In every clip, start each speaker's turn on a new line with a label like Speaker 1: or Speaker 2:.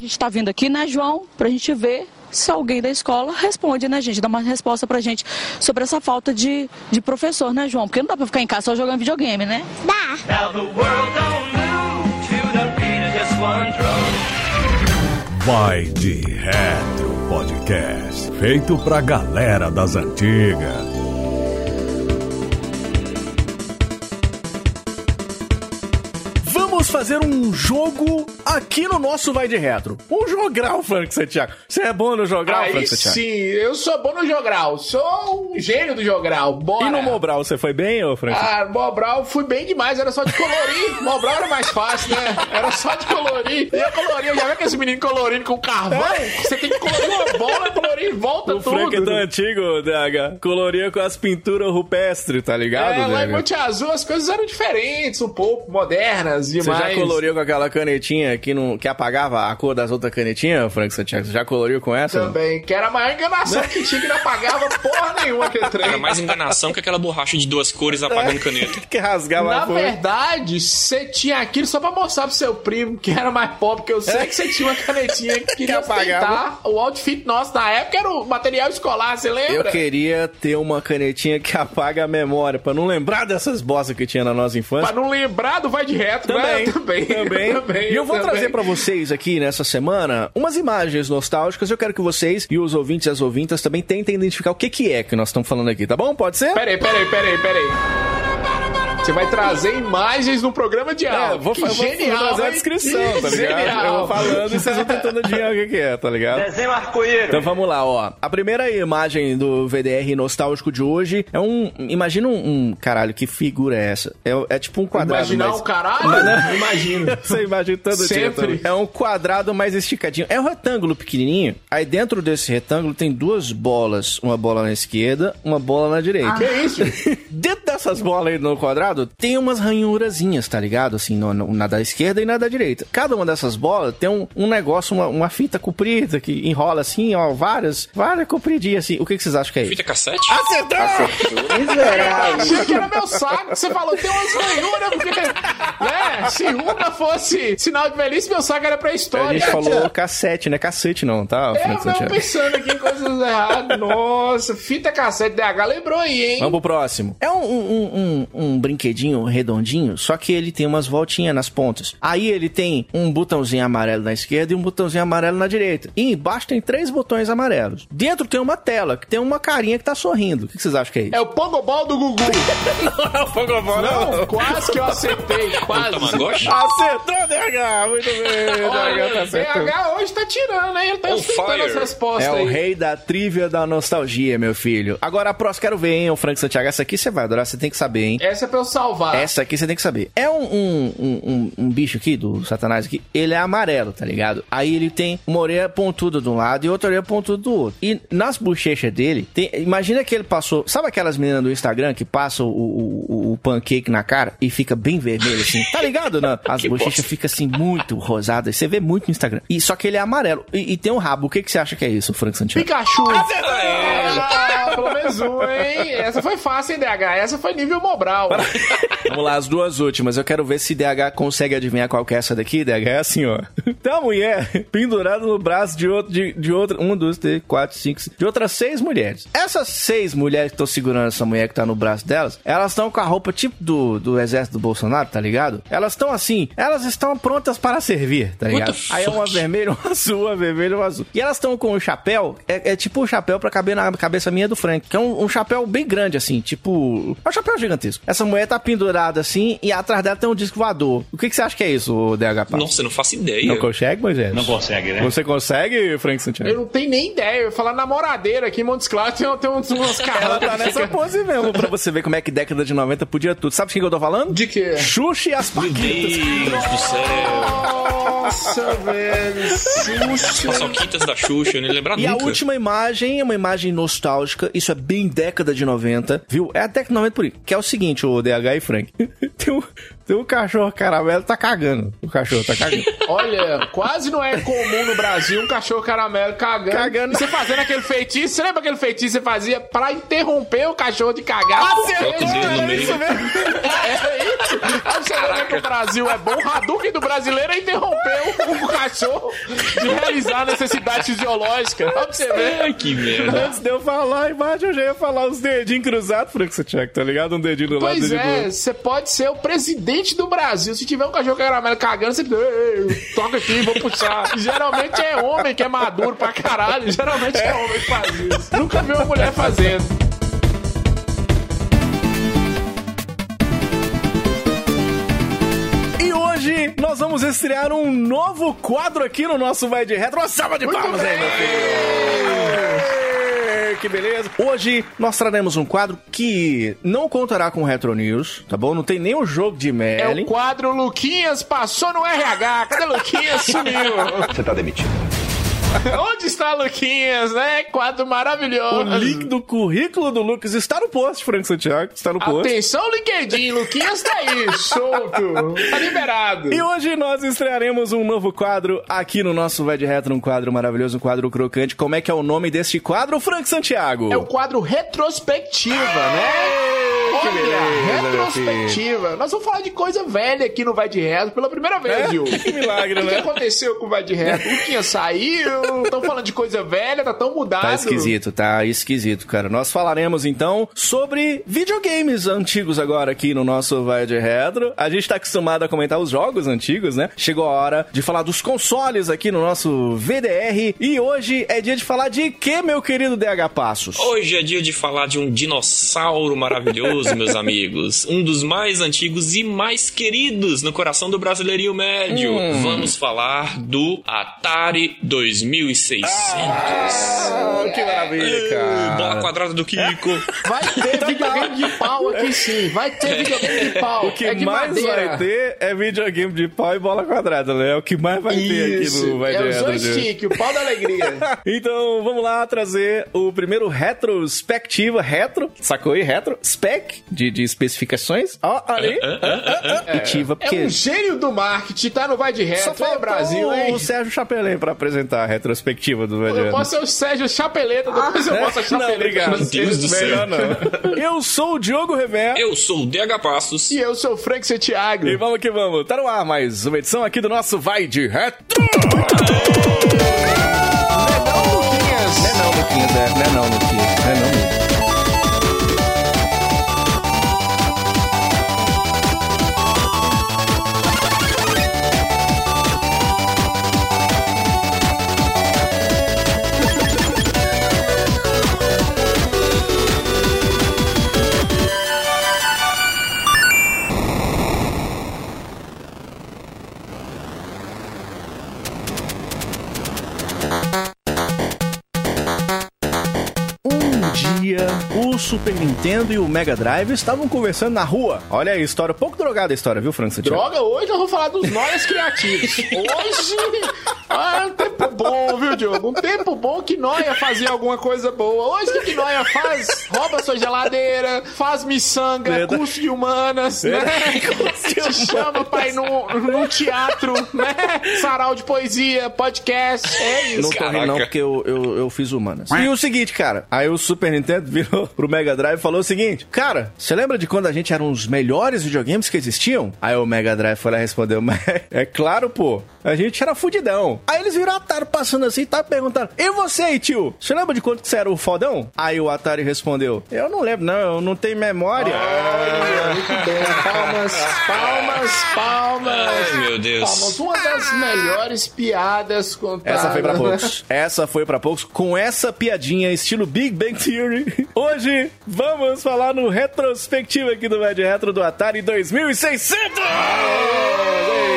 Speaker 1: A gente tá vindo aqui, né, João, pra gente ver se alguém da escola responde, né, gente? Dá uma resposta pra gente sobre essa falta de, de professor, né, João? Porque não dá pra ficar em casa só jogando videogame, né?
Speaker 2: Dá.
Speaker 3: Now the world don't move to the beat of just one drum.
Speaker 4: Vai de Retro Podcast. Feito pra galera das antigas.
Speaker 5: Vamos fazer um jogo aqui no nosso Vai de Retro. Um jogral, Frank Santiago. Você é bom no jogral,
Speaker 6: Aí
Speaker 5: Frank Santiago?
Speaker 6: sim, eu sou bom no jogral. Sou um gênio do jogral. Bora.
Speaker 5: E no Mobral, você foi bem, ô Frank?
Speaker 6: Ah, Mobral fui bem demais, era só de colorir. Mobral era mais fácil, né? Era só de colorir. E eu colorir, já viu aquele menino colorindo com carvão? Você tem que colorir uma bola, colorir em volta
Speaker 5: o
Speaker 6: tudo.
Speaker 5: Frank é tão antigo, DH. Coloria com as pinturas rupestres, tá ligado,
Speaker 6: É, lá em? Monte Azul as coisas eram diferentes, um pouco, modernas
Speaker 5: Você
Speaker 6: demais.
Speaker 5: já coloriu com aquela canetinha que, não, que apagava a cor das outras canetinhas, Frank Santiago? Você já coloriu com essa?
Speaker 6: Também, que era a maior enganação que tinha, que não apagava porra nenhuma aquele trem.
Speaker 7: Era mais enganação que aquela borracha de duas cores apagando caneta.
Speaker 5: que rasgava
Speaker 6: Na
Speaker 5: a
Speaker 6: verdade, você tinha aquilo só pra mostrar pro seu primo que era mais pobre, que eu sei que você tinha uma canetinha que queria
Speaker 5: apagava.
Speaker 6: ostentar. O outfit nosso na época era o material escolar, você lembra?
Speaker 5: Eu queria ter uma canetinha que apaga a memória, pra não lembrar dessas bostas que tinha na nossa infância.
Speaker 6: Pra não lembrar do Vai de Reto,
Speaker 5: Também,
Speaker 6: né? Também,
Speaker 5: também.
Speaker 6: também,
Speaker 5: E eu vou
Speaker 6: também.
Speaker 5: Trazer pra vocês aqui nessa semana umas imagens nostálgicas. Eu quero que vocês e os ouvintes e as ouvintas também tentem identificar o que, que é que nós estamos falando aqui, tá bom? Pode ser?
Speaker 6: Peraí, peraí, peraí, peraí. Você vai trazer imagens no programa de
Speaker 5: É,
Speaker 6: aula.
Speaker 5: eu vou,
Speaker 6: que
Speaker 5: eu vou
Speaker 6: genial,
Speaker 5: trazer a descrição, tá ligado?
Speaker 6: Genial.
Speaker 5: Eu vou falando e vocês vão tentando adivinhar o que, que é, tá ligado?
Speaker 7: Desenho arco-íris.
Speaker 5: Então vamos lá, ó. A primeira imagem do VDR nostálgico de hoje é um. Imagina um. um- caralho, que figura é essa? É, é tipo um quadrado.
Speaker 6: Imaginar
Speaker 5: mas-
Speaker 6: o caralho?
Speaker 5: Mas não-
Speaker 6: Imagino.
Speaker 5: Você imagina todo dia.
Speaker 6: Sempre.
Speaker 5: também. É um quadrado mais esticadinho. É um retângulo pequenininho. Aí dentro desse retângulo tem duas bolas. Uma bola na esquerda, uma bola na direita.
Speaker 6: Que isso?
Speaker 5: Dentro dessas bolas aí no quadrado, tem umas ranhurazinhas, tá ligado? Assim, no- no- na da esquerda e na da direita. Cada uma dessas bolas tem um, um negócio, uma, uma fita comprida que enrola assim, ó, várias, várias compridinhas assim. O que, que vocês acham que é isso?
Speaker 7: Fita cassete?
Speaker 5: Acertou!
Speaker 6: Achei que era meu saco. Você falou, tem umas ranhuras, porque. Né? Se uma fosse sinal de velhice, meu saco era
Speaker 5: A
Speaker 6: pré-história.
Speaker 5: gente falou cassete, né? Cacete não, tá?
Speaker 6: É, eu tava pensando aqui em coisas erradas. Nossa, fita cassete DH lembrou aí, hein?
Speaker 5: Vamos pro próximo. É um, um, um, um brinquedinho redondinho, só que ele tem umas voltinhas nas pontas. Aí ele tem um botãozinho amarelo na esquerda e um botãozinho amarelo na direita. E embaixo tem três botões amarelos. Dentro tem uma tela que tem uma carinha que tá sorrindo. O que vocês acham que é isso?
Speaker 6: É o Pogobol do Gugu.
Speaker 5: é o Pogobol,
Speaker 6: Não, quase que eu acertei, quase.
Speaker 5: Acertou, DH! Muito bem, DH tá acertando.
Speaker 6: DH hoje tá tirando, hein? Ele tá
Speaker 7: fire.
Speaker 6: as respostas
Speaker 5: É o
Speaker 6: aí.
Speaker 5: rei da trivia da nostalgia, meu filho. Agora a próxima, quero ver, hein, o Frank Santiago. Essa aqui você vai adorar, você tem que saber, hein?
Speaker 6: Essa é pra eu salvar.
Speaker 5: Essa aqui você tem que saber. É um, um, um, um- bicho aqui, do Satanás aqui, ele é amarelo, tá ligado? Aí ele tem uma orelha pontuda de um lado e outra orelha pontuda do outro. E nas bochechas dele, tem, imagina que ele passou. Sabe aquelas meninas do Instagram que passam o, o, o- pancake na cara e fica bem vermelho assim? Tá ligado? Não? As bochechas ficam assim muito rosadas. Você vê muito no Instagram. E só que ele é amarelo. E, e tem um rabo. O que, que você acha que é isso, Frank Santiago?
Speaker 6: Pikachu. Ah, pelo menos um, hein? Essa foi fácil, hein, DH? Essa foi nível Mobral.
Speaker 5: Vamos lá, as duas últimas. Eu quero ver se DH consegue adivinhar qual que é essa daqui. DH é assim, ó. Tem uma mulher pendurada no braço de, outro, de, de outra. Um, dois, três, quatro, cinco. De outras seis mulheres. Essas seis mulheres que estão segurando essa mulher que tá no braço delas, elas estão com a roupa tipo do, do exército do Bolsonaro, tá ligado? Elas estão assim, elas estão prontas para servir, tá ligado? Aí é uma vermelha, uma azul, uma vermelha, uma azul. E elas estão com um chapéu, é, é tipo o chapéu pra caber na cabeça minha do Frank, que é um, um chapéu bem grande, assim, tipo. É um chapéu gigantesco. Essa mulher tá pendurada assim e atrás dela tem um disco voador. O que, que você acha que é isso, o DH Papo?
Speaker 7: Nossa, eu não faço ideia.
Speaker 5: Não consegue, Moisés?
Speaker 8: Não consegue, né?
Speaker 5: Você consegue, Frank
Speaker 6: Eu
Speaker 5: Santiago?
Speaker 6: não tenho nem ideia. Eu ia falar namoradeira aqui em Montes Claros tem, tem uns, umas
Speaker 5: Ela
Speaker 6: caras.
Speaker 5: tá nessa pose mesmo, pra você ver como é que década de 90 podia tudo. Sabe de quem que eu tô falando?
Speaker 6: De quê?
Speaker 5: Xuxa e as
Speaker 7: Meu
Speaker 5: Paquitas.
Speaker 7: Deus do céu.
Speaker 6: Nossa, velho. Xuxa.
Speaker 7: Paçoquitas da Xuxa, eu nem lembrar
Speaker 5: E a
Speaker 7: nunca.
Speaker 5: última imagem é uma imagem nostálgica, isso é bem década de 90, viu? É a década de 90 por aí. Que é o seguinte, o DH e Frank. tem, um, Tem um cachorro caramelo, tá cagando. O cachorro tá cagando.
Speaker 6: Olha, quase não é comum no Brasil um cachorro caramelo cagando.
Speaker 5: Cagando.
Speaker 6: E você fazendo aquele feitiço. Você lembra aquele feitiço que você fazia pra interromper o cachorro de cagar?
Speaker 7: Coloca o dedo no meio.
Speaker 6: É isso. Aí você vê que o Brasil é bom. O Hadouken do brasileiro é interromper o, o cachorro de realizar a necessidade fisiológica. Olha pra você ver.
Speaker 7: Ai, que merda.
Speaker 5: Antes de eu falar embaixo, eu já ia falar os dedinhos cruzados, Frank Santiago, tá ligado? Um dedinho do lado
Speaker 6: Pois
Speaker 5: dedinho do
Speaker 6: é, você pode ser o presidente do Brasil. Se tiver um cachorro caramelo cagando, você "Ei, ei, toca aqui, vou puxar. Geralmente é homem que é maduro pra caralho. Geralmente é homem que faz isso. Nunca vi uma mulher fazendo.
Speaker 5: E hoje nós vamos estrear um novo quadro aqui no nosso Vai de Retro. Uma salva de palmas aí, meu filho! Que beleza! Hoje nós traremos um quadro que não contará com Retro News, tá bom? Não tem nem o jogo de
Speaker 6: É
Speaker 5: Merlin.
Speaker 6: o quadro Luquinhas passou no RH. Cadê Luquinhas? Sumiu.
Speaker 2: Você tá demitido.
Speaker 6: Onde está Luquinhas, né? Quadro maravilhoso.
Speaker 5: O link do currículo do Lucas está no post, Frank Santiago. Está no post.
Speaker 6: Atenção, LinkedIn. Luquinhas tá aí, solto. Tá liberado.
Speaker 5: E hoje nós estrearemos um novo quadro aqui no nosso Vai de Retro, um quadro maravilhoso, um quadro crocante. Como é que é o nome deste quadro, Frank Santiago?
Speaker 6: É o quadro retrospectiva, né?
Speaker 5: que
Speaker 6: Olha,
Speaker 5: beleza,
Speaker 6: retrospectiva. Nós vamos falar de coisa velha aqui no Vai de Retro pela primeira vez,
Speaker 5: É?
Speaker 6: Gil.
Speaker 5: Que milagre,
Speaker 6: O que
Speaker 5: né?
Speaker 6: aconteceu com o Vai de Retro? O Luquinhas saiu, estão falando de coisa velha, tá tão mudado.
Speaker 5: Tá esquisito, tá esquisito, cara. Nós falaremos então sobre videogames antigos agora aqui no nosso Vai de Retro. A gente tá acostumado a comentar os jogos antigos, né? Chegou a hora de falar dos consoles aqui no nosso VDR. E hoje é dia de falar de que, meu querido DH Passos?
Speaker 7: Hoje é dia de falar de um dinossauro maravilhoso, meus amigos. Um dos mais antigos e mais queridos no coração do brasileirinho médio.
Speaker 5: Hum.
Speaker 7: Vamos falar do Atari 2600.
Speaker 5: Ah, que maravilha, cara.
Speaker 7: Bola quadrada do Kiko.
Speaker 6: Vai ter videogame de pau aqui sim. Vai ter videogame de pau.
Speaker 5: O que
Speaker 6: é
Speaker 5: mais
Speaker 6: madeira.
Speaker 5: vai ter é videogame de pau e bola quadrada, né? É o que mais vai ter aqui no Vai
Speaker 6: é
Speaker 5: de
Speaker 6: o
Speaker 5: Retro.
Speaker 6: joystick, o pau da alegria.
Speaker 5: Então, vamos lá trazer o primeiro retrospectiva, retro, sacou aí? Retro, spec, de, de especificações. Ó, ali. Ativa,
Speaker 6: É
Speaker 5: porque
Speaker 6: um gênio do marketing, tá no Vai de
Speaker 5: só
Speaker 6: Retro,
Speaker 5: faltou
Speaker 6: é Brasil, hein?
Speaker 5: o Sérgio Chapelin pra apresentar a retrospectiva do de
Speaker 6: Eu posso ser o Sérgio Chapeleta, depois eu mostro a
Speaker 5: Não,
Speaker 6: Chapeleta.
Speaker 5: obrigado.
Speaker 6: pra vocês.
Speaker 7: Deus do céu.
Speaker 5: Melhor não. Eu sou o Diogo Rever.
Speaker 7: Eu sou o DH Passos.
Speaker 6: E eu sou o Frank Santiago.
Speaker 5: E vamos que vamos. Tá no ar mais uma edição aqui do nosso Vai de Retro.
Speaker 6: Não, Luquinhas.
Speaker 5: Não é não, Luquinhas, é. Não é não, Luquinhas. Não é não, Um dia, o Super Nintendo e o Mega Drive estavam conversando na rua. Olha aí a história, pouco drogada a história, viu, Frank Santiago?
Speaker 6: Droga, hoje eu vou falar dos noias criativos. Hoje, ah, um tempo bom, viu, Diogo? Um tempo bom que Noia fazia alguma coisa boa. Hoje, o que Noia faz? Rouba sua geladeira, faz miçanga,
Speaker 5: Verdade.
Speaker 6: curso de humanas, né? Te chama pra ir num, num teatro, né? Sarau de poesia, podcast, é isso.
Speaker 5: Não tô rindo não, porque eu, eu, eu fiz humanas. E o seguinte, cara, aí o Super Nintendo virou pro Mega Drive e falou o seguinte, cara, você lembra de quando a gente era um dos melhores videogames que existiam? Aí o Mega Drive foi lá e respondeu, mas é claro, pô, a gente era fudidão. Aí eles viram o Atari passando assim e tá perguntando, e você aí, tio? Você lembra de quando que você era o fodão? Aí o Atari respondeu, eu não lembro não, eu não tenho memória.
Speaker 6: Muito bem, palmas, palmas, palmas.
Speaker 7: Ai, meu Deus.
Speaker 6: Palmas. Uma das melhores piadas contadas.
Speaker 5: Essa foi pra poucos. Essa foi pra poucos. Com essa piadinha estilo Big Bang Theory. Hoje vamos falar no retrospectivo aqui do Mad Retro do Atari 2600. Ei,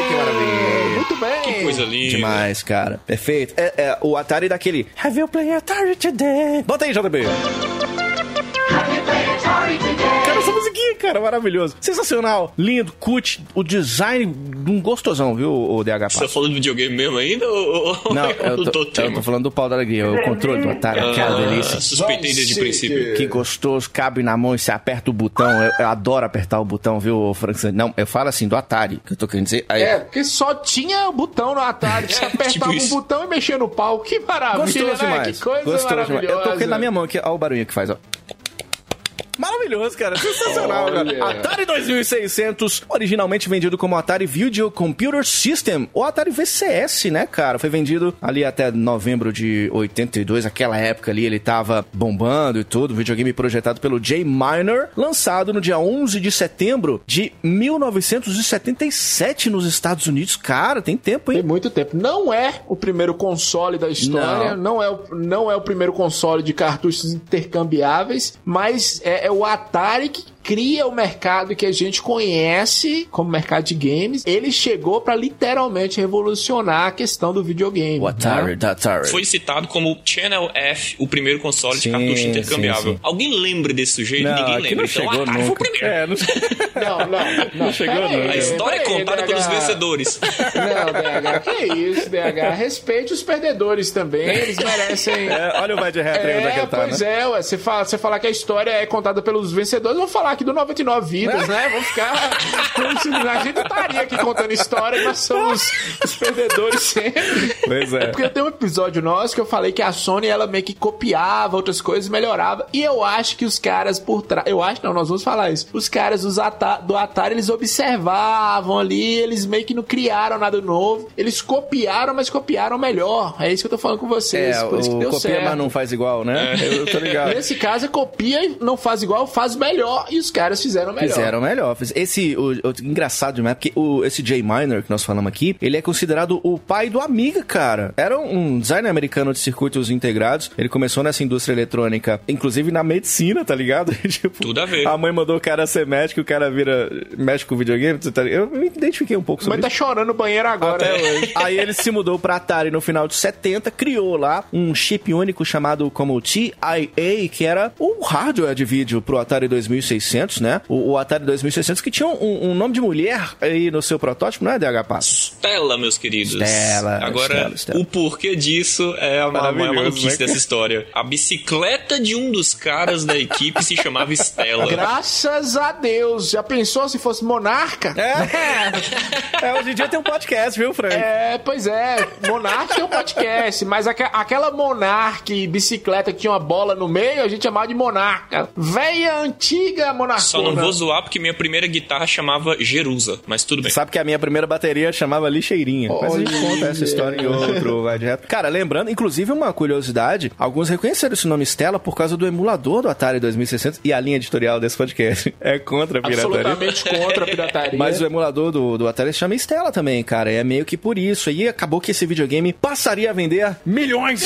Speaker 5: que maravilha.
Speaker 6: Muito bem.
Speaker 7: Que coisa linda.
Speaker 5: Demais, cara. Perfeito. É, é o Atari daquele Have you played Atari today? Bota aí, JB. Essa musiquinha, cara, maravilhoso. Sensacional, lindo, cut, o design de um gostosão, viu, o DH
Speaker 7: Você tá falando de videogame mesmo ainda? Ou,
Speaker 5: Não,
Speaker 7: é
Speaker 5: eu tô, eu tô falando do pau da alegria, o controle do Atari, aquela
Speaker 7: Ah,
Speaker 5: delícia.
Speaker 7: Suspeitei desde o princípio.
Speaker 5: Que gostoso, cabe na mão e você aperta o botão. Eu, eu adoro apertar o botão, viu, Frank? Santos? Não, eu falo assim do Atari, que eu tô querendo dizer. Aí,
Speaker 6: É, porque só tinha o botão no Atari. Você
Speaker 7: É,
Speaker 6: apertava
Speaker 7: tipo
Speaker 6: um botão e mexia no pau. Que maravilha,
Speaker 5: Gostoso
Speaker 6: né?
Speaker 5: demais.
Speaker 6: Que coisa
Speaker 5: Gostoso demais.
Speaker 6: maravilhosa.
Speaker 5: Eu tô com ele na minha mão aqui, olha o barulho que faz, ó. Maravilhoso, cara. Sensacional, cara. Atari 2600, originalmente vendido como Atari Video Computer System, ou Atari VCS, né, cara? Foi vendido ali até novembro de 82, aquela época ali ele tava bombando e tudo. Videogame projetado pelo Jay Miner, lançado no dia 11 de setembro de 1977 nos Estados Unidos. Cara, tem tempo,
Speaker 6: Tem
Speaker 5: hein?
Speaker 6: muito tempo. Não é o primeiro console da história, não, é, o, não é o primeiro console de cartuchos intercambiáveis, mas é, é o Atari que cria o mercado que a gente conhece como mercado de games. Ele chegou pra literalmente revolucionar a questão do videogame.
Speaker 5: O Atari,
Speaker 6: né?
Speaker 5: da Atari.
Speaker 7: Foi citado como Channel F, o primeiro console
Speaker 5: Sim,
Speaker 7: de cartucho intercambiável.
Speaker 5: sim, sim.
Speaker 7: Alguém lembra desse sujeito?
Speaker 5: Não,
Speaker 7: Ninguém lembra.
Speaker 5: não
Speaker 7: então,
Speaker 5: chegou
Speaker 7: Atari foi o
Speaker 5: nunca.
Speaker 7: primeiro.
Speaker 5: É, não...
Speaker 6: Não, não, não.
Speaker 5: chegou, não.
Speaker 6: aí,
Speaker 7: A história é
Speaker 6: aí,
Speaker 7: contada pelos vencedores.
Speaker 6: Não, DH, que isso, DH. Respeite os perdedores também, eles merecem.
Speaker 5: É, olha o vai de retro aí onde é que
Speaker 6: É,
Speaker 5: ele tá,
Speaker 6: pois
Speaker 5: né?
Speaker 6: é, ué. Você fala, você falar que a história é contada pelos vencedores, eu vou falar aqui do 99 Vidas, né? Vou ficar. A gente estaria aqui contando história e nós somos os perdedores sempre.
Speaker 5: Pois é.
Speaker 6: Porque tem um episódio nosso que eu falei que a Sony ela meio que copiava outras coisas, melhorava. E eu acho que os caras por trás. Eu acho, não, nós vamos falar isso. Os caras dos Ata- do Atari, eles observavam ali, eles meio que não criaram nada novo. Eles copiaram, mas copiaram melhor. É isso que eu tô falando com vocês.
Speaker 5: É,
Speaker 6: por isso que deu
Speaker 5: copia,
Speaker 6: certo.
Speaker 5: mas não faz igual, né? Eu tô ligado.
Speaker 6: Nesse caso, é copia e não faz igual, faz melhor. E os caras fizeram melhor.
Speaker 5: Fizeram melhor. Esse, o, o- engraçado demais, porque o, esse Jay Miner que nós falamos aqui, ele é considerado o pai do Amiga, cara. Era um designer americano de circuitos integrados. Ele começou nessa indústria eletrônica, inclusive na medicina, tá ligado? tipo,
Speaker 7: Tudo a ver.
Speaker 5: A mãe mandou o cara ser médico, o cara vira médico com videogame. tá ligado? Eu me identifiquei um pouco sobre
Speaker 6: Mas tá chorando no banheiro agora.
Speaker 5: Até
Speaker 6: né?
Speaker 5: hoje. Aí ele se mudou pra Atari no final de 70, criou lá um chip único chamado como TIA, que era o hardware de vídeo pro Atari 2600, né? O, o Atari 2600 que tinha um, um nome de mulher aí no seu protótipo, não é, DH Passo?
Speaker 7: Stella, meus queridos.
Speaker 5: Stella,
Speaker 7: Agora,
Speaker 5: Stella, Stella.
Speaker 7: o porquê disso é a maior maluquice
Speaker 5: né?
Speaker 7: dessa história. A bicicleta de um dos caras da equipe se chamava Stella.
Speaker 6: Graças a Deus. Já pensou se fosse monarca?
Speaker 5: É. é, hoje em dia tem um podcast, viu, Frank?
Speaker 6: É, pois é. Monark tem um podcast, mas aque- aquela Monark bicicleta que tinha uma bola no meio, a gente chamava de Monarca. Véia antiga monarcona.
Speaker 7: Só não vou zoar porque minha primeira guitarra chamava Jerusa, mas tudo bem.
Speaker 5: Sabe que a minha primeira bateria chamava lixeirinha. Mas a gente
Speaker 6: Olha.
Speaker 5: conta essa história em outro vai direto. Cara, lembrando, inclusive uma curiosidade, alguns reconheceram esse nome Stella por causa do emulador do Atari 2600 e a linha editorial desse podcast é contra a pirataria.
Speaker 6: Absolutamente contra a pirataria.
Speaker 5: Mas o emulador do, do Atari se chama Stella também, cara. É meio que por isso. E acabou que esse videogame passaria a vender milhões.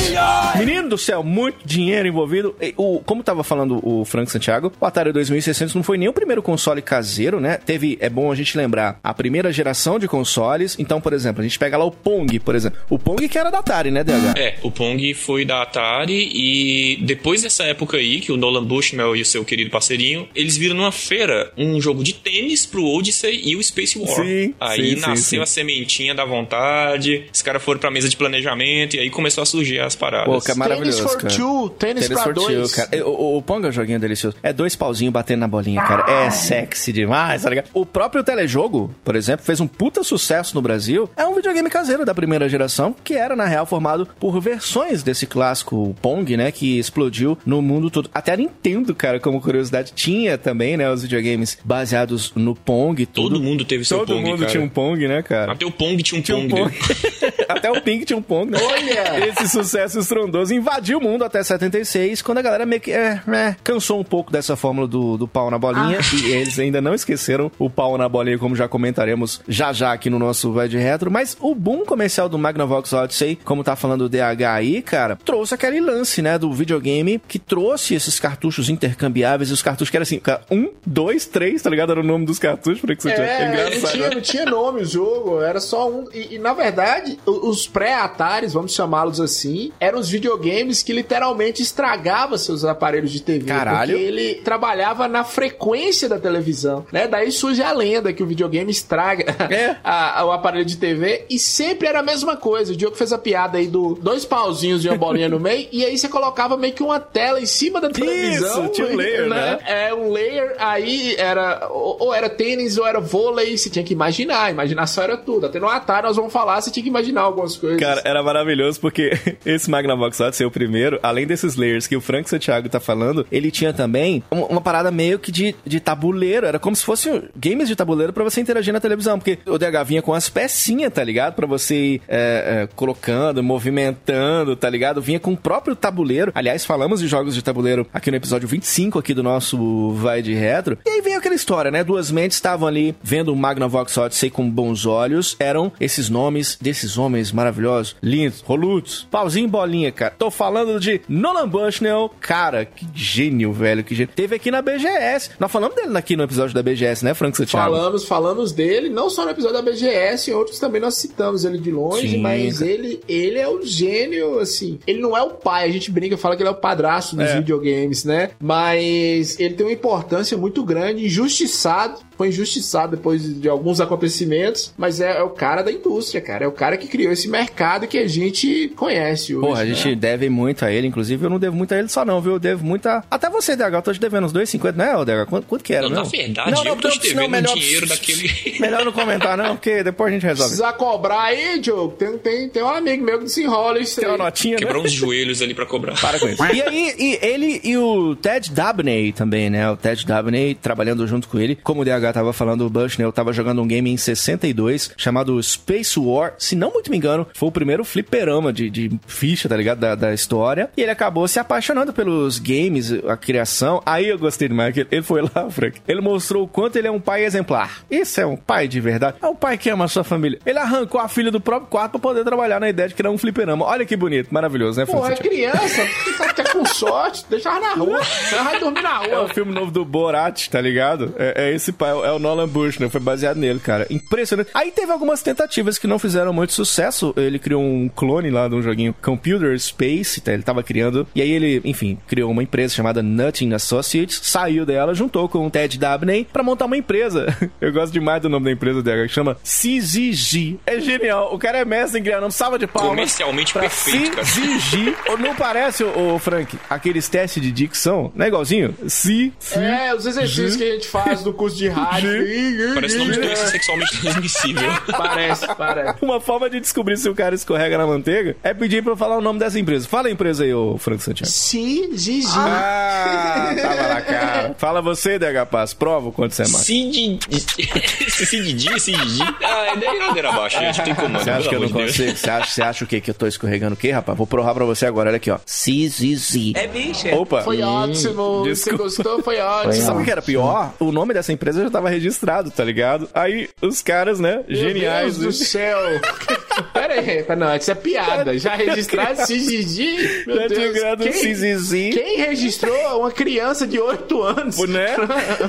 Speaker 5: Menino do céu, muito dinheiro envolvido. E o, como tava falando o Frank Santiago, o Atari 2600 não foi nem o primeiro console caseiro, né? Teve, é bom a gente lembrar, a primeira geração de consoles. Então, por exemplo, a gente pega lá o Pong, por exemplo. O Pong que era da Atari, né, DH?
Speaker 7: É, o Pong foi da Atari e depois dessa época aí, que o Nolan Bushnell e o seu querido parceirinho, eles viram numa feira um jogo de tênis pro Odyssey e o Space War.
Speaker 5: Sim,
Speaker 7: aí
Speaker 5: sim,
Speaker 7: nasceu
Speaker 5: sim.
Speaker 7: a sementinha da vontade, os caras foram pra mesa de planejamento e aí começou a surgir as paradas.
Speaker 5: Pô, que é
Speaker 6: Tênis
Speaker 5: maravilhoso,
Speaker 6: for
Speaker 5: cara.
Speaker 6: two, tênis, pra
Speaker 5: for two,
Speaker 6: dois.
Speaker 5: cara. O, o, o Pong é um joguinho delicioso. É dois pauzinhos batendo na bolinha, cara. É sexy demais, tá ligado? O próprio telejogo, por exemplo, fez um puta sucesso no Brasil. É um videogame caseiro da primeira geração, que era, na real, formado por versões desse clássico Pong, né? Que explodiu no mundo todo. Até a Nintendo, cara, como curiosidade, tinha também, né? Os videogames baseados no Pong tudo.
Speaker 7: Todo mundo teve seu
Speaker 5: Todo
Speaker 7: Pong,
Speaker 5: mundo
Speaker 7: cara.
Speaker 5: tinha um Pong, né, cara?
Speaker 7: Até o Pong tinha um
Speaker 5: Tinha um
Speaker 7: Pong.
Speaker 5: Pong. até o Pink tinha um Pong, né?
Speaker 6: Olha!
Speaker 5: Esse sucesso estrondoso invadiu o mundo até 76, quando a galera meio que é, é, cansou um pouco dessa fórmula do, do pau na bolinha. E eles ainda não esqueceram o pau na bolinha, como já comentaremos já já aqui no nosso Vai de Retro. Mas o boom comercial do Magnavox Odyssey, como tá falando o DH aí, cara, trouxe aquele lance, né, do videogame que trouxe esses cartuchos intercambiáveis. Os cartuchos que era assim, cara, um, dois, três, tá ligado? Era o nome dos cartuchos, pra que você tinha.
Speaker 6: É, não
Speaker 5: engraçado.
Speaker 6: tinha, não tinha nome o jogo, era só um. E, e, na verdade, os pré-Ataris, vamos chamá-los assim, eram os videogames que literalmente estragavam seus aparelhos de TV.
Speaker 5: Caralho.
Speaker 6: Porque ele trabalhava na frequência da televisão, né? Daí surge a lenda que o videogame estraga
Speaker 5: É.
Speaker 6: a- a- o aparelho de TV e sempre era a mesma coisa. O Diogo fez a piada aí do dois pauzinhos e uma bolinha no meio e aí você colocava meio que uma tela em cima da televisão.
Speaker 5: tinha um layer, né?
Speaker 6: É, um layer, aí era ou, ou era tênis ou era vôlei, você tinha que imaginar, imaginação era tudo. Até no Atari nós vamos falar, você tinha que imaginar algumas coisas.
Speaker 5: Cara, era maravilhoso porque esse Magnavox Odyssey, o primeiro, além desses layers que o Frank Santiago tá falando, ele tinha também uma, uma parada meio que de, de tabuleiro. Era como se fosse games de tabuleiro pra você interagir na televisão. Porque o DH vinha com as pecinhas, tá ligado? Pra você ir é, é, colocando, movimentando, tá ligado? Vinha com o próprio tabuleiro. Aliás, falamos de jogos de tabuleiro aqui no episódio 25 aqui do nosso Vai de Retro. E aí veio aquela história, né? Duas mentes estavam ali vendo o Magnavox Odyssey com bons olhos. Eram esses nomes desses homens maravilhosos, lindos, rolutos, pauzinho e bolinha, cara. Tô falando de Nolan Bushnell. Cara, que gênio, velho, que gênio. Teve aqui na BGS. Nós falamos dele aqui no episódio da BGS, né, Frank Santiago?
Speaker 6: Falamos, falamos dele, não só no episódio da BGS, em outros também nós citamos ele de longe,
Speaker 5: Sim,
Speaker 6: mas
Speaker 5: cara.
Speaker 6: ele, ele é o gênio, assim. Ele não é o pai, a gente brinca, fala que ele é o padrasto dos
Speaker 5: É.
Speaker 6: videogames, né? Mas ele tem uma importância muito grande, injustiçado, foi injustiçado depois de alguns acontecimentos, mas é, é o cara da indústria, cara. É o cara que criou esse mercado que a gente conhece hoje.
Speaker 5: Porra, a
Speaker 6: né?
Speaker 5: gente deve muito a ele, inclusive eu não devo muito a ele só não, viu? Eu devo muito a... Até você, DH, eu tô te devendo uns 2,50, não é, DH? Quanto, quanto que era,
Speaker 7: Não,
Speaker 5: não?
Speaker 7: na verdade, eu tô te devendo um dinheiro daquele-
Speaker 5: Melhor não comentar não, porque depois a gente resolve.
Speaker 6: Precisar cobrar aí, Diogo, tem, tem, tem um amigo meu que desenrola isso
Speaker 5: Tem
Speaker 6: aí.
Speaker 5: uma notinha, né?
Speaker 7: Quebrar uns joelhos ali pra cobrar.
Speaker 5: Para com isso. E aí, e ele e o Ted Dabney também, né? O Ted Dabney trabalhando junto com ele. Como o DH tava falando, o Bushnell tava jogando um game em 62 chamado Space War. Se não muito me engano, foi o primeiro fliperama de, de ficha, tá ligado? Da, da história. E ele acabou se apaixonando pelos games, a criação. Aí eu gostei demais que ele- ele foi lá, Frank. Ele mostrou o quanto ele é um pai exemplar. Isso é um pai de verdade. É um pai que ama a sua família. Ele arrancou a filha do próprio quarto pra poder trabalhar na ideia de criar um fliperama. Olha que bonito, maravilhoso, né, Frank?
Speaker 6: Pô, é criança, tá até com sorte, deixa ela na rua. Ela vai dormir na
Speaker 5: É o
Speaker 6: rua.
Speaker 5: filme novo do Borat, tá ligado? É, é esse pai, é o Nolan Bush, né? Foi baseado nele, cara. Impressionante. Aí teve algumas tentativas que não fizeram muito sucesso. Ele criou um clone lá de um joguinho Computer Space, tá? Ele tava criando. E aí ele, enfim, criou uma empresa chamada Nutting Associates, saiu dela, juntou com o Ted Dabney pra montar uma empresa. Eu gosto demais do nome da empresa dela, que chama CZG. É genial. O cara é mestre em criar nome. Salva de palmas.
Speaker 7: Comercialmente
Speaker 5: pra
Speaker 7: perfeito, cara.
Speaker 5: CZG. Não parece, ô, ô, Frank, aqueles testes de dicção? Não é igualzinho? Si,
Speaker 6: É, os exercícios que a gente faz no curso de rádio.
Speaker 7: Parece nome de sexualmente transmissível.
Speaker 6: Parece, parece.
Speaker 5: Uma forma de descobrir se o cara escorrega na manteiga é pedir pra eu falar o nome dessa empresa. Fala a empresa aí, ô Franco Santiago.
Speaker 6: Si, Gigi.
Speaker 5: Ah, tava na cara. Fala você, DH Paz. Prova o quanto você é macho.
Speaker 7: Cid... Cididi, Cididi. Ah, é daí ladeira abaixo, gente. Não tem como.
Speaker 5: Você acha que eu não consigo? Você acha, você acha o quê? Que eu tô escorregando o quê, rapaz? Vou provar pra você agora. Olha aqui, ó. Si.
Speaker 7: É bicho.
Speaker 5: Opa.
Speaker 6: Foi ótimo. Você gostou? Foi ótimo.
Speaker 5: Sabe o que era pior? O nome dessa empresa já tava registrado, tá ligado? Aí os caras, né, geniais.
Speaker 6: Meu Deus do céu. Pera aí. Não, isso é piada. Já registraram CGG? Meu
Speaker 5: Já tinha um
Speaker 6: Quem, quem registrou uma criança de 8 anos?
Speaker 5: né?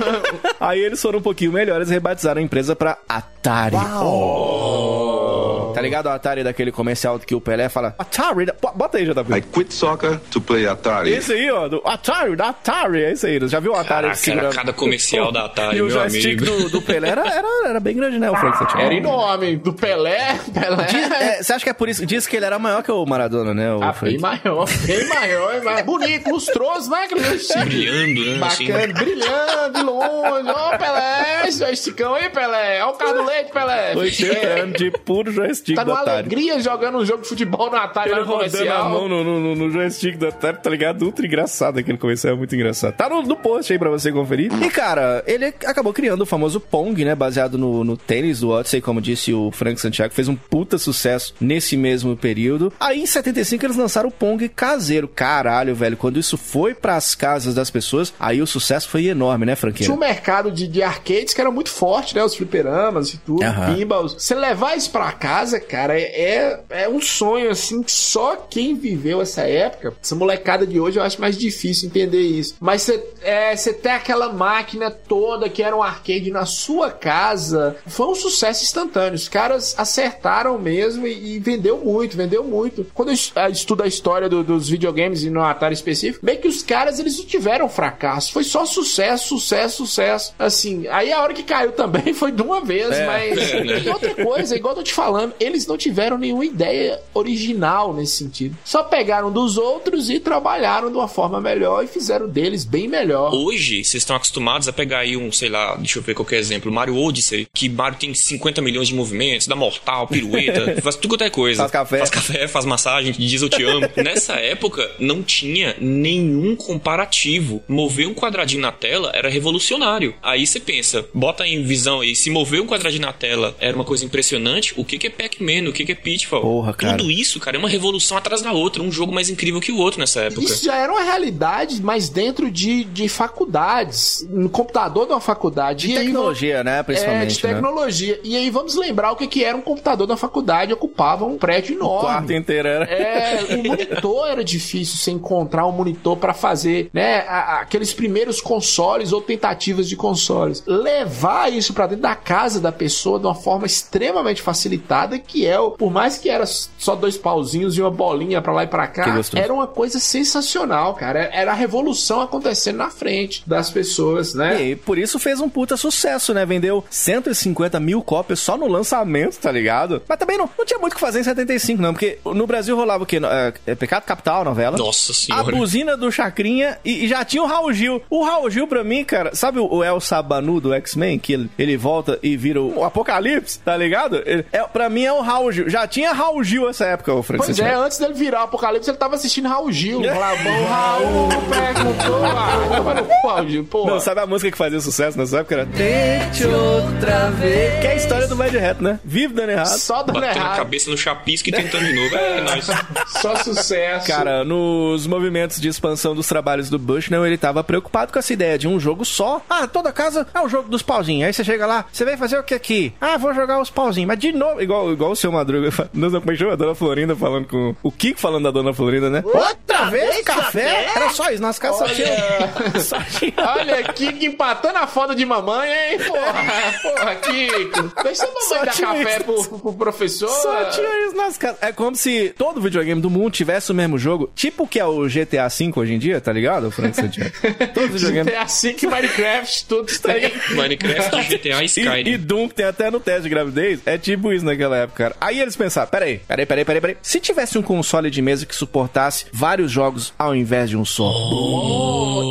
Speaker 5: Aí eles foram um pouquinho melhores e rebatizaram a empresa pra Atari. Oh. Tá ligado o Atari daquele comercial que o Pelé fala Atari, da- bota aí, JP.
Speaker 2: I quit soccer to play Atari.
Speaker 5: Esse aí, ó, do Atari, da Atari, é isso aí. Já viu o Atari
Speaker 7: Caraca, era cada comercial da Atari,
Speaker 5: E o
Speaker 7: meu
Speaker 5: joystick
Speaker 7: amigo.
Speaker 5: do, do Pelé era, era, era bem grande, né, o Frank Santiago?
Speaker 6: Era enorme. Do Pelé. Pelé.
Speaker 5: Diz- é, Você acha que é por isso? Diz que ele era maior que o Maradona, né, o
Speaker 6: Ah,
Speaker 5: Frank?
Speaker 6: bem maior, bem maior, bem maior. Bonito, lustroso, né? Aquele joystick.
Speaker 7: Brilhando, né? assim.
Speaker 6: Bacana, brilhando de longe. Ó, Pelé, esse joystickão aí, Pelé. Ó o carro do leite, Pelé.
Speaker 5: 80
Speaker 6: É,
Speaker 5: anos de puro joystick
Speaker 6: Tá
Speaker 5: do
Speaker 6: numa
Speaker 5: Atari.
Speaker 6: alegria jogando um jogo de futebol no Atari
Speaker 5: Ele rodando a
Speaker 6: comercial.
Speaker 5: mão no, no, no- no joystick do Atari, tá ligado? Ultra engraçado aquele comercial, é muito engraçado. Tá no, no post aí pra você conferir. E, cara, ele acabou criando o famoso Pong, né? Baseado no, no tênis do Odyssey, como disse o Frank Santiago, fez um puta sucesso nesse mesmo período. Aí, em 75, eles lançaram o Pong caseiro. Caralho, velho, quando isso foi pras casas das pessoas, aí o sucesso foi enorme, né, Franqueira?
Speaker 6: Tinha um mercado de, de arcades que era muito forte, né? Os fliperamas e tudo,
Speaker 5: Aham.
Speaker 6: pinballs. Você levar isso pra casa casa, cara, é, é um sonho, assim, que só quem viveu essa época, essa molecada de hoje, eu acho mais difícil entender isso. Mas você é, cê ter aquela máquina toda que era um arcade na sua casa, foi um sucesso instantâneo. Os caras acertaram mesmo e, e vendeu muito, vendeu muito. Quando eu ah, estudo a história do- dos videogames e no Atari específico, bem que os caras, eles não tiveram fracasso. Foi só sucesso, sucesso, sucesso. Assim, aí a hora que caiu também foi de uma vez, mas... E outra coisa, igual eu tô te falando, eles não tiveram nenhuma ideia original nesse sentido. Só pegaram dos outros e trabalharam de uma forma melhor e fizeram deles bem melhor.
Speaker 7: Hoje, vocês estão acostumados a pegar aí um, sei lá, deixa eu ver qualquer exemplo, Mario Odyssey, que Mario tem 50 milhões de movimentos, dá mortal, pirueta, faz tudo quanto é coisa.
Speaker 5: Faz café.
Speaker 7: Faz café, faz massagem, diz eu te amo. Nessa época, não tinha nenhum comparativo. Mover um quadradinho na tela era revolucionário. Aí você pensa, bota em visão aí, se mover um quadradinho na tela era uma coisa impressionante, o que que é Pac-Man, o que que é Pitfall?
Speaker 5: Porra, cara.
Speaker 7: Tudo isso, cara, é uma revolução atrás da outra, um jogo mais incrível que o outro nessa época.
Speaker 6: Isso já era uma realidade, mas dentro de, de faculdades, no computador de uma faculdade.
Speaker 5: De
Speaker 6: E aí
Speaker 5: tecnologia, né?
Speaker 6: É,
Speaker 5: Principalmente.
Speaker 6: de
Speaker 5: né?
Speaker 6: tecnologia. E aí vamos lembrar o que, que era um computador da faculdade, ocupava um prédio
Speaker 5: O quarto
Speaker 6: enorme.
Speaker 5: inteiro era.
Speaker 6: É, o monitor era difícil você encontrar um monitor pra fazer, né, a- aqueles primeiros consoles ou tentativas de consoles. Levar isso pra dentro da casa da pessoa de uma forma extremamente facilitada, que é o, por mais que era só dois pauzinhos e uma bolinha pra lá e pra
Speaker 5: Que
Speaker 6: cá, era uma coisa sensacional, cara. Era a revolução acontecendo na frente das pessoas, né?
Speaker 5: E por isso fez um puta sucesso, né? Vendeu 150 mil cópias só no lançamento, tá ligado? Mas também não, não tinha muito o que fazer em 75, não, porque no Brasil rolava o quê? É, é Pecado Capital, a novela.
Speaker 7: Nossa
Speaker 5: A
Speaker 7: senhora.
Speaker 5: buzina do Chacrinha e, e já tinha o Raul Gil. O Raul Gil, pra mim, cara, sabe o, o El Sabanu do X-Men? Que ele, ele volta e vira o, o Apocalipse, tá ligado? Ele, é, pra mim é o Raul Gil. Já tinha Raul Gil essa época, o Francisco.
Speaker 6: Pois é, antes dele virar o Apocalipse, ele tava assistindo Raul Gil. Falava, bom, Raul perguntou. Ah, Raul Gil, pô.
Speaker 5: Não, sabe a música que fazia sucesso nessa época? Era Tente outra vez. Que é a história do Mad Hat, né? Vive dando errado.
Speaker 6: Só dando
Speaker 7: Batendo a cabeça no chapisco e tentando de novo. É, nóis.
Speaker 6: Só sucesso.
Speaker 5: Cara, nos movimentos de expansão dos trabalhos do Bushnell, ele tava preocupado com essa ideia de um jogo só. Ah, toda casa é o jogo dos pauzinhos. Aí você chega lá, você vai fazer o que aqui? Ah, vou jogar os pauzinhos. Mas de novo, igual, igual o seu Madruga, sei como é que chama, a Dona Florinda falando com... O Kiko falando da Dona Florinda, né? Outra vez café? Era só isso, nas casas tinha... Só tinha...
Speaker 6: Olha, Kiko empatando a foda de mamãe, hein? Porra, porra, Kiko. Deixa a
Speaker 5: Só
Speaker 6: mamãe dar café
Speaker 5: isso.
Speaker 6: pro, pro professor.
Speaker 5: Só tinha isso nas casas. É como se todo videogame do mundo tivesse o mesmo jogo. Tipo o que é o GTA V hoje em dia, tá ligado, Frank Santiago? Todos os videogames.
Speaker 6: É assim que Minecraft tudo tem.
Speaker 7: Minecraft, GTA e Skyrim.
Speaker 5: e Doom, que tem até no teste de gravidez, é tipo isso naquela época, cara. Aí eles pensaram, peraí, peraí, peraí, peraí, peraí. Se tivesse um console de mesa que suportasse vários jogos ao invés de um só.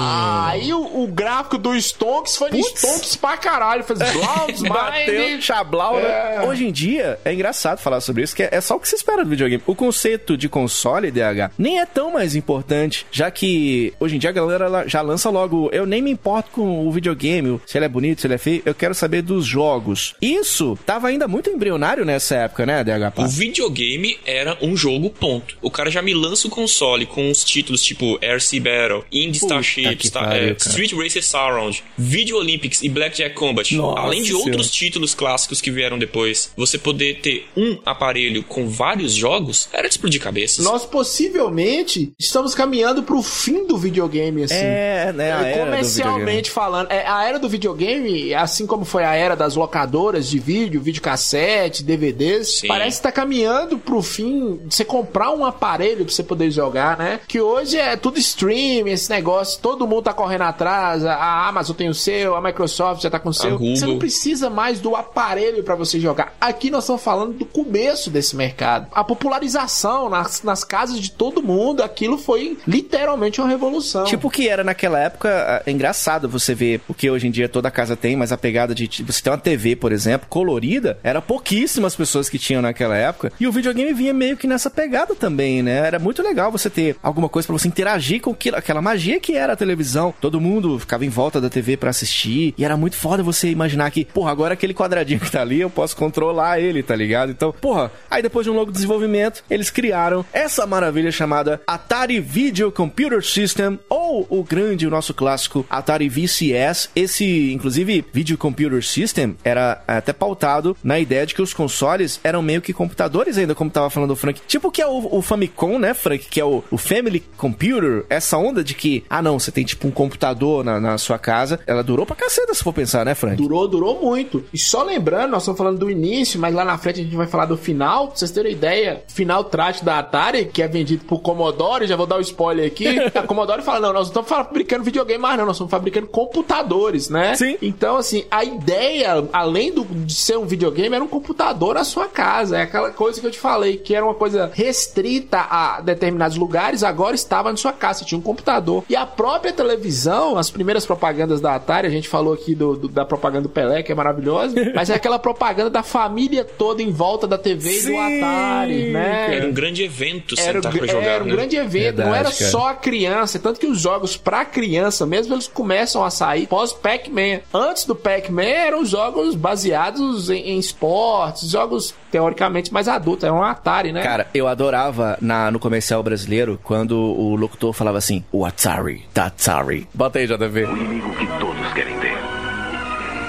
Speaker 6: Aí o, o gráfico do Stonks foi de. Stonks pra caralho. Fez Blauns,
Speaker 5: Bateu, chablau, né?
Speaker 6: É.
Speaker 5: Hoje em dia, é engraçado falar sobre isso, que é, é só o que se espera do videogame. O conceito de console, DH, nem é tão mais importante, já que hoje em dia a galera já lança logo, eu nem me importo com o videogame, se ele é bonito, se ele é feio, eu quero saber dos jogos. Isso tava ainda muito embrionário nessa época, né, DH?
Speaker 7: O videogame era um jogo, ponto. O cara já me lança o console com os títulos tipo RC Battle, Indy Starship,
Speaker 5: que
Speaker 7: Star-
Speaker 5: pariu,
Speaker 7: é. Street Racer Surround, Video Olympics e Blackjack Combat.
Speaker 5: Nossa
Speaker 7: Além de
Speaker 5: Senhora.
Speaker 7: outros títulos clássicos que vieram depois, você poder ter um aparelho com vários jogos era de explodir cabeças.
Speaker 6: Nós possivelmente estamos caminhando pro fim do videogame, assim.
Speaker 5: É, né, a era do videogame.
Speaker 6: Comercialmente falando, é, a era do videogame, assim como foi a era das locadoras de vídeo, videocassete, DVDs,
Speaker 7: Sim.
Speaker 6: parece que tá caminhando pro fim de você comprar um aparelho pra você poder jogar, né? Que hoje é tudo stream, esse negócio, todo mundo tá correndo atrás, a- Amazon tem o seu, a Microsoft já tá com o seu. Você não precisa mais do aparelho pra você jogar. Aqui nós estamos falando do começo desse mercado. A popularização nas, nas casas de todo mundo, aquilo foi literalmente uma revolução.
Speaker 5: Tipo o que era naquela época, é engraçado você ver o que hoje em dia toda casa tem, mas a pegada de tipo, você ter uma TV, por exemplo, colorida, era pouquíssimas pessoas que tinham naquela época. E o videogame vinha meio que nessa pegada também, né? Era muito legal você ter alguma coisa pra você interagir com aquilo, aquela magia que era a televisão. Todo mundo ficava em volta da TV pra assistir. E era muito foda você imaginar que, porra, agora aquele quadradinho que tá ali, eu posso controlar ele, tá ligado? Então, porra, aí depois de um longo desenvolvimento, eles criaram essa maravilha chamada Atari Video Computer System, ou o grande, o nosso clássico Atari VCS. Esse, inclusive, Video Computer System era até pautado na ideia de que os consoles eram meio que computadores ainda, como tava falando o Frank. Tipo que é o, o Famicom, né, Frank? Que é o, o Family Computer. Essa onda de que, ah não, você tem tipo um computador na, na sua casa. Ela durou pra caceta, se for pensar, né, Frank?
Speaker 6: Durou, durou muito. E só lembrando, nós estamos falando do início, mas lá na frente a gente vai falar do final. Pra vocês terem ideia, final trágico da Atari, que é vendido por Commodore, já vou dar o um spoiler aqui. A Commodore fala: não, nós não estamos fabricando videogame mais, não, nós estamos fabricando computadores, né?
Speaker 5: Sim.
Speaker 6: Então, assim, a ideia, além do, de ser um videogame, era um computador na sua casa. É aquela coisa que eu te falei, que era uma coisa restrita a determinados lugares, agora estava na sua casa, você tinha um computador. E a própria televisão, as primeiras propagandas da Atari, a gente falou aqui do, do- da propaganda do Pelé, que é maravilhosa, mas é aquela propaganda da família toda em volta da TV e do Atari, né?
Speaker 7: Era um grande evento
Speaker 6: Era,
Speaker 7: sentar
Speaker 6: um-
Speaker 7: pra jogar,
Speaker 6: era um
Speaker 7: né?
Speaker 6: grande evento, não
Speaker 5: Verdade,
Speaker 6: era
Speaker 5: cara.
Speaker 6: só a criança. Tanto que os jogos pra criança mesmo, eles começam a sair pós Pac-Man. Antes do Pac-Man eram jogos baseados em, em esportes, jogos teoricamente mais adultos. Era um Atari, né?
Speaker 5: Cara, eu adorava na, no comercial brasileiro quando o locutor falava assim: o Atari, da Atari. Bota aí, JV.
Speaker 8: inimigo que todos querem ter.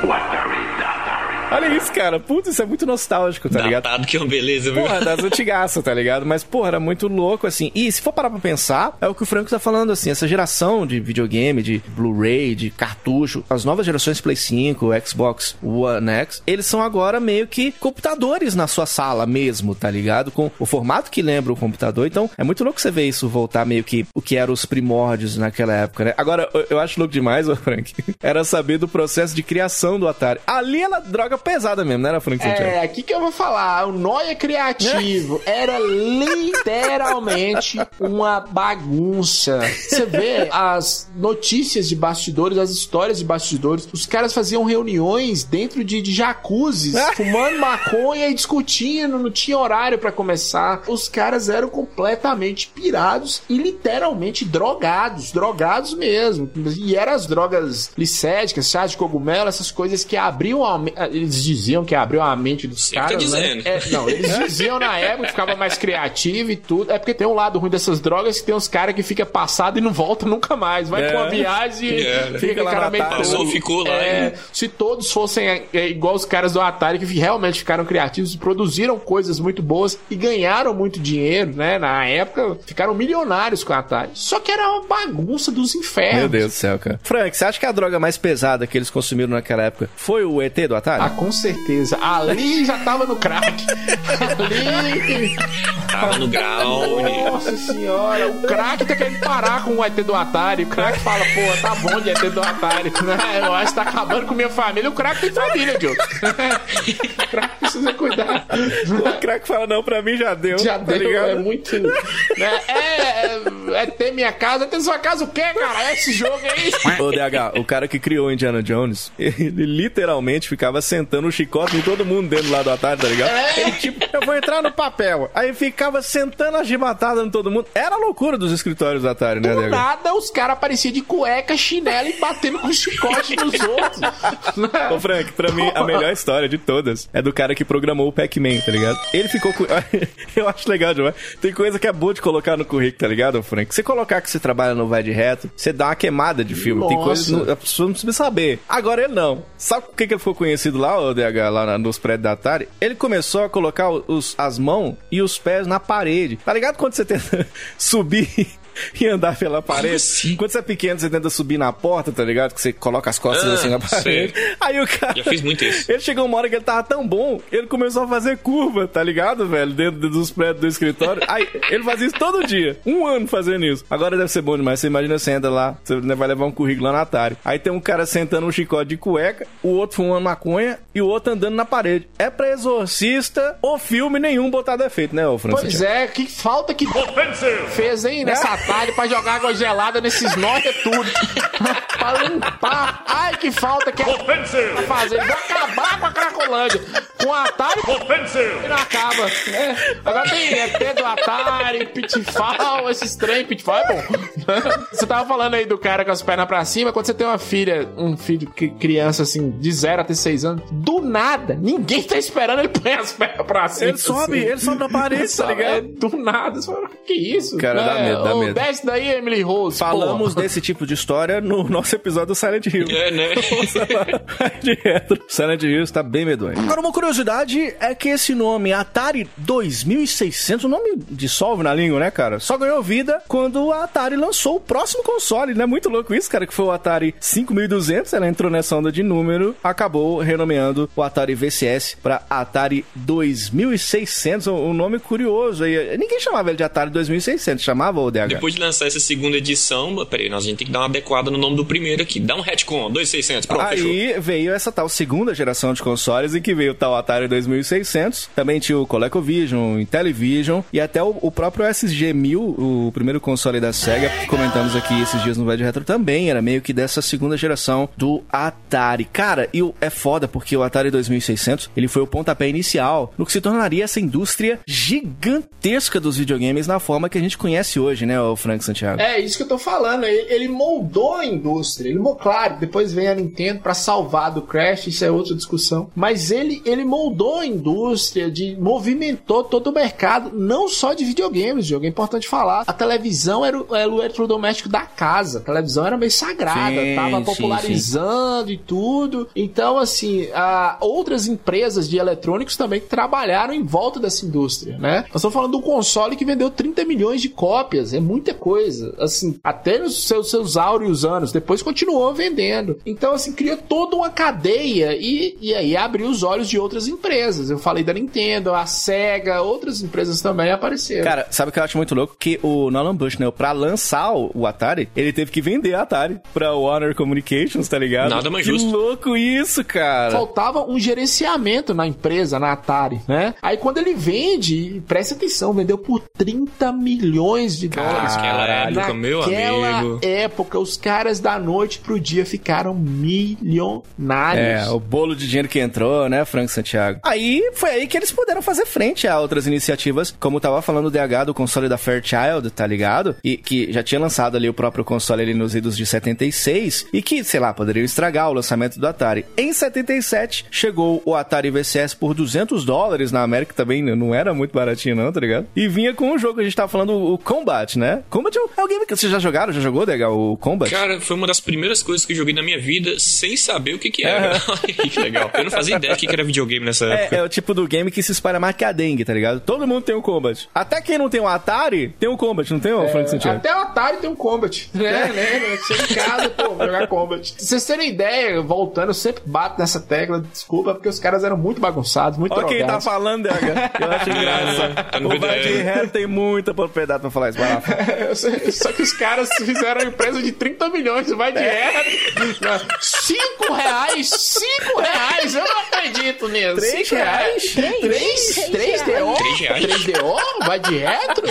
Speaker 8: O Atari.
Speaker 5: Olha isso, cara. Putz, isso é muito nostálgico, tá ligado?
Speaker 7: Datado que é uma beleza, viu?
Speaker 5: Porra, das antigaças, tá ligado? Mas, porra, era muito louco, assim. E se for parar pra pensar, é o que o Franco tá falando, assim. Essa geração de videogame, de Blu-ray, de cartucho, as novas gerações Play 5, Xbox One X, eles são agora meio que computadores na sua sala mesmo, tá ligado? Com o formato que lembra o computador. Então, é muito louco você ver isso voltar meio que o que eram os primórdios naquela época, né? Agora, eu- acho louco demais, ô Frank, era saber do processo de criação do Atari. Ali era droga pesada mesmo, não era, Frank? Santiago?
Speaker 6: É, aqui que eu vou falar, o Noia Criativo era literalmente uma bagunça. Você vê as notícias de bastidores, as histórias de bastidores, os caras faziam reuniões dentro de, de jacuzzis, fumando maconha e discutindo, não tinha horário pra começar. Os caras eram completamente pirados e literalmente drogados, drogados mesmo. E eram as drogas licéticas, chá de cogumelo, essas coisas que abriam a eles diziam que abriu a mente dos
Speaker 7: tá
Speaker 6: caras, né? É, não, eles diziam na época que ficava mais criativo e tudo. É porque tem um lado ruim dessas drogas que tem uns caras que fica passado e não volta nunca mais. Vai
Speaker 5: É.
Speaker 6: pra uma viagem e
Speaker 7: É.
Speaker 6: fica,
Speaker 5: Fica lá
Speaker 6: cara meio.
Speaker 7: Passou, ficou lá,
Speaker 6: É,
Speaker 7: hein?
Speaker 6: se todos fossem é, é, igual os caras do Atari que realmente ficaram criativos e produziram coisas muito boas e ganharam muito dinheiro, né? Na época, ficaram milionários com a Atari. Só que era uma bagunça dos infernos.
Speaker 5: Meu Deus do céu, cara. Frank, você acha que a droga mais pesada que eles consumiram naquela época foi o ET do Atari?
Speaker 6: Ah, com certeza. Ali já tava no crack. Ali.
Speaker 7: Tava no grau. né?
Speaker 6: Nossa senhora, o crack tá querendo parar com o ET do Atari. O crack fala, pô, tá bom de ET do Atari. Né? Eu acho que tá acabando com minha família. O crack tem família, Diogo. O crack precisa cuidar.
Speaker 5: O crack fala, não, pra mim já deu.
Speaker 6: Já
Speaker 5: tá
Speaker 6: deu,
Speaker 5: ligado?
Speaker 6: é muito. Né? É, é, é ter minha casa, ter sua casa o quê, cara? É esse jogo aí.
Speaker 5: Ô, DH, o cara que criou o Indiana Jones, ele literalmente ficava sentando o chicote em todo mundo dentro lá do Atari, tá ligado?
Speaker 6: É.
Speaker 5: Ele, tipo, eu vou entrar no papel. Aí ficava sentando a gibatada em todo mundo. Era a loucura dos escritórios do Atari, né,
Speaker 6: Do
Speaker 5: DH?
Speaker 6: nada, os caras apareciam de cueca, chinelo e batendo com chicote nos outros.
Speaker 5: Ô, Frank, pra mim, a melhor história de todas é do cara que programou o Pac-Man, tá ligado? Ele ficou com. Eu acho legal demais. Tem coisa que é boa de colocar no currículo, tá ligado, Frank? Você colocar que você trabalha no Vai de Reto, você dá uma queimada de filme. Tem
Speaker 6: Nossa.
Speaker 5: coisas que não- a pessoa não precisa saber. Agora ele não. Sabe por que, que ele ficou conhecido lá, o DH, lá nos prédios da Atari? Ele começou a colocar os, as mãos e os pés na parede. Tá ligado quando você tenta subir? E andar pela parede.
Speaker 7: assim?
Speaker 5: Quando você é pequeno, você tenta subir na porta, tá ligado? Que você coloca as costas
Speaker 7: Ah,
Speaker 5: assim na parede.
Speaker 7: sei.
Speaker 5: Aí o cara.
Speaker 7: Já fiz muito isso.
Speaker 5: Ele chegou uma hora que ele tava tão bom, ele começou a fazer curva, tá ligado, velho? Dentro dos prédios do escritório. Aí ele fazia isso todo dia. Um ano fazendo isso. Agora deve ser bom demais. Você imagina você entra lá, você vai levar um currículo lá na Atari. Aí tem um cara sentando um chicote de cueca, o outro fumando maconha e o outro andando na parede. É pra exorcista ou filme nenhum botar defeito, né, ô Francisco?
Speaker 6: Pois é, que falta que fez, hein, nessa Atari pra jogar água gelada nesses nós é tudo. pra limpar. Ai, que falta que é pra fazer. Vai acabar com a Cracolândia. Com a Atari e não acaba. É. Agora tem ET do Atari, pitifal, esses trem pitifal é bom. Você tava falando aí do cara com as pernas pra cima, quando você tem uma filha, um filho criança assim, de 0 até 6 anos, do nada, ninguém tá esperando ele põe as pernas pra cima.
Speaker 5: Ele sobe,
Speaker 6: assim.
Speaker 5: ele sobe na parede, tá
Speaker 6: Sabe?
Speaker 5: ligado?
Speaker 6: É, do nada, você fala, que isso?
Speaker 5: Cara, dá medo, dá medo.
Speaker 6: Desce daí, Emily Rose.
Speaker 5: Falamos
Speaker 6: porra.
Speaker 5: desse tipo de história no nosso episódio do Silent Hill.
Speaker 7: É, né?
Speaker 5: de retro. Silent Hill está bem medonho. Agora, uma curiosidade é que esse nome, Atari 2600, o nome dissolve na língua, né, cara? Só ganhou vida quando a Atari lançou o próximo console, né? Muito louco isso, cara, que foi o Atari 5200. Ela entrou nessa onda de número, acabou renomeando o Atari VCS para Atari 2600. Um um nome curioso aí. Ninguém chamava ele de Atari 2600, chamava o DH?
Speaker 7: Depois de lançar essa segunda edição, peraí, nós a gente tem que dar uma adequada no nome do primeiro aqui. Dá um retcon, 2600, pronto, fechou.
Speaker 5: Aí veio essa tal segunda geração de consoles em que veio o tal Atari 2600, também tinha o ColecoVision, o Intellivision e até o, o próprio SG-1000, o primeiro console da Sega, que comentamos aqui esses dias no Vai de Retro, também era meio que dessa segunda geração do Atari. Cara, e é foda porque o Atari 2600, ele foi o pontapé inicial no que se tornaria essa indústria gigantesca dos videogames na forma que a gente conhece hoje, né, o Frank Santiago?
Speaker 6: É isso que eu tô falando. Ele, ele moldou a indústria. Ele, claro, depois vem a Nintendo pra salvar do Crash, isso é outra discussão. Mas ele, ele moldou a indústria, de, movimentou todo o mercado, não só de videogames, jogo. É importante falar. A televisão era o, era o eletrodoméstico da casa. A televisão era meio sagrada,
Speaker 5: Sim,
Speaker 6: tava
Speaker 5: sim,
Speaker 6: popularizando e tudo. Então, assim, a, outras empresas de eletrônicos também trabalharam em volta dessa indústria, né? Nós estamos falando um console que vendeu 30 milhões de cópias, é muita coisa. Assim, até nos seus, seus áureos anos, depois continuou vendendo. Então, assim, criou toda uma cadeia e, e aí abriu os olhos de outras empresas. Eu falei da Nintendo, a Sega, outras empresas também apareceram.
Speaker 5: Cara, sabe o que eu acho muito louco? Que o Nolan Bushnell, pra lançar o, o Atari, ele teve que vender a Atari pra Warner Communications, tá ligado?
Speaker 7: Nada mais
Speaker 5: que
Speaker 7: justo.
Speaker 5: louco isso, cara.
Speaker 6: Faltava um gerenciamento na empresa, na Atari, né? Aí quando ele vende, presta atenção, vendeu por 30 milhões de dólares.
Speaker 7: Naquela época, meu amigo.
Speaker 6: época, os caras da noite pro dia ficaram milionários.
Speaker 5: É, o bolo de dinheiro que entrou, né, Frank Santiago? Aí foi aí que eles puderam fazer frente a outras iniciativas, como tava falando o DH do console da Fairchild, tá ligado? E que já tinha lançado ali o próprio console ali nos idos de 76 e que, sei lá, poderiam estragar o lançamento do Atari. Em 77 chegou o Atari VCS por 200 dólares na América também, não era muito baratinho não, tá ligado? E vinha com o jogo que a gente tava falando, o Combat, né? Combat é o- é game que vocês já jogaram? Já jogou, DH, o Combat?
Speaker 7: Cara, foi uma das primeiras coisas que eu joguei na minha vida sem saber o que que era. que legal. Eu não fazia ideia do que que era videogame nessa época.
Speaker 5: É, é o tipo do game que se espalha mais que a dengue, tá ligado? Todo mundo tem um Combat. Até quem não tem um Atari, tem um Combat, não tem, ô Frank Santiago?
Speaker 6: Até o Atari tem um Combat, né? né? Chega em casa, pô, vou jogar Combat. Se vocês terem ideia, voltando, eu sempre bato nessa tecla, desculpa, porque os caras eram muito bagunçados, muito
Speaker 5: Olha quem tá falando, DH. Eu acho engraçado.
Speaker 7: tá no
Speaker 5: o
Speaker 7: aí.
Speaker 5: Reto tem muita propriedade pra falar isso. Vai lá.
Speaker 6: Só que os caras fizeram uma empresa de 30 milhões, vai de reto. 5 reais? 5 reais? Eu não acredito nisso.
Speaker 5: Três
Speaker 6: 5 reais?
Speaker 5: reais?
Speaker 6: 3? 3 DO?
Speaker 7: Três reais?
Speaker 6: 3 DO? Vai de retro?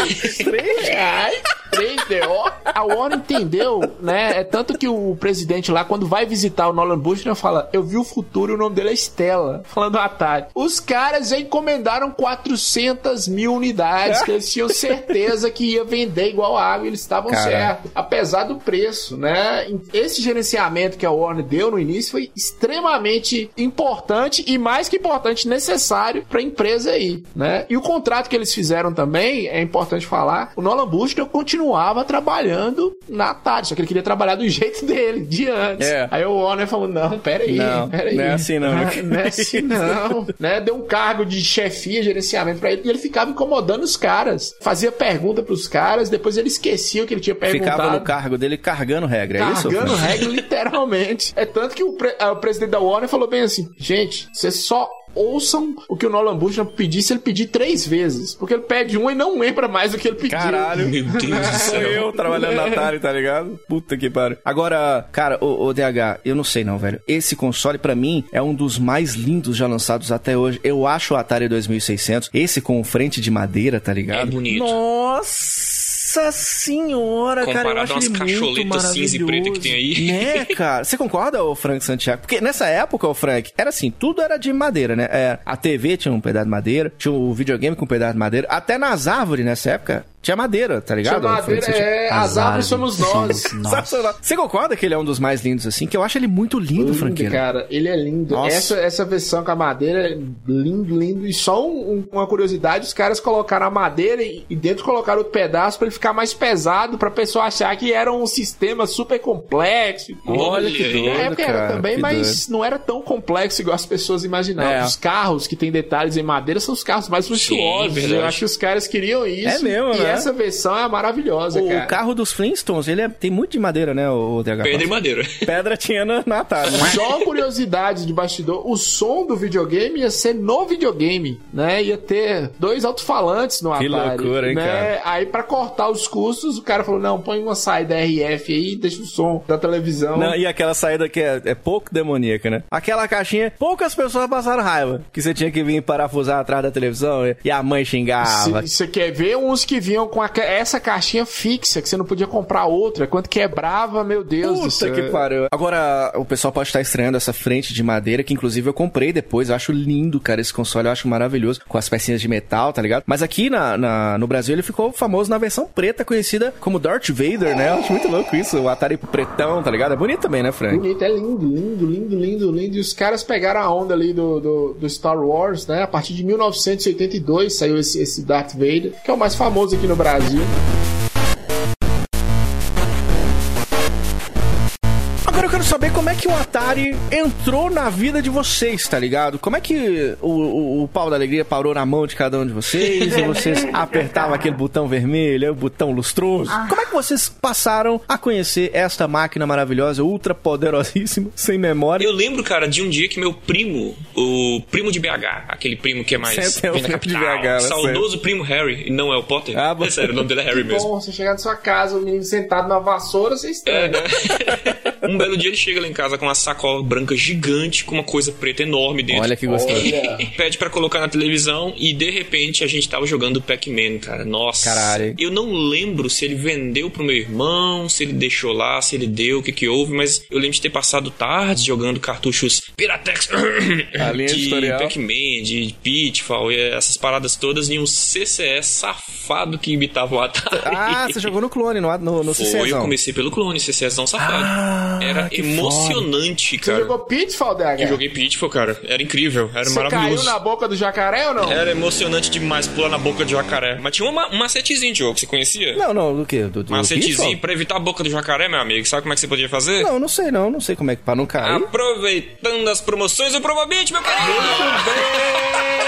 Speaker 6: 3 reais? 3 DO? A Warner entendeu, né? É tanto que o presidente lá, quando vai visitar o Nolan Bushnell, fala: Eu vi o futuro e o nome dele é Stella. Falando do Atari. Os caras já encomendaram 400 mil unidades, que eles tinham certeza que ia vender igual água e eles estavam certos. Apesar do preço, né? Esse gerenciamento que a Warner deu no início foi extremamente importante e mais que importante, necessário para a empresa aí, né? E o contrato que eles fizeram também, é importante falar, o Nolan Bushnell continuava trabalhando na Atari, só que ele queria trabalhar do jeito dele, de antes.
Speaker 5: É.
Speaker 6: Aí o Warner falou, não, peraí,
Speaker 5: Não,
Speaker 6: peraí.
Speaker 5: não é assim não,
Speaker 6: Ah, Não é assim não. né? Deu um cargo de chefia, gerenciamento pra ele e ele ficava incomodando os caras. Fazia pergunta pros caras, depois ele esquecia o que ele tinha perguntado.
Speaker 5: Ficava no cargo dele carregando regra, é isso?
Speaker 6: Carregando regra, literalmente. É tanto que o, pre- ah, o presidente da Warner falou bem assim: gente, vocês só ouçam o que o Nolan Bushnell pedir se ele pedir três vezes. Porque ele pede um e não lembra mais do que ele pediu.
Speaker 5: Caralho.
Speaker 7: Meu Deus do céu.
Speaker 5: eu trabalhando na Atari, tá ligado? Puta que pariu. Agora, cara, o, o DH, eu não sei não, velho. Esse console, pra mim, é um dos mais lindos já lançados até hoje. Eu acho o Atari 2600, esse com frente de madeira, tá ligado?
Speaker 7: É bonito.
Speaker 5: Nossa Nossa senhora, cara, eu
Speaker 7: Comparado
Speaker 5: acho
Speaker 7: às
Speaker 5: ele
Speaker 7: cacholetas cinza e preta que tem aí.
Speaker 5: Né, cara? Você concorda, ô Frank Santiago? Porque nessa época, ô Frank, era assim, tudo era de madeira, né? É, a TV tinha um pedaço de madeira, tinha o videogame com um pedaço de madeira, até nas árvores nessa época tinha madeira, tá ligado?
Speaker 6: Tinha madeira, é, as árvores somos nós.
Speaker 5: Sensacional. Você concorda que ele é um dos mais lindos, assim? Que eu acho ele muito lindo,
Speaker 6: Lindo,
Speaker 5: Franqueira.
Speaker 6: cara, ele é lindo.
Speaker 5: Nossa.
Speaker 6: Essa, essa versão com a madeira é lindo, lindo. E só um- um- uma curiosidade: os caras colocaram a madeira e, e dentro colocaram outro pedaço pra ele ficar mais pesado, pra pessoa achar que era um sistema super complexo.
Speaker 5: Olha que doido,
Speaker 6: época era
Speaker 5: cara,
Speaker 6: também,
Speaker 5: que
Speaker 6: mas não era tão complexo igual as pessoas imaginavam.
Speaker 5: É.
Speaker 6: Os carros que tem detalhes em madeira são os carros mais luxuosos.
Speaker 7: verdade.
Speaker 6: Eu acho que os caras queriam isso.
Speaker 5: É mesmo, né?
Speaker 6: Essa versão é maravilhosa,
Speaker 5: O
Speaker 6: cara.
Speaker 5: carro dos Flintstones, ele é- tem muito de madeira, né, o DH?
Speaker 7: Pedra e madeira.
Speaker 5: Pedra tinha na, na Atari.
Speaker 6: Só uma curiosidade de bastidor, o som do videogame ia ser no videogame, né? Ia ter dois alto-falantes no
Speaker 5: Que
Speaker 6: Atari.
Speaker 5: loucura, hein,
Speaker 6: né?
Speaker 5: cara?
Speaker 6: Aí pra cortar os custos, o cara falou, não, põe uma saída RF aí, deixa o som da televisão.
Speaker 5: Não, e aquela saída que é, é pouco demoníaca, né? Aquela caixinha, poucas pessoas passaram raiva. Que você tinha que vir parafusar atrás da televisão e- a mãe xingava.
Speaker 6: Você quer ver uns que vinham com a essa caixinha fixa, que você não podia comprar outra, quando quebrava, meu Deus do
Speaker 5: Puta
Speaker 6: céu.
Speaker 5: que pariu. Agora, o pessoal pode estar estranhando essa frente de madeira, que inclusive eu comprei depois. Eu acho lindo, cara, esse console. Eu acho maravilhoso. Com as pecinhas de metal, tá ligado? Mas aqui na, na- no Brasil ele ficou famoso na versão preta, conhecida como Darth Vader, né? Eu acho muito louco isso. O Atari pretão, tá ligado? É bonito também, né, Frank?
Speaker 6: Bonito, é lindo, lindo, lindo, lindo, lindo. E os caras pegaram a onda ali do, do, do Star Wars, né? A partir de 1982 saiu esse, esse Darth Vader, que é o mais famoso aqui no Brasil.
Speaker 5: Saber como é que o Atari entrou na vida de vocês, tá ligado? Como é que o, o, o pau da alegria parou na mão de cada um de vocês e vocês apertavam aquele botão vermelho, o botão lustroso? Como é que vocês passaram a conhecer esta máquina maravilhosa, ultra poderosíssima, sem memória?
Speaker 7: Eu lembro, cara, de um dia que meu primo, o primo de BH, aquele primo que é mais
Speaker 5: Sempre é o primo de
Speaker 7: capital,
Speaker 5: BH, né?
Speaker 7: saudoso primo Harry, e não é o Potter.
Speaker 5: Ah, bom.
Speaker 7: é sério, o nome dele é Harry mesmo.
Speaker 6: Bom, você chegar na sua casa, o menino sentado na vassoura, você estranha.
Speaker 7: um belo dia ele chega lá em casa com uma sacola branca gigante com uma coisa preta enorme dentro.
Speaker 5: Olha que gostoso.
Speaker 7: Pede pra colocar na televisão e de repente a gente tava jogando Pac-Man, cara. Nossa.
Speaker 5: Caralho.
Speaker 7: Eu não lembro se ele vendeu pro meu irmão, se ele deixou lá, se ele deu, o que que houve, mas eu lembro de ter passado tardes jogando cartuchos Piratex
Speaker 5: A linha
Speaker 7: de. Pac-Man, de Pitfall, essas paradas todas em um CCS safado que imitava o Atari.
Speaker 5: Ah, você jogou no clone, no, no, no
Speaker 7: Foi, eu comecei pelo clone, CCSão safado.
Speaker 5: Ah,
Speaker 7: Era
Speaker 5: que
Speaker 7: emocionante,
Speaker 6: Você
Speaker 7: cara.
Speaker 6: jogou Pitfall, DH?
Speaker 7: Eu joguei Pitfall, cara. Era incrível, era
Speaker 6: Você
Speaker 7: maravilhoso.
Speaker 6: caiu na boca do jacaré ou não?
Speaker 7: Era emocionante demais pular na boca do jacaré. Mas tinha uma, um macetezinho de jogo, você conhecia?
Speaker 5: Não, não, do quê? Do, do
Speaker 7: Macetezinho
Speaker 5: Pitfall?
Speaker 7: pra evitar a boca do jacaré, meu amigo. Sabe como é que você podia fazer?
Speaker 5: Não, não sei não, não sei como é que pra não cair.
Speaker 7: Aproveitando as promoções do Promobit, meu querido!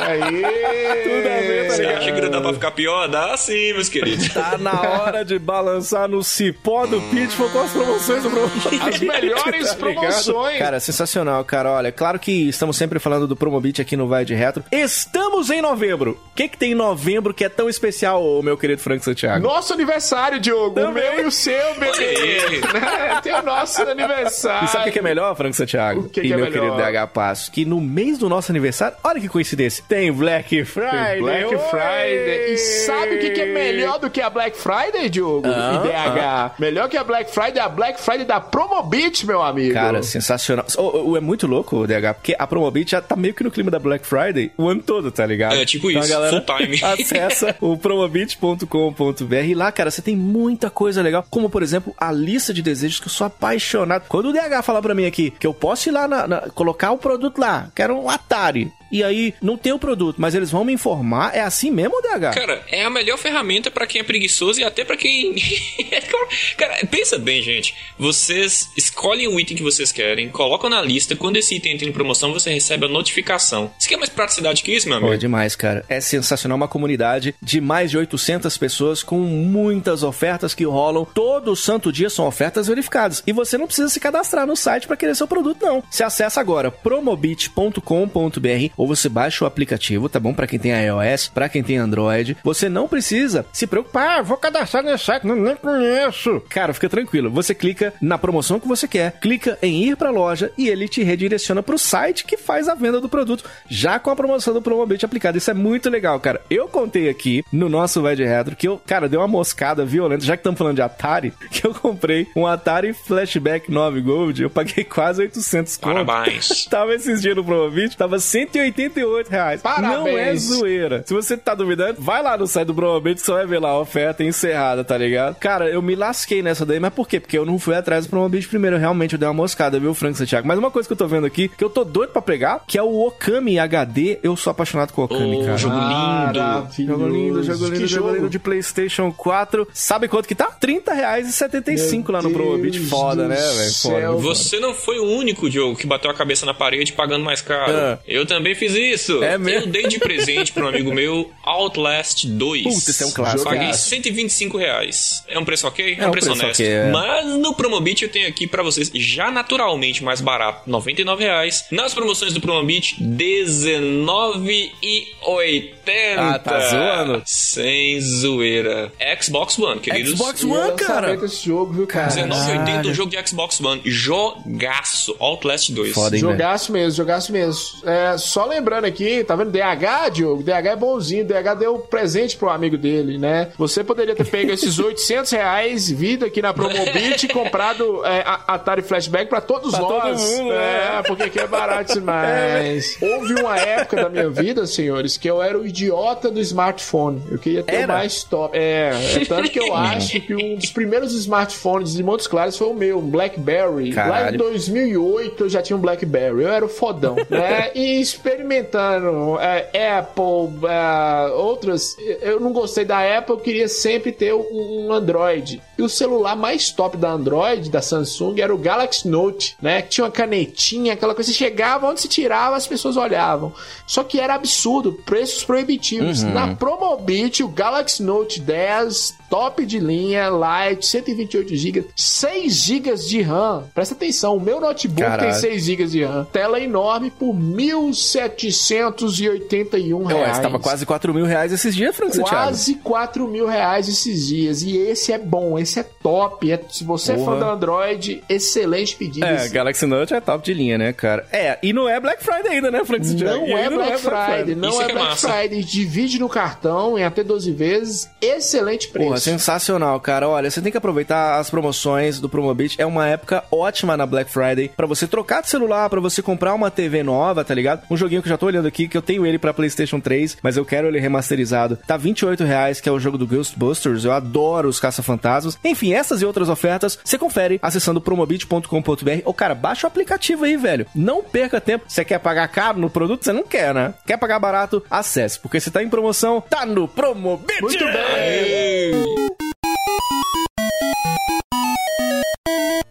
Speaker 6: Aí.
Speaker 5: Tudo a ver, tá
Speaker 7: Você acha que não dá pra ficar pior? Dá sim, meus queridos.
Speaker 5: Tá na hora de balançar no cipó do Pitfall com as promoções do Promobit.
Speaker 6: As melhores
Speaker 5: Tá
Speaker 6: promoções.
Speaker 5: Cara, sensacional, cara. Olha, claro que estamos sempre falando do Promobit aqui no Vai de Retro. Estamos em novembro. O que, que tem em novembro que é tão especial, meu querido Frank Santiago?
Speaker 6: Nosso aniversário, Diogo. O
Speaker 5: Também.
Speaker 6: meu e o seu, bebê. Né? Tem o nosso aniversário.
Speaker 5: E sabe o que é melhor, Frank Santiago?
Speaker 6: O que
Speaker 5: e
Speaker 6: que é
Speaker 5: meu
Speaker 6: melhor?
Speaker 5: querido DH Passo? Que no mês do nosso aniversário, olha que coincidência, tem Black Friday.
Speaker 6: Black
Speaker 5: Oi!
Speaker 6: Friday. E sabe o que, que é melhor do que a Black Friday, Diogo?
Speaker 5: Ah,
Speaker 6: e DH? Melhor que a Black Friday é a Black Friday da Promobit, meu amigo.
Speaker 5: Cara, sensacional. O, o- é muito louco o DH, porque a Promobit já tá meio que no clima da Black Friday o ano todo, tá ligado?
Speaker 7: É, tipo
Speaker 5: Então
Speaker 7: isso,
Speaker 5: a galera
Speaker 7: full time.
Speaker 5: acessa o promobit.com.br e lá, cara, você tem muita coisa legal, como por exemplo, a lista de desejos que eu sou apaixonado. Quando o DH fala pra mim aqui que eu posso ir lá, na- na- colocar o produto lá, quero um Atari, e aí não tem o produto, mas eles vão me informar, é assim mesmo, DH?
Speaker 7: Cara, é a melhor ferramenta pra quem é preguiçoso e até pra quem. Cara, pensa bem, gente. Vocês escolhem o item que vocês querem, colocam na lista. Quando esse item entra em promoção, você recebe a notificação. Isso quer mais praticidade que isso, meu
Speaker 5: Pô, é
Speaker 7: amigo?
Speaker 5: demais, cara. É sensacional. Uma comunidade de mais de 800 pessoas com muitas ofertas que rolam. Todo santo dia são ofertas verificadas. E você não precisa se cadastrar no site para querer seu produto, não. Se acessa agora promobit.com.br ou você baixa o aplicativo, tá bom? Pra quem tem iOS, pra quem tem Android. Você não precisa se preocupar, ah, vou cadastrar nesse site, não, nem conheço. Cara, fica tranquilo. Você clica na promoção que você quer, clica em ir pra loja e ele te redireciona pro site que faz a venda do produto, já com a promoção do Promobit aplicada. Isso é muito legal, cara. Eu contei aqui no nosso Vai de Retro que eu, cara, deu uma moscada violenta, já que estamos falando de Atari, que eu comprei um Atari Flashback 9 Gold, eu paguei quase 800 conto.
Speaker 7: Parabéns.
Speaker 5: Tava esses dias no Promobit, tava 188 reais.
Speaker 6: Parabéns.
Speaker 5: Não é zoeira. Se você tá duvidando, vai lá no site do Promobit, você vai ver lá a oferta encerrada, tá ligado? Cara, eu me lasquei nessa daí, mas por quê? Porque eu não fui atrás do Promobit primeiro, realmente eu dei uma moscada, viu, Frank Santiago? Mas uma coisa que eu tô vendo aqui, que eu tô doido pra pegar, que é o Okami HD. Eu sou apaixonado com o Okami,
Speaker 7: Ô,
Speaker 5: cara.
Speaker 7: jogo lindo.
Speaker 5: Jogo lindo, jogo lindo,
Speaker 6: Que
Speaker 5: jogo lindo de PlayStation 4. Sabe quanto que tá? R$ 30,75 lá no
Speaker 6: Meu
Speaker 5: Promobit.
Speaker 6: Deus
Speaker 5: Foda,
Speaker 6: do
Speaker 5: né, velho? Foda.
Speaker 7: Você não foi o único, Diogo, que bateu a cabeça na parede pagando mais caro.
Speaker 5: Ah.
Speaker 7: Eu também fiz isso.
Speaker 5: É mesmo?
Speaker 7: Eu dei de presente para um amigo meu Outlast 2.
Speaker 5: Putz, esse é um clássico.
Speaker 7: Paguei
Speaker 5: Jogaço.
Speaker 7: 125 reais. É um preço ok? É,
Speaker 5: É
Speaker 7: um
Speaker 5: um
Speaker 7: preço
Speaker 5: preço
Speaker 7: honesto.
Speaker 5: ok, é.
Speaker 7: Mas no Promobit eu tenho aqui pra vocês, já naturalmente mais barato, 99 reais. Nas promoções do Promobit, R$19,80.
Speaker 5: Ah, tá zoando?
Speaker 7: Sem zoeira. Xbox One, queridos.
Speaker 5: Xbox
Speaker 6: é
Speaker 5: One, cara.
Speaker 6: desse jogo, viu, cara?
Speaker 7: R$19,80 um jogo de Xbox One. Jogaço. Outlast 2.
Speaker 5: Foda, hein?
Speaker 6: Jogaço mesmo, jogaço mesmo. É, só lembrando aqui, tá vendo? DH, Diogo? DH é bonzinho. DH deu presente pro amigo dele, né? Você poderia ter pego esses 800 reais, vindo aqui na Promobit e comprado é, Atari Flashback pra todos
Speaker 5: Pra todo
Speaker 6: nós.
Speaker 5: mundo,
Speaker 6: é, porque aqui é barato demais. Houve uma época da minha vida, senhores, que eu era o idiota do smartphone. Eu queria ter
Speaker 5: Era?
Speaker 6: mais top. É, é tanto que eu acho que um dos primeiros smartphones de Montes Claros foi o meu, um BlackBerry. Lá
Speaker 5: Caralho.
Speaker 6: em 2008 eu já tinha um BlackBerry, eu era o fodão, né? E experimentando é, Apple, é, outras, eu não gostei da Apple, eu queria sempre ter um, um Android. E o celular mais top da Android, da Samsung, era o Galaxy Note, né? Que tinha uma canetinha, aquela coisa, você chegava, onde se tirava, as pessoas olhavam. Só que era absurdo, preços proibitivos. Na Promobit, o Galaxy Note 10, top de linha, light, 128 GB, 6 GB de RAM. Presta atenção, o meu notebook
Speaker 5: Caralho.
Speaker 6: tem 6 GB de RAM. Tela enorme por 1.781
Speaker 5: Ué,
Speaker 6: reais.
Speaker 5: você tava quase 4 mil reais esses dias, Frank.
Speaker 6: Quase 4 mil reais esses dias. E esse é bom, esse é top. É- se você é fã
Speaker 5: Porra.
Speaker 6: do Android, excelente pedido.
Speaker 5: É,
Speaker 6: Esse-
Speaker 5: Galaxy Note é top de linha, né, cara? É, e não é Black Friday ainda, né, Frank Santiago?
Speaker 6: Não é
Speaker 5: ainda
Speaker 6: Black Friday, não
Speaker 7: Isso
Speaker 6: é
Speaker 7: é
Speaker 6: Black
Speaker 7: massa.
Speaker 6: Friday. Divide no cartão em até 12 vezes. Excelente preço.
Speaker 5: Porra, sensacional, cara. Olha, você tem que aproveitar as promoções do Promobit. É uma época ótima na Black Friday pra você trocar de celular, pra você comprar uma TV nova, tá ligado? Um joguinho que eu já tô olhando aqui, que eu tenho ele pra PlayStation 3, mas eu quero ele remasterizado. Tá 28 reais, que é o jogo do Ghostbusters. Eu adoro os caça-fantasmas. Enfim, essas e outras ofertas, você confere acessando promobit.com.br. Ou, cara, baixa o aplicativo aí, velho. Não perca tempo. Você quer pagar caro no produto? Você não quer, né? Quer pagar barato? Acesse, porque se tá em promoção, tá no Promobit!
Speaker 6: Muito bem.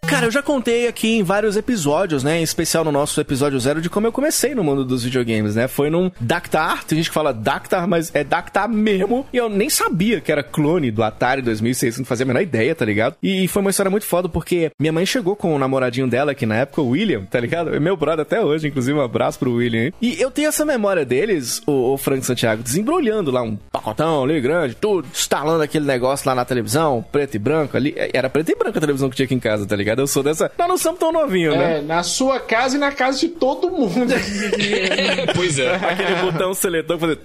Speaker 5: Cara, eu já contei aqui em vários episódios, né? Em especial no nosso episódio zero, de como eu comecei no mundo dos videogames, né? Foi num Dactar, tem gente que fala Dactar, mas é Dactar mesmo. E eu nem sabia que era clone do Atari 2600, não fazia a menor ideia, tá ligado? E foi uma história muito foda, porque minha mãe chegou com o namoradinho dela, que na época, o William, tá ligado? É meu brother até hoje, inclusive um abraço pro William, hein? E eu tenho essa memória deles, o, o Frank Santiago, desembrulhando lá um pacotão ali grande, tudo, instalando aquele negócio lá na televisão, preto e branco ali. É, Era preto e branco a televisão que tinha aqui em casa, tá ligado? Eu sou dessa. Nós não somos tão novinhos, né?
Speaker 6: É, na sua casa e na casa de todo mundo.
Speaker 7: pois é.
Speaker 5: Aquele botão seletor fazer.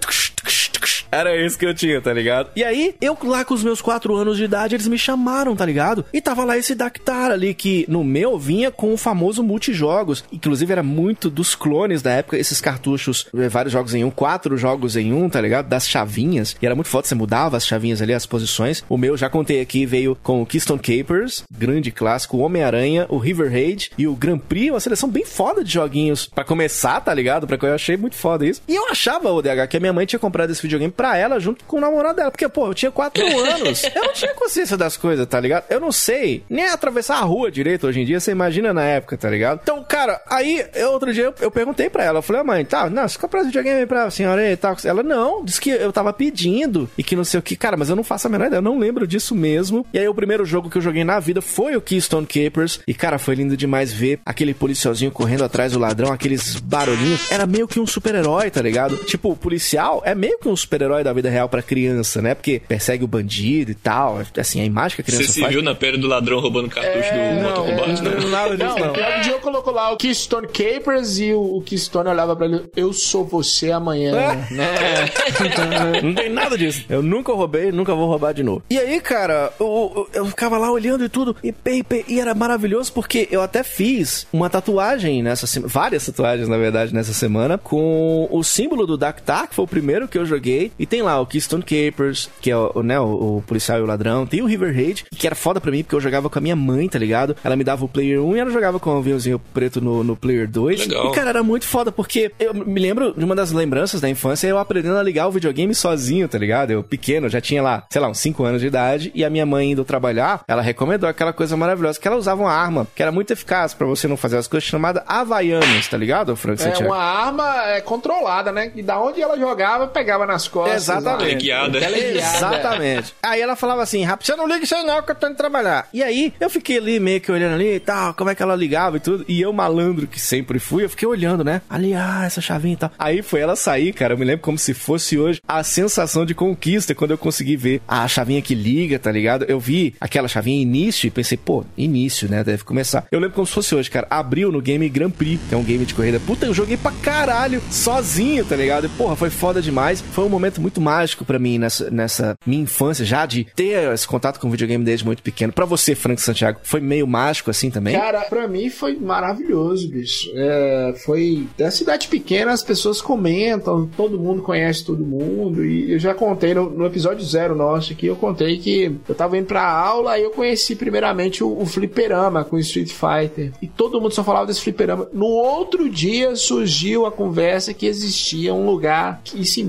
Speaker 5: Era esse que eu tinha, tá ligado? E aí, eu lá com os meus 4 anos de idade, eles me chamaram, tá ligado? E tava lá esse Dactar ali, que no meu vinha com o famoso multijogos. Inclusive, era muito dos clones da época, esses cartuchos, eh, vários jogos em um, quatro jogos em um, tá ligado? Das chavinhas. E era muito foda, você mudava as chavinhas ali, as posições. O meu, já contei aqui, veio com o Keystone Capers, grande clássico, o Homem-Aranha, o River Raid e o Grand Prix, uma seleção bem foda de joguinhos pra começar, tá ligado? Pra que eu achei muito foda isso. E eu achava, o DH, que a minha mãe tinha comprado esse videogame pra ela junto com o namorado dela. Porque, pô, eu tinha quatro anos. Eu não tinha consciência das coisas, tá ligado? Eu não sei nem atravessar a rua direito hoje em dia, você imagina na época, tá ligado? Então, cara, aí, eu, outro dia eu, eu perguntei pra ela, eu falei, "Ah, mãe, tá, não, você comprou esse videogame pra senhora e tal. Ela, não, disse que eu tava pedindo e que não sei o que. Cara, mas eu não faço a menor ideia, eu não lembro disso mesmo. E aí, o primeiro jogo que eu joguei na vida foi o Keystone Capers. E, cara, foi lindo demais ver aquele policialzinho correndo atrás do ladrão, aqueles barulhinhos. Era meio que um super-herói, tá ligado? Tipo, o policial é meio que um super-herói da vida real pra criança, né? Porque persegue o bandido e tal. Assim, a imagem que a criança
Speaker 7: Você se
Speaker 5: faz.
Speaker 7: viu na pele do ladrão roubando cartucho do Moto Combate, né?
Speaker 5: Não, nada disso,
Speaker 6: Não,
Speaker 5: não.
Speaker 6: pior o Diogo colocou lá o Keystone Capers e o, o Keystone olhava pra ele, eu sou você amanhã, né?
Speaker 5: Não tem nada disso. Eu nunca roubei, nunca vou roubar de novo. E aí, cara, eu, eu, eu ficava lá olhando e tudo, e, e, e era maravilhoso porque eu até fiz uma tatuagem nessa semana, várias tatuagens, na verdade, nessa semana, com o símbolo do Dactar, que foi o primeiro que eu joguei, e tem lá o Keystone Capers, que é o, né, o, o policial e o ladrão, tem o River Raid, que era foda pra mim, porque eu jogava com a minha mãe, tá ligado? Ela me dava o Player 1 e ela jogava com o aviãozinho preto no, no Player 2.
Speaker 7: Legal.
Speaker 5: E, cara, era muito foda, porque eu me lembro de uma das lembranças da infância, eu aprendendo a ligar o videogame sozinho, tá ligado? Eu pequeno, já tinha lá, sei lá, uns 5 anos de idade, e a minha mãe indo trabalhar, ela recomendou aquela coisa maravilhosa, que ela usava uma arma, que era muito eficaz pra você não fazer as coisas, chamada Havaianas, tá ligado, Frank
Speaker 6: É
Speaker 5: Santiago?
Speaker 6: uma arma é, controlada, né? E da onde ela jogava, pegava nas costas.
Speaker 5: Exatamente.
Speaker 7: Teleguiada.
Speaker 6: Teleguiada.
Speaker 5: Exatamente. Aí ela falava assim, rápido, você não liga isso aí não, que eu tô indo trabalhar. E aí, eu fiquei ali meio que olhando ali e tal, como é que ela ligava e tudo. E eu, malandro que sempre fui, eu fiquei olhando, né? Ali, ah, essa chavinha e tal. Aí foi ela sair, cara, eu me lembro como se fosse hoje a sensação de conquista quando eu consegui ver a chavinha que liga, tá ligado? Eu vi aquela chavinha início e pensei, pô, início, né? Deve começar. Eu lembro como se fosse hoje, cara. Abriu no game Grand Prix, que é um game de corrida. Puta, eu joguei pra caralho, sozinho, tá ligado? E, porra, foi foda demais. Foi um momento muito mágico pra mim nessa, nessa minha infância, já de ter esse contato com o videogame desde muito pequeno. Pra você, Frank Santiago, foi meio mágico assim também?
Speaker 6: Cara, pra mim foi maravilhoso, bicho. É, foi. Da cidade pequena, as pessoas comentam, todo mundo conhece todo mundo. E eu já contei no, no episódio zero nosso aqui, eu contei que eu tava indo pra aula e eu conheci primeiramente o, o fliperama com Street Fighter. E todo mundo só falava desse fliperama. No outro dia surgiu a conversa que existia um lugar, isso em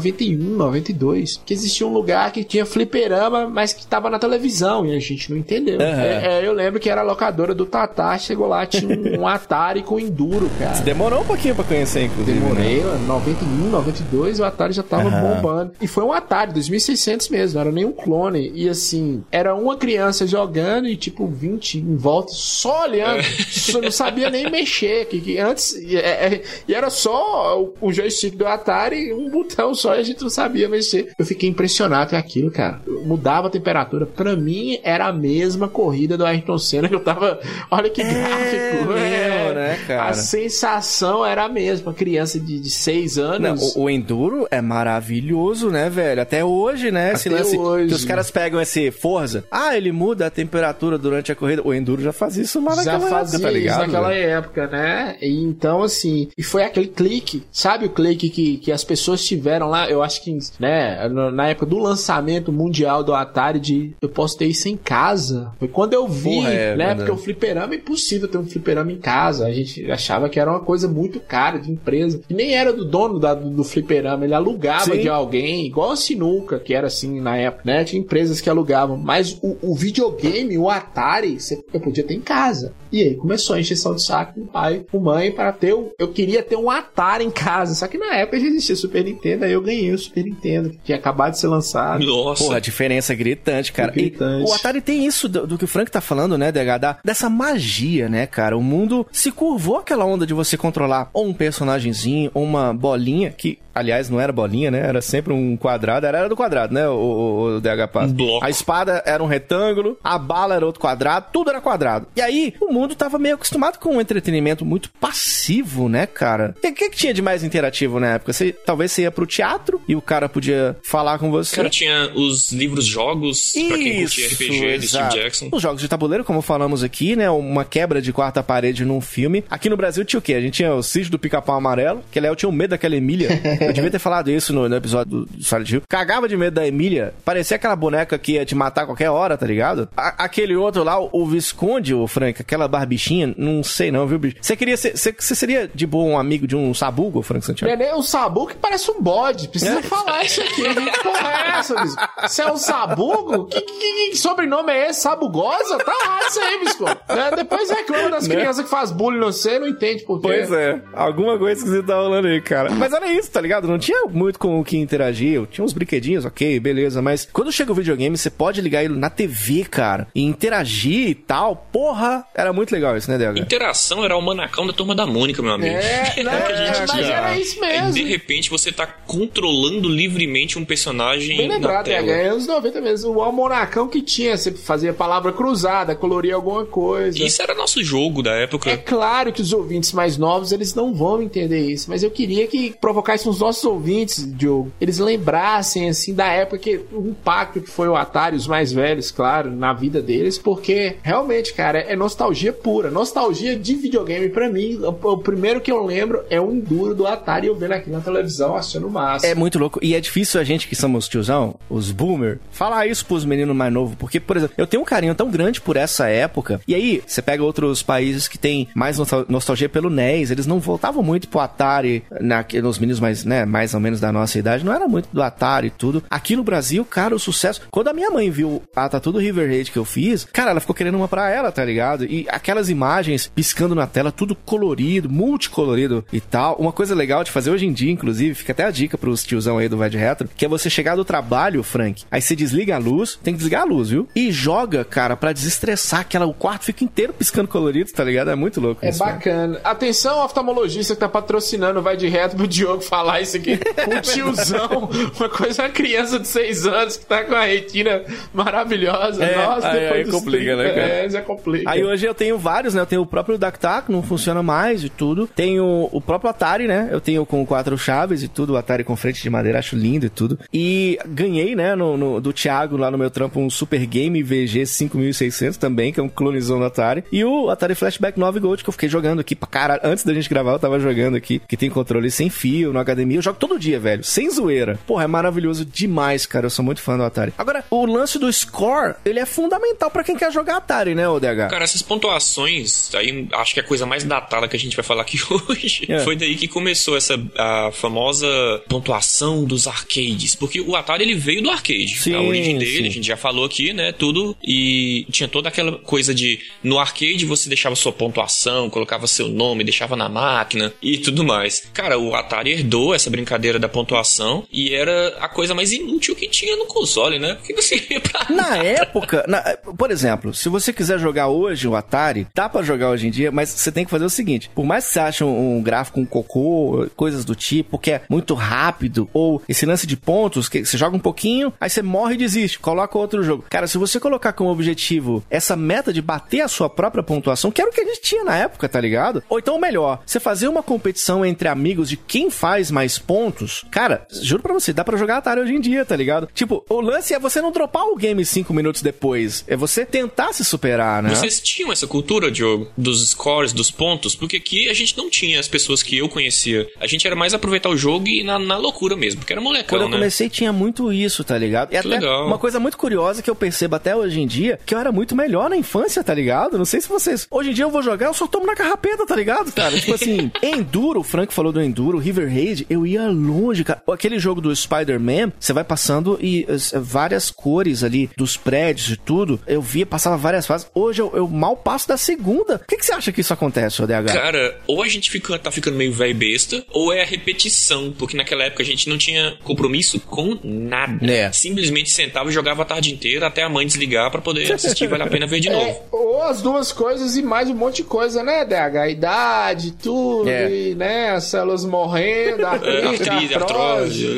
Speaker 6: 1991, 92, que existia um lugar que tinha fliperama, mas que tava na televisão e a gente não entendeu.
Speaker 5: Aham.
Speaker 6: É, é, eu lembro que era a locadora do Tatá, chegou lá, tinha um, um Atari com Enduro, cara.
Speaker 5: Demorou um pouquinho pra conhecer, inclusive. né?
Speaker 6: Demorei, mano, 91, 92, o Atari já tava
Speaker 5: Aham.
Speaker 6: bombando. E foi um Atari, 2600 mesmo, não era nem um clone. E assim, era uma criança jogando e tipo 20 em volta, só olhando. Só não sabia nem mexer. Que, que antes, e, é- é- e era só o, o joystick do Atari, um botão só e a gente não sabia mexer. Eu fiquei impressionado com aquilo, cara. Mudava a temperatura. Pra mim, era a mesma corrida do Ayrton Senna que eu tava. Olha que gráfico.
Speaker 5: mesmo, né, cara?
Speaker 6: A sensação era a mesma. Criança de, de 6
Speaker 5: Não,
Speaker 6: anos.
Speaker 5: o, o Enduro é maravilhoso, né, velho? Até hoje, né? esse
Speaker 6: Até
Speaker 5: lance
Speaker 6: hoje.
Speaker 5: que os caras pegam esse Forza. Ah, ele muda a temperatura durante a corrida. O Enduro já faz isso lá
Speaker 6: já
Speaker 5: naquela
Speaker 6: fazia
Speaker 5: época, tá
Speaker 6: isso
Speaker 5: ligado?
Speaker 6: naquela
Speaker 5: velho?
Speaker 6: época, né? E então, assim, e foi aquele clique, sabe o clique que, que as pessoas tiveram lá? Eu acho que, né, na época do lançamento mundial do Atari, de eu posso ter isso em casa. Foi quando eu vi,
Speaker 5: Porra, é
Speaker 6: né? Porque o fliperama é impossível ter um fliperama em casa. A gente achava que era uma coisa muito cara de empresa. E nem era do dono da- do, fliperama, ele alugava
Speaker 5: Sim.
Speaker 6: de alguém, igual a Sinuca, que era assim na época, né? Tinha empresas que alugavam. Mas o, o videogame, o Atari, você eu podia ter em casa. E aí começou a encheção de saco com o pai, com mãe, para ter o. Eu queria ter um Atari em casa. Só que na época já existia Super Nintendo, aí eu ganhei o Super Nintendo, que tinha acabado de ser lançado.
Speaker 7: Nossa.
Speaker 5: Porra, a diferença é gritante, cara. E
Speaker 6: Gritante.
Speaker 5: o Atari tem isso do, do que o Frank tá falando, né, DH? Da- dessa magia, né, cara? O mundo se curvou aquela onda de você controlar ou um personagemzinho, ou uma bolinha, que, aliás, não era bolinha, né? Era sempre um quadrado. Era, era do quadrado, né, o, o, o DH Paz?
Speaker 7: Um bloco.
Speaker 5: A espada era um retângulo, a bala era outro quadrado, tudo era quadrado. E aí, o mundo tava meio acostumado com um entretenimento muito passivo, né, cara? O que, que, que tinha de mais interativo na época? Você, talvez você ia pro teatro e o cara podia falar com você.
Speaker 7: Cara, tinha os livros jogos pra quem curtia RPG de Steve
Speaker 5: exato.
Speaker 7: Jackson.
Speaker 5: Os jogos de tabuleiro, como falamos aqui, né? Uma quebra de quarta parede num filme. Aqui no Brasil tinha o quê? A gente tinha o Sítio do Pica-Pau Amarelo, que Léo tinha o medo daquela Emília. Eu devia ter falado isso no, no episódio do, Silent Hill. Cagava de medo da Emília. Parecia aquela boneca que ia te matar a qualquer hora, tá ligado? A- aquele outro lá, o Visconde, o Frank, aquela barbichinha, não sei não, viu, bicho? Você queria ser. Você seria de boa um amigo de um sabugo, Frank Santiago?
Speaker 6: Neném, o sabugo que parece um bode. Precisa falar isso aqui. Que porra é essa, Bisco? Você é um sabugo? Que, que- que sobrenome é esse? Sabugosa? Tá errado isso aí, Bisco. É, depois reclama das crianças que faz bullying no você, não entende por quê.
Speaker 5: Pois é, alguma coisa que você tá rolando aí, cara. Mas era isso, tá ligado? Não tinha muito com o que interagir. Tinha uns brinquedinhos, ok, beleza. Mas quando chega o videogame, você pode ligar ele na TV, cara, e interagir e tal. Porra, era muito legal isso, né, DH?
Speaker 7: Interação era o manacão da turma da Mônica, meu amigo.
Speaker 6: É, não,
Speaker 7: gente
Speaker 6: mas era isso
Speaker 7: Aí, de
Speaker 6: mesmo.
Speaker 7: repente, você tá controlando livremente um personagem
Speaker 6: Bem
Speaker 7: na
Speaker 6: lembrado,
Speaker 7: tela.
Speaker 6: é, é anos 90 mesmo. O almonacão que tinha, você fazia palavra cruzada, coloria alguma coisa.
Speaker 7: Isso era nosso jogo da época.
Speaker 6: É claro que os ouvintes mais novos, eles não vão entender isso, mas eu queria que provocasse os nossos ouvintes, Diogo, eles lembrassem, assim, da época que o impacto que foi o Atari, os mais velhos, claro, na vida deles, porque realmente, cara, é nostalgia pura, nostalgia de videogame pra mim. O, primeiro que eu lembro é o Enduro do Atari, eu vendo aqui na televisão, achando massa.
Speaker 5: É muito louco. E é difícil a gente que somos tiozão, os boomer, falar isso pros meninos mais novos. Porque, por exemplo, eu tenho um carinho tão grande por essa época. E aí, você pega outros países que tem mais nostal- nostalgia pelo NES. Eles não voltavam muito pro Atari, na, nos meninos mais, né, mais ou menos da nossa idade. Não era muito do Atari e tudo. Aqui no Brasil, cara, o sucesso. Quando a minha mãe viu a Tatu do River Raid que eu fiz, cara, ela ficou querendo uma pra ela, tá ligado? E aquelas imagens piscando na tela, tudo colorido, multicolorido e tal. Uma coisa legal de fazer hoje em dia, inclusive, fica até a dica pros tiozão aí do Vai de Retro, que é você chegar do trabalho, Frank, aí você desliga a luz, tem que desligar a luz, viu? E joga, cara, pra desestressar, aquela, o quarto fica inteiro piscando colorido, tá ligado? É muito louco
Speaker 6: É
Speaker 5: isso. cara.
Speaker 6: bacana. Atenção, oftalmologista que tá patrocinando, vai de reto pro Diogo falar isso aqui. Um tiozão, uma coisa, uma criança de 6 anos que tá com a retina maravilhosa.
Speaker 5: É,
Speaker 6: Nossa,
Speaker 5: aí-
Speaker 6: depois
Speaker 5: aí complica, né, cara?
Speaker 6: É, já complica.
Speaker 5: Aí hoje eu tenho vários, né? Eu tenho o próprio Dactac, não funciona mais e tudo. Tenho o próprio Atari, né? Eu tenho com quatro chaves e tudo, o Atari com frente de madeira, acho lindo e tudo. E ganhei, né, no, no- do Thiago lá no meu trampo um Super Game VG 5600 também, que é um clonezão do Atari. E o Atari Flashback 9 Gold, que eu fiquei jogando aqui pra caralho. Antes da gente gravar, eu tava jogando aqui, que tem controle sem fio, no HDMI. Eu jogo todo dia, velho, sem zoeira. Porra, é maravilhoso demais, cara. Eu sou muito fã do Atari. Agora, o lance do score, ele é fundamental pra quem quer jogar Atari, né, ODH?
Speaker 7: Cara, essas pontuações, aí acho que é a coisa mais datada que a gente vai falar aqui hoje.
Speaker 5: É.
Speaker 7: Foi daí que começou essa a famosa pontuação dos arcades. Porque o Atari ele veio do arcade.
Speaker 5: Sim,
Speaker 7: a origem dele,
Speaker 5: sim.
Speaker 7: a gente já falou aqui, né? Tudo. E tinha toda aquela coisa de. No arcade você deixava sua pontuação, colocava seu nome, deixava na máquina e tudo mais. Cara, o Atari herdou essa brincadeira da pontuação e era a coisa mais inútil que tinha no console, né? Porque você ia pra.
Speaker 5: Na época, na- por exemplo, se você quiser jogar hoje o Atari, dá pra jogar hoje em dia, mas você tem que fazer o seguinte: por mais que você ache um, um gráfico um cocô, coisas do tipo, que é muito rápido, ou esse lance de pontos, que você joga um pouquinho, aí você morre e desiste, coloca outro jogo. Cara, se você colocar como objetivo essa meta de bater a sua própria pontuação, que era o que a gente tinha na época, tá ligado? Ou então, melhor, você fazer uma competição entre amigos de quem faz mais pontos, cara, juro pra você, dá pra jogar Atari hoje em dia, tá ligado? Tipo, o lance é você não dropar o game cinco minutos depois, é você tentar se superar, né?
Speaker 7: Vocês tinham essa cultura, Diogo, dos scores, dos pontos? Porque aqui a gente não tinha as pessoas que eu conhecia. A gente era mais aproveitar o jogo e na, na loucura mesmo, porque era molecão,
Speaker 5: Quando eu
Speaker 7: né?
Speaker 5: comecei tinha muito isso, tá ligado? E até
Speaker 7: legal.
Speaker 5: uma coisa muito curiosa que eu percebo até hoje em dia, que eu era muito melhor na infância, tá ligado? Não sei se vocês... Hoje em dia eu vou jogar, eu só tomo na carrapeta, tá ligado, cara? tipo assim, Enduro, o Frank falou do Enduro, River Raid, eu ia longe, cara. Aquele jogo do Spider-Man, você vai passando e eh, várias cores ali dos prédios e tudo, eu via, passava várias fases. Hoje eu, eu mal passo da segunda. Por que, que você acha que isso acontece, ODH?
Speaker 7: Cara, ou a gente fica, tá ficando meio velho besta, ou é a repetição, porque naquela época a gente não tinha compromisso com nada.
Speaker 5: É.
Speaker 7: Simplesmente sentava e jogava a tarde inteira até a mãe desligar pra poder assistir, vale a pena ver de
Speaker 6: É,
Speaker 7: novo.
Speaker 6: ou as duas coisas e mais um monte de coisa, né, DH? Idade, tudo,
Speaker 5: É.
Speaker 6: e, né, as células morrendo,
Speaker 7: É,
Speaker 6: artrite,
Speaker 7: artrite,
Speaker 6: artrose.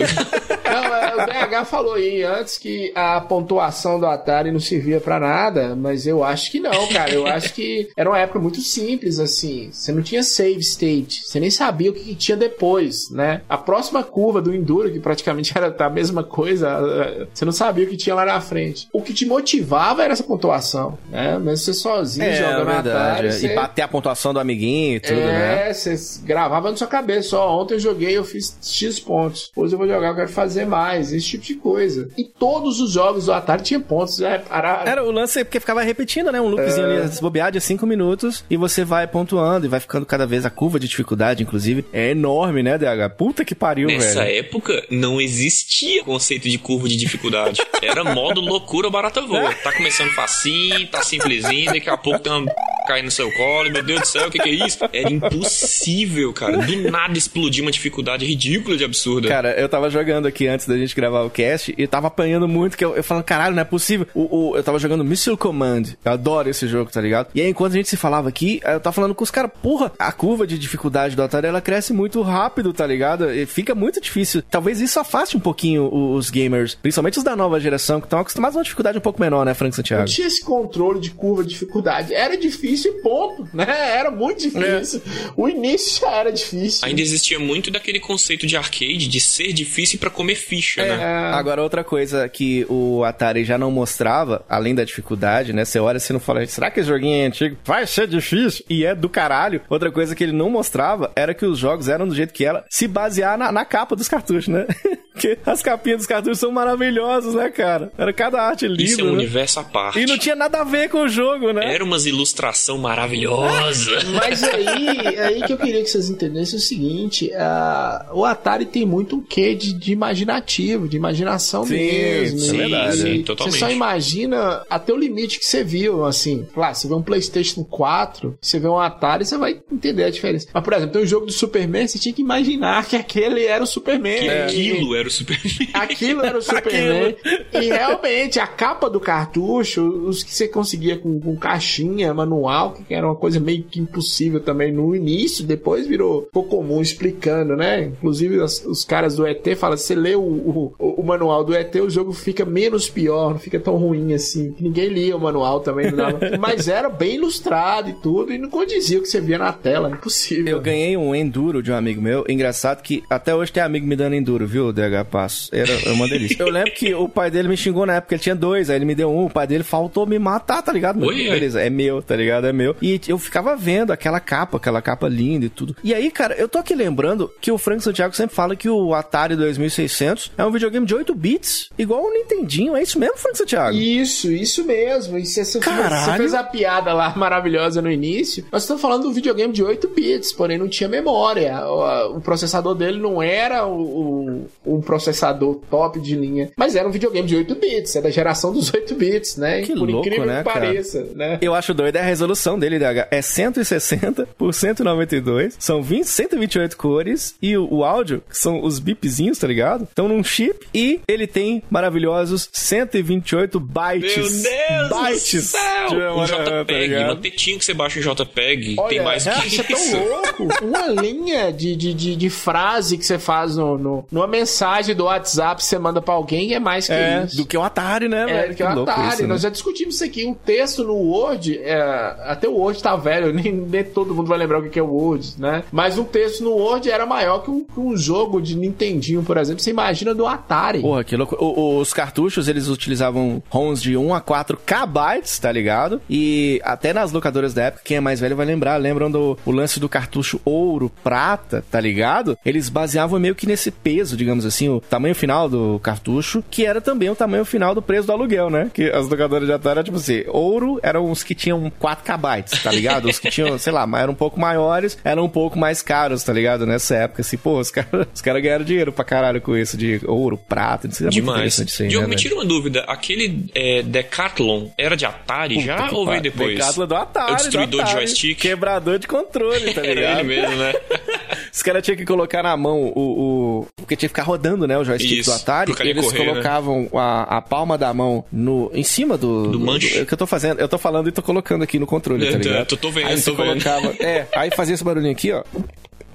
Speaker 6: Não, é, o DH falou aí antes que a pontuação do Atari não servia pra nada, mas eu acho que não, cara. Eu acho que era uma época muito simples, assim. Você não tinha save state, você nem sabia o que, que tinha depois, né? A próxima curva do Enduro, que praticamente era a mesma coisa, você não sabia o que tinha lá na frente. O que te motivava era essa pontuação, né? Mesmo você sozinho
Speaker 5: É,
Speaker 6: jogando
Speaker 5: verdade.
Speaker 6: Atari,
Speaker 5: E
Speaker 6: você...
Speaker 5: bater a pontuação do amiguinho e tudo, né?
Speaker 6: É, você gravava na sua cabeça. Ó, ontem eu joguei, eu fiz X pontos. Hoje eu vou jogar, eu quero fazer mais. Esse tipo de coisa. E todos os jogos do Atari tinham pontos. É, para...
Speaker 5: Era o lance porque ficava repetindo, né? Um loopzinho
Speaker 6: É.
Speaker 5: ali, desbobear de 5 minutos e você vai pontuando e vai ficando cada vez a curva de dificuldade, inclusive, é enorme, né, DH? Puta que pariu,
Speaker 7: Nessa
Speaker 5: velho.
Speaker 7: época, não existia conceito de curva de dificuldade. Era modo loucura barata voa. Tá começando facinho, tá simplesinho, daqui a pouco tem uma caindo no seu colo, meu Deus do céu, o que, que é isso? Era impossível, cara. Do nada explodir uma dificuldade ridícula de absurda.
Speaker 5: Cara, eu tava jogando aqui antes da gente gravar o cast e tava apanhando muito, que eu, eu falando, caralho, não é possível. O, o- eu tava jogando Missile Command. Eu adoro esse jogo, tá ligado? E aí, enquanto a gente se falava aqui, eu tava falando com os caras, porra, a curva de dificuldade do Atari, ela cresce muito rápido, tá ligado? E fica muito difícil. Talvez isso afaste um pouquinho os gamers, principalmente os da nova geração, que estão acostumados a uma dificuldade um pouco menor, né, Frank Santiago?
Speaker 6: Não tinha esse controle de curva de dificuldade. Era difícil e ponto, né? Era muito difícil. O início já era difícil.
Speaker 7: Ainda existia muito daquele conceito de arcade de ser difícil pra comer ficha, né?
Speaker 5: Agora, outra coisa que o Atari já não mostrava, além da dificuldade, né? Você olha assim e não fala, será que esse joguinho é antigo? Vai ser difícil. E é do caralho. Outra coisa que ele não mostrava era que os jogos eram do jeito que era, se basear na, na capa dos cartuchos, né? Porque as capinhas dos cartuchos são maravilhosas, né, cara? Era cada arte linda.
Speaker 7: Isso é um
Speaker 5: né?
Speaker 7: universo à parte.
Speaker 5: E não tinha nada a ver com o jogo, né?
Speaker 7: Era umas ilustração maravilhosa.
Speaker 6: Mas aí, aí que eu queria que vocês entendessem o seguinte: ah, o Atari tem muito um quê de, de imaginativo, de imaginação
Speaker 5: Sim,
Speaker 6: mesmo.
Speaker 5: isso é
Speaker 6: E-
Speaker 5: verdade.
Speaker 7: Sim, totalmente.
Speaker 6: Você só imagina até o limite que você viu, assim. Claro, você vê um PlayStation 4, você vê um Atari, você vai entender a diferença. Mas, por exemplo, tem um jogo do Superman, você tinha que imaginar que aquele era o Superman.
Speaker 7: Que aquilo era o Superman.
Speaker 6: Aquilo era o Superman. e realmente, a capa do cartucho, os que você conseguia com, com caixinha, manual, que era uma coisa meio que impossível também no início, depois virou ficou comum explicando, né? Inclusive, os, os caras do ET falam: você lê o, o, o manual do ET, o jogo fica menos pior, não fica tão ruim assim. Ninguém lia o manual também, não dava. mas era bem ilustrado e tudo, e não condizia o que você via na tela, impossível.
Speaker 5: Eu ganhei um enduro de um amigo meu. Engraçado que até hoje tem amigo me dando enduro, viu, Passo? Era uma delícia. Eu lembro que o pai dele me xingou na época, ele tinha dois, aí ele me deu um, o pai dele faltou me matar, tá ligado?
Speaker 7: Oi,
Speaker 5: Beleza, é meu, tá ligado? É meu. E eu ficava vendo aquela capa, aquela capa linda e tudo. E aí, cara, eu tô aqui lembrando que o Frank Santiago sempre fala que o Atari 2600 é um videogame de 8 bits, igual o Nintendinho. É isso mesmo, Frank Santiago?
Speaker 6: Isso, isso mesmo. E você, você fez-
Speaker 5: Caralho.
Speaker 6: você fez a piada lá maravilhosa no início. Nós estamos falando do videogame de 8 bits, porém não tinha memória. O, o processador dele não era o, o- um processador top de linha, mas era um videogame de 8 bits. É da geração dos 8 bits, né?
Speaker 5: Que
Speaker 6: Por
Speaker 5: louco,
Speaker 6: incrível
Speaker 5: né,
Speaker 6: que
Speaker 5: cara?
Speaker 6: pareça, né?
Speaker 5: Eu acho doido é a resolução dele, DH. É 160 por 192. São 20, 128 cores. E o, o áudio, que são os bipzinhos, tá ligado? Estão num chip. E ele tem maravilhosos 128 bytes.
Speaker 7: Meu Deus
Speaker 5: bytes
Speaker 7: do céu!
Speaker 5: de
Speaker 7: Um
Speaker 5: memória tá
Speaker 7: JPEG,
Speaker 5: ligado?
Speaker 7: uma tetinha que você baixa em JPEG,
Speaker 6: Olha,
Speaker 7: tem mais que
Speaker 6: isso é tão louco. Uma linha de, de, de, de frase que você faz no, no, numa mensagem do WhatsApp que você manda pra alguém é mais que
Speaker 5: É,
Speaker 6: isso.
Speaker 5: do que o Atari, né,
Speaker 6: É,
Speaker 5: velho?
Speaker 6: que o
Speaker 5: louco
Speaker 6: Atari.
Speaker 5: isso, né?
Speaker 6: Nós já discutimos isso aqui. Um texto no Word, é, até o Word tá velho, nem, nem todo mundo vai lembrar o que que é o Word, né? Mas um texto no Word era maior que um, que um jogo de Nintendinho, por exemplo. Você imagina do Atari.
Speaker 5: Porra, que louco. O- os cartuchos, eles utilizavam ROMs de 1 a 4 KB, tá ligado? E até nas locadoras da época, quem é mais velho vai lembrar, lembram do o lance do cartucho ouro, prata, tá ligado? Eles baseavam meio que nesse peso, digamos assim, o tamanho final do cartucho, que era também o tamanho final do preço do aluguel, né? Que as locadoras de Atari, tipo assim, ouro eram os que tinham 4 KB, tá ligado? Os que tinham, sei lá, eram um pouco maiores, eram um pouco mais caros, tá ligado? Nessa época, assim, pô, os caras os cara ganharam dinheiro pra caralho com isso, de ouro, prata, é
Speaker 7: Demais.
Speaker 5: isso aí,
Speaker 7: Diogo,
Speaker 5: né,
Speaker 7: me tira uma dúvida. Aquele é, Decathlon era de Atari já
Speaker 5: Puta que
Speaker 7: ou veio depois?
Speaker 5: Decathlon do Atari,
Speaker 7: É o destruidor
Speaker 5: do
Speaker 7: de
Speaker 5: Atari.
Speaker 7: joystick.
Speaker 5: Quebrador de controle, tá ligado?
Speaker 7: Era ele mesmo, né?
Speaker 5: Os caras tinham que colocar na mão o, o- Porque tinha que ficar rodando, né? O joystick
Speaker 7: Isso,
Speaker 5: do Atari. Eles
Speaker 7: correr, né?
Speaker 5: colocavam a, a palma da mão no, em cima do.
Speaker 7: Do manche.
Speaker 5: é que eu tô fazendo. Eu tô falando e tô colocando aqui no controle, tá
Speaker 7: Eu tô-
Speaker 5: ligado?
Speaker 7: tô- tô vendo,
Speaker 5: aí você
Speaker 7: tô vendo.
Speaker 5: colocava. É, aí fazia esse barulhinho aqui, ó.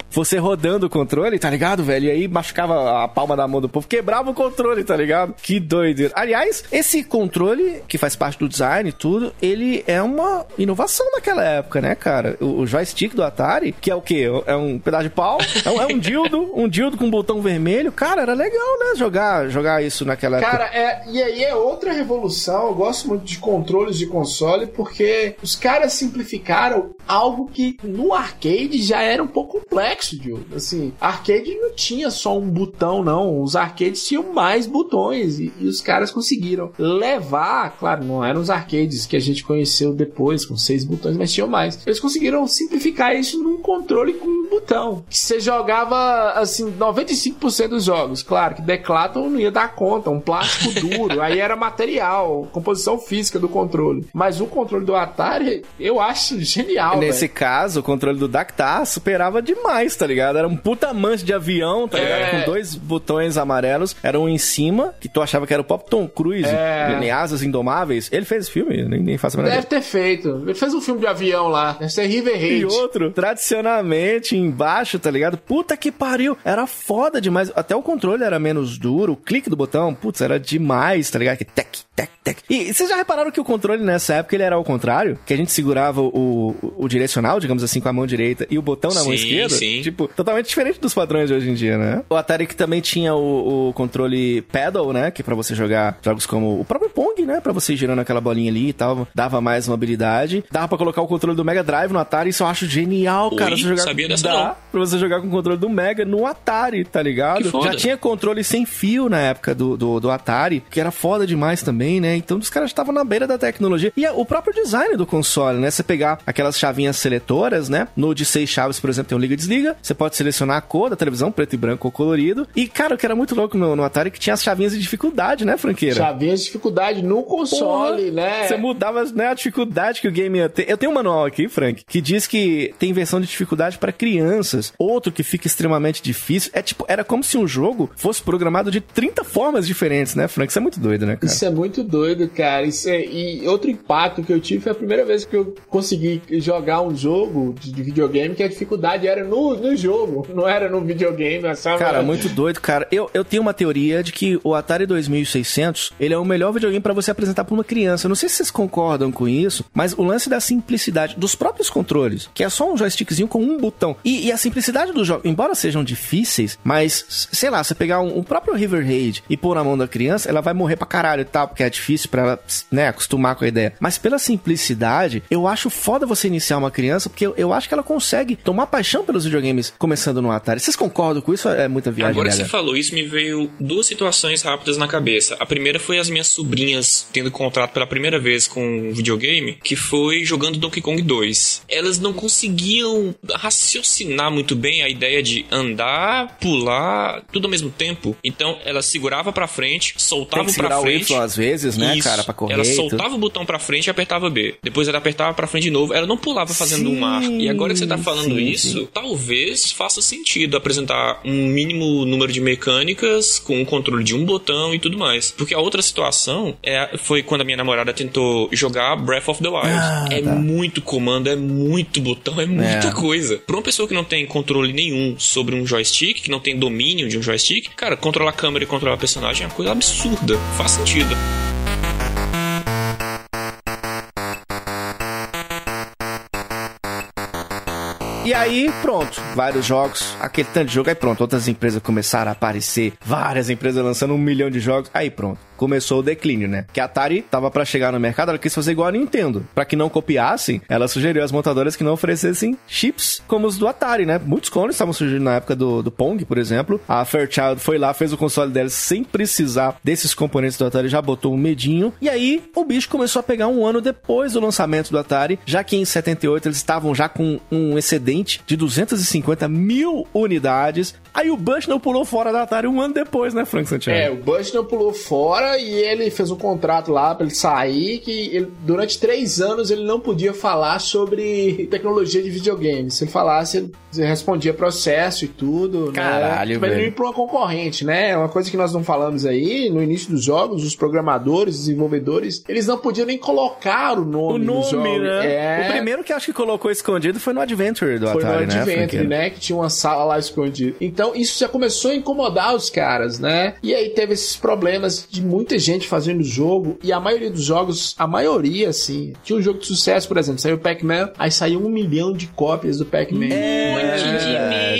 Speaker 5: Você rodando o controle, tá ligado, velho? E aí machucava a palma da mão do povo, quebrava o controle, tá ligado? Que doido. Aliás, esse controle, que faz parte do design e tudo, ele é uma inovação naquela época, né, cara? O, o joystick do Atari, que é o quê? É um pedaço de pau? É um, é um dildo, um dildo com um botão vermelho. Cara, era legal, né? Jogar, jogar isso naquela época.
Speaker 6: Cara, é, e aí é outra revolução. Eu gosto muito de controles de console porque os caras simplificaram algo que no arcade já era um pouco complexo, Diogo. Assim, arcade não tinha só um botão, não. Os arcades tinham mais botões e, e os caras conseguiram levar, claro, não eram os arcades que a gente conheceu depois com seis botões, mas tinham mais. Eles conseguiram simplificar isso num controle com um botão. Que você jogava, assim, 95% dos jogos. Claro que Declaton não ia dar conta, um plástico duro, aí era material, composição física do controle. Mas o controle do Atari, eu acho genial.
Speaker 5: Nesse
Speaker 6: velho.
Speaker 5: caso, o controle do Dactar superava demais, tá ligado? Era um puta manche de avião, tá ligado?
Speaker 6: É.
Speaker 5: Com dois botões amarelos. Era um em cima, que tu achava que era o próprio Tom Cruise,
Speaker 6: É.
Speaker 5: em Asas Indomáveis. Ele fez esse filme, nem, nem faço a
Speaker 6: Deve
Speaker 5: ideia.
Speaker 6: ter feito. Ele fez um filme de avião lá. Deve ser River
Speaker 5: E
Speaker 6: Raid.
Speaker 5: outro, tradicionalmente, embaixo, tá ligado? Puta que pariu. Era foda demais. Até o controle era menos duro. O clique do botão, putz, era demais, tá ligado? Que tec, tec, tec. E vocês já repararam que o controle nessa época ele era ao contrário? Que a gente segurava o, o, o direcional, digamos assim, com a mão direita e o botão na mão
Speaker 7: Sim,
Speaker 5: esquerda?
Speaker 7: sim.
Speaker 5: Tipo, totalmente diferente dos padrões de hoje em dia, né? O Atari que também tinha o, o controle pedal, né? Que pra você jogar jogos como o próprio Pong, né? Pra você ir girando aquela bolinha ali e tal, dava mais mobilidade. Dava pra colocar o controle do Mega Drive no Atari, isso eu acho genial, cara.
Speaker 7: Ui,
Speaker 5: Você jogar,
Speaker 7: sabia dessa
Speaker 5: dá
Speaker 7: não.
Speaker 5: pra você jogar com o controle do Mega no Atari, tá ligado? Já tinha controle sem fio na época do, do, do Atari, que era foda demais também, né? Então os caras estavam na beira da tecnologia. E o próprio design do console, né? Você pegar aquelas chavinhas seletoras, né? No de seis chaves, por exemplo, tem um liga e desliga. Você pode selecionar a cor da televisão, preto e branco ou colorido. E, cara, o que era muito louco no, no Atari é que tinha as chavinhas de dificuldade, né, franqueira?
Speaker 6: Chavinhas de dificuldade no console,
Speaker 5: Porra,
Speaker 6: né?
Speaker 5: Você mudava né, a dificuldade que o game ia ter. Eu tenho um manual aqui, Frank, que diz que tem versão de dificuldade para crianças. Outro que fica extremamente difícil. É tipo, era como se um jogo fosse programado de 30 formas diferentes, né, Frank? Isso é muito doido, né, cara?
Speaker 6: Isso é muito doido, cara. Isso é- E outro impacto que eu tive foi a primeira vez que eu consegui jogar um jogo de videogame que a dificuldade era no, no jogo, não era no videogame. Achava-
Speaker 5: Cara, muito doido, cara. Eu, eu tenho uma teoria de que o Atari 2600, ele é o melhor videogame pra você apresentar pra uma criança. Eu não sei se vocês concordam com isso, mas o lance da simplicidade dos próprios controles, que é só um joystickzinho com um botão. E, e a simplicidade do jogo, embora sejam difíceis, mas, sei lá, você pegar um, o próprio River Raid e pôr na mão da criança, ela vai morrer pra caralho e tal, porque é difícil pra ela, né, acostumar com a ideia. Mas pela simplicidade, eu acho foda você iniciar uma criança, porque eu, eu acho que ela consegue tomar paixão pelos videogames começando no Atari. Vocês concordam com isso? É muita viagem,
Speaker 7: Agora que você falou isso, me veio duas situações rápidas na cabeça. A primeira foi as minhas sobrinhas tendo contato pela primeira vez com um videogame, que foi jogando Donkey Kong 2. Elas não conseguiam raciocinar muito bem a ideia de andar, pular, tudo ao mesmo tempo. Então, ela segurava pra frente, soltava pra
Speaker 5: segurar o
Speaker 7: frente.
Speaker 5: Y às vezes, né,
Speaker 7: Isso.
Speaker 5: cara, pra correr.
Speaker 7: Ela soltava o botão pra frente e apertava B. Depois ela apertava pra frente de novo. Ela não pulava fazendo um ar. E agora que você tá falando
Speaker 5: sim,
Speaker 7: isso, talvez faça sentido apresentar um mínimo número de mecânicas com o controle de um botão e tudo mais. Porque a outra situação é, foi quando a minha namorada tentou jogar Breath of the Wild.
Speaker 5: Ah,
Speaker 7: é
Speaker 5: tá.
Speaker 7: muito comando, é muito botão, é muita
Speaker 5: É.
Speaker 7: coisa. Pra uma pessoa que não tem controle nenhum sobre um joystick, que não tem domínio de um joystick, cara, controlar a câmera e controlar o personagem é uma coisa absurda. Faz sentido.
Speaker 5: E aí, pronto, vários jogos, aquele tanto de jogo, aí pronto, outras empresas começaram a aparecer, várias empresas lançando um milhão de jogos, aí pronto, começou o declínio, né? Que a Atari tava pra chegar no mercado, ela quis fazer igual a Nintendo. Pra que não copiassem, ela sugeriu às montadoras que não oferecessem chips como os do Atari, né? Muitos clones estavam surgindo na época do, do Pong, por exemplo. A Fairchild foi lá, fez o console deles sem precisar desses componentes do Atari, já botou um medinho. E aí, o bicho começou a pegar um ano depois do lançamento do Atari, já que em 78 eles estavam já com um excedente de 250 mil unidades. Aí o Bushnell pulou fora da Atari um ano depois, né, Frank Santiago?
Speaker 6: É, o Bushnell pulou fora e ele fez um contrato lá pra ele sair que ele- durante três anos ele não podia falar sobre tecnologia de videogame. Se ele falasse, ele respondia processo e tudo.
Speaker 5: Caralho,
Speaker 6: né? Pra ele ir pra uma concorrente, né? É Uma coisa que nós não falamos aí, no início dos jogos, os programadores, os desenvolvedores, eles não podiam nem colocar o nome,
Speaker 5: O nome, né?
Speaker 6: É.
Speaker 5: O primeiro que acho que colocou escondido foi no Adventure do
Speaker 6: Foi
Speaker 5: Atari,
Speaker 6: no
Speaker 5: né,
Speaker 6: Adventure,
Speaker 5: Frank?
Speaker 6: né? Que tinha uma sala lá escondida. Então isso já começou a incomodar os caras, né? E aí teve esses problemas de muita gente fazendo jogo. E a maioria dos jogos, a maioria, assim. Tinha um jogo de sucesso, por exemplo, saiu o Pac-Man, aí saiu um milhão de cópias do Pac-Man.
Speaker 5: É verdade,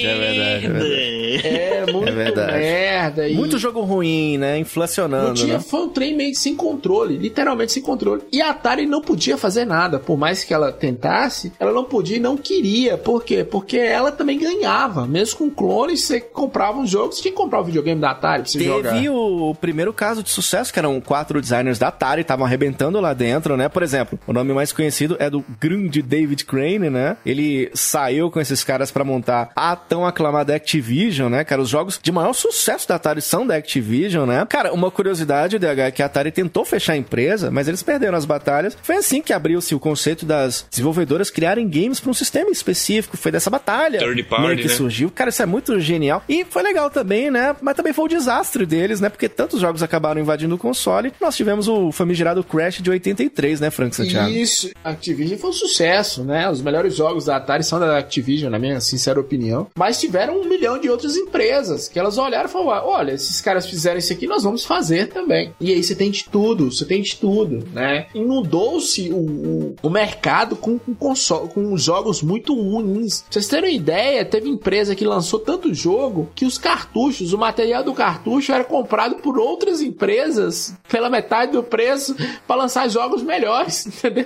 Speaker 5: é verdade, é verdade.
Speaker 6: É, muito
Speaker 5: É verdade.
Speaker 6: merda. E...
Speaker 5: Muito jogo ruim, né? Inflacionando,
Speaker 6: Não tinha,
Speaker 5: né?
Speaker 6: foi um trem meio sem controle, literalmente sem controle. E a Atari não podia fazer nada, por mais que ela tentasse, ela não podia e não queria. Por quê? Porque ela também ganhava. Mesmo com clones, você comprava um jogo, você tinha que comprar o videogame da Atari pra você jogar.
Speaker 5: Teve o primeiro caso de sucesso, que eram quatro designers da Atari, estavam arrebentando lá dentro, né? Por exemplo, o nome mais conhecido é do grande David Crane, né? Ele saiu com esses caras pra montar a tão aclamada Activision, né? Cara, os jogos de maior sucesso da Atari são da Activision, né? Cara, uma curiosidade, DH, é que a Atari tentou fechar a empresa, mas eles perderam as batalhas. Foi assim que abriu-se o conceito das desenvolvedoras criarem games pra um sistema específico. Foi dessa batalha
Speaker 7: Third party,
Speaker 5: que
Speaker 7: né?
Speaker 5: surgiu. Cara, isso é muito genial. E foi legal também, né? Mas também foi o desastre deles, né? Porque tantos jogos acabaram invadindo o console. Nós tivemos o famigerado Crash de 83, né, Frank Santiago?
Speaker 6: Isso, Activision foi um sucesso, né? Os melhores jogos da Atari são da Activision, na minha sincera opinião. Mas tiveram um milhão de outras empresas que elas olharam e falaram: olha, esses caras fizeram isso aqui, nós vamos fazer também. E aí você tem de tudo, você tem de tudo, né? Inundou-se o, o, o mercado com, com, console, com jogos muito ruins. Pra vocês terem uma ideia, teve empresa que lançou tanto jogo que os cartuchos, o material do cartucho era comprado por outras empresas pela metade do preço pra lançar jogos melhores, entendeu?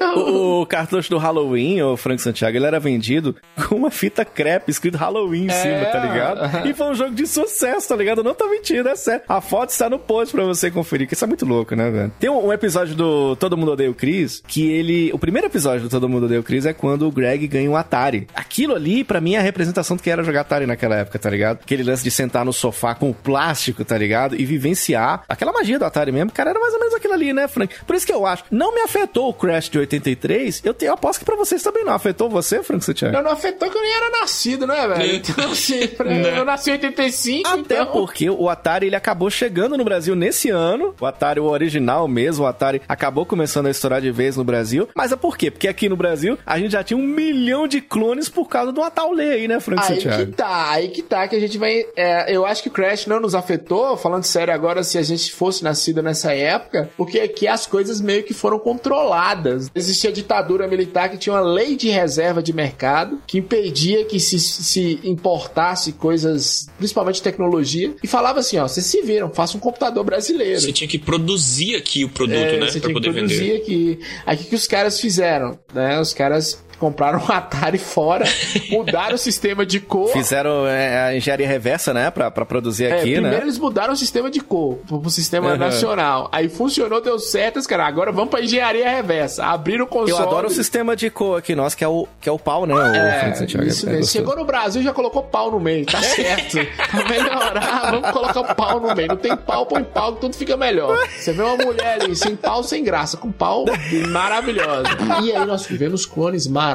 Speaker 5: O cartucho do Halloween, o Frank Santiago, ele era vendido com uma fita crepe escrito Halloween em
Speaker 6: É.
Speaker 5: cima, tá ligado? E foi um jogo de sucesso, tá ligado? Eu não tô mentindo, é sério. A foto está no post pra você conferir, que isso é muito louco, né, velho? Tem um, um episódio do Todo Mundo Odeia o Chris, que ele... O primeiro episódio do Todo Mundo Odeia o Chris é quando o Greg ganha um Atari. Aquilo ali, pra mim, é a representação do que era jogar Atari naquela época, tá ligado? Aquele lance de sentar no sofá com o plástico, tá ligado? E vivenciar aquela magia do Atari mesmo. Cara, era mais ou menos aquilo ali, né, Frank? Por isso que eu acho. Não me afetou o Crash de 83. Eu, tenho, eu aposto que pra vocês também não. Afetou você, Frank Santiago?
Speaker 6: Eu não afetou que eu nem era nascido, né, velho? Então, assim, eu nasci em 85,
Speaker 5: Até
Speaker 6: então...
Speaker 5: porque o Atari ele acabou chegando no Brasil nesse ano. O Atari, o original mesmo, o Atari acabou começando a estourar de vez no Brasil. Mas é por quê? Porque aqui no Brasil a gente já tinha um milhão de clones por causa do Ataulê aí, né, Frank
Speaker 6: Aí
Speaker 5: Santiago?
Speaker 6: que tá, aí que tá, que a gente vai. é, eu acho que o Crash não nos afetou, falando sério agora, se a gente fosse nascido nessa época, porque aqui as coisas meio que foram controladas. Existia ditadura militar que tinha uma lei de reserva de mercado que impedia que se, se importasse coisas, principalmente tecnologia, e falava assim: ó, vocês se viram, faça um computador brasileiro.
Speaker 7: Você tinha que produzir aqui o produto,
Speaker 6: É,
Speaker 7: né?
Speaker 6: Você
Speaker 7: Pra
Speaker 6: tinha que
Speaker 7: poder
Speaker 6: produzir
Speaker 7: vender.
Speaker 6: aqui. Aí o que, que os caras fizeram? Né? Os caras compraram um Atari fora, mudaram o sistema de cor.
Speaker 5: Fizeram é, a engenharia reversa, né, pra, pra produzir
Speaker 6: É,
Speaker 5: aqui,
Speaker 6: primeiro
Speaker 5: né?
Speaker 6: eles mudaram o sistema de cor pro, pro sistema
Speaker 5: Uhum.
Speaker 6: nacional. Aí funcionou, deu certo, os caras, agora vamos pra engenharia reversa. Abriram o console.
Speaker 5: Eu adoro o sistema de cor aqui, nosso, que é o, que é o pau, né? O
Speaker 6: É,
Speaker 5: Santiago.
Speaker 6: isso
Speaker 5: É.
Speaker 6: Chegou no Brasil já colocou pau no meio, tá certo. pra melhorar, vamos colocar pau no meio. Não tem pau, põe pau que tudo fica melhor. Você vê uma mulher ali, sem pau, sem graça, com pau maravilhosa. E aí nós tivemos clones maravilhosos.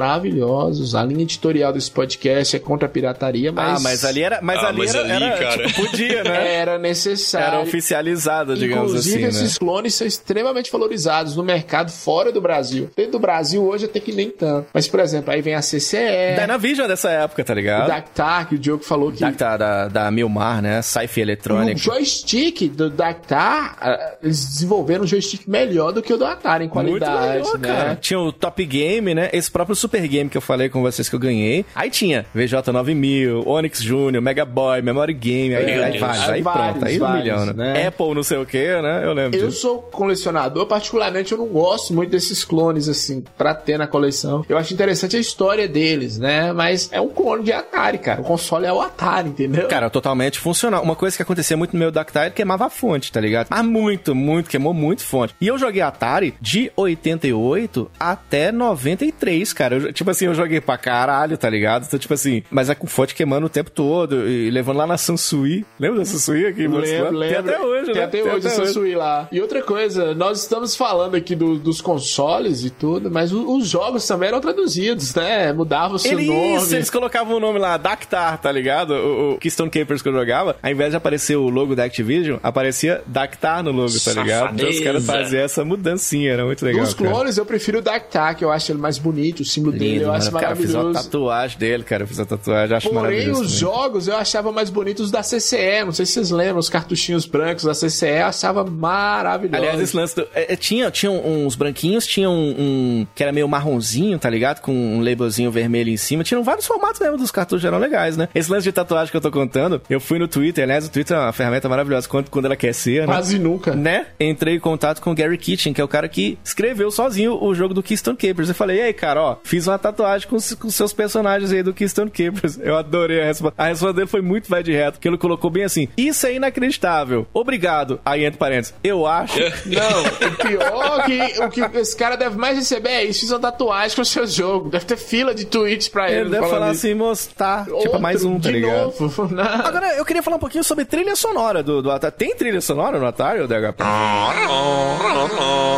Speaker 6: A linha editorial desse podcast é contra a pirataria, mas.
Speaker 5: Ah, mas ali era. Mas
Speaker 7: Ah,
Speaker 5: ali
Speaker 7: mas
Speaker 5: era,
Speaker 7: ali,
Speaker 5: era,
Speaker 7: cara.
Speaker 5: tipo, podia, né?
Speaker 6: Era necessário.
Speaker 5: Era oficializado, digamos
Speaker 6: Inclusive,
Speaker 5: assim, né?
Speaker 6: esses clones são extremamente valorizados no mercado fora do Brasil. Dentro do Brasil, hoje até que nem tanto. Mas, por exemplo, aí vem a CCE,
Speaker 5: Dynavision dessa época, tá
Speaker 6: o
Speaker 5: ligado?
Speaker 6: Dactar, que o Diogo falou que
Speaker 5: Da, da, da, da Milmar, né? Sci-Fi
Speaker 6: o
Speaker 5: eletrônico.
Speaker 6: joystick do Dactar, ah, eles desenvolveram um joystick melhor do que o do Atari em qualidade,
Speaker 5: Muito melhor,
Speaker 6: né?
Speaker 5: cara. Tinha o Top Game, né? Esse próprio Super Game que eu falei com vocês que eu ganhei. Aí tinha VJ9000, Onyx Junior, Mega Boy, Memory Game, aí, aí
Speaker 7: Deus.
Speaker 5: vários, aí
Speaker 6: Vários,
Speaker 5: pronto, aí um
Speaker 6: vários,
Speaker 5: milhão, né?
Speaker 6: né?
Speaker 5: Apple não sei o que, né? Eu lembro
Speaker 6: Eu
Speaker 5: disso.
Speaker 6: sou colecionador, particularmente eu não gosto muito desses clones, assim, pra ter na coleção. Eu acho interessante a história deles, né? Mas é um clone de Atari, cara. O console é o Atari, entendeu?
Speaker 5: Cara, totalmente funcional. Uma coisa que acontecia muito no meu Dactyl queimava a fonte, tá ligado? Mas muito, muito, queimou muito fonte. E eu joguei Atari de 88 até 93, cara. Eu, tipo assim, eu joguei pra caralho, tá ligado? Então, tipo assim, mas é com fonte queimando o tempo todo e levando lá na Sansui. Lembra da Sansui aqui? em
Speaker 6: Lembro, lembro.
Speaker 5: Tem até hoje,
Speaker 6: Tem
Speaker 5: né?
Speaker 6: até hoje o Sansui lá. E outra coisa, nós estamos falando aqui do- dos consoles e tudo, mas os jogos também eram traduzidos, né? Mudava o nome.
Speaker 5: isso, eles colocavam o nome lá, Dactar, tá ligado? O, o Keystone Capers que eu jogava, ao invés de aparecer o logo da Activision, aparecia Dactar no logo, tá ligado? Então os caras
Speaker 7: Safadeza.
Speaker 5: faziam essa mudancinha, era muito legal. Cara.
Speaker 6: clones, eu prefiro o Dark que eu acho ele mais bonito, símbolo dele
Speaker 5: Lindo,
Speaker 6: eu acho
Speaker 5: mano. Cara, eu fiz
Speaker 6: maravilhoso.
Speaker 5: tatuagem dele, cara. Eu fiz a tatuagem, acho
Speaker 6: Porém,
Speaker 5: maravilhoso.
Speaker 6: os
Speaker 5: também.
Speaker 6: jogos eu achava mais bonitos da CCE. Não sei se vocês lembram, os cartuchinhos brancos da CCE, eu achava maravilhoso.
Speaker 5: Aliás, esse lance do, é, é, tinha, tinha uns branquinhos, tinha um, um que era meio marronzinho, tá ligado? Com um labelzinho vermelho em cima. Tinham vários formatos mesmo dos cartuchos, eram legais, né? Esse lance de tatuagem que eu tô contando, eu fui no Twitter, aliás, o Twitter é uma ferramenta maravilhosa quando, quando ela quer ser, né?
Speaker 6: Quase nunca.
Speaker 5: Né? Entrei em contato com o Gary Kitchen, que é o cara que escreveu sozinho o jogo do Keystone Capers. Eu falei, e aí, cara, ó, fiz uma tatuagem com, os- com seus personagens aí do Keystone Capers. Eu adorei a resposta. A resposta dele foi muito vai de reto, porque ele colocou bem assim: Isso é inacreditável. Obrigado. Aí entre parênteses, eu acho.
Speaker 6: Não, o pior que o que esse cara deve mais receber é isso. Fiz uma tatuagem com o seu jogo. Deve ter fila de tweets pra ele.
Speaker 5: Ele deve falar
Speaker 6: isso.
Speaker 5: assim, tá. Tipo, mais um, tá
Speaker 6: de
Speaker 5: ligado?
Speaker 6: Novo. Não.
Speaker 5: Agora, eu queria falar um pouquinho sobre trilha sonora do, do Atari. Tem trilha sonora no Atari, ou DHP?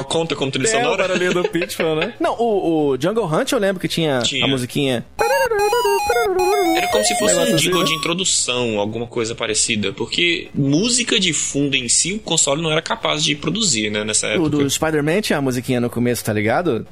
Speaker 7: Conta como trilha
Speaker 5: Tem o
Speaker 7: sonora.
Speaker 5: barulhinho do Pitfall, né? Não, o, o Jungle Hunt eu lembro que tinha,
Speaker 7: Tinha.
Speaker 5: a musiquinha.
Speaker 7: Era como se fosse um
Speaker 5: assim,
Speaker 7: jingle
Speaker 5: né?
Speaker 7: de introdução, alguma coisa parecida. Porque música de fundo em si, o console não era capaz de produzir, né, nessa
Speaker 5: O
Speaker 7: época.
Speaker 5: do Spider-Man tinha a musiquinha no começo, tá ligado?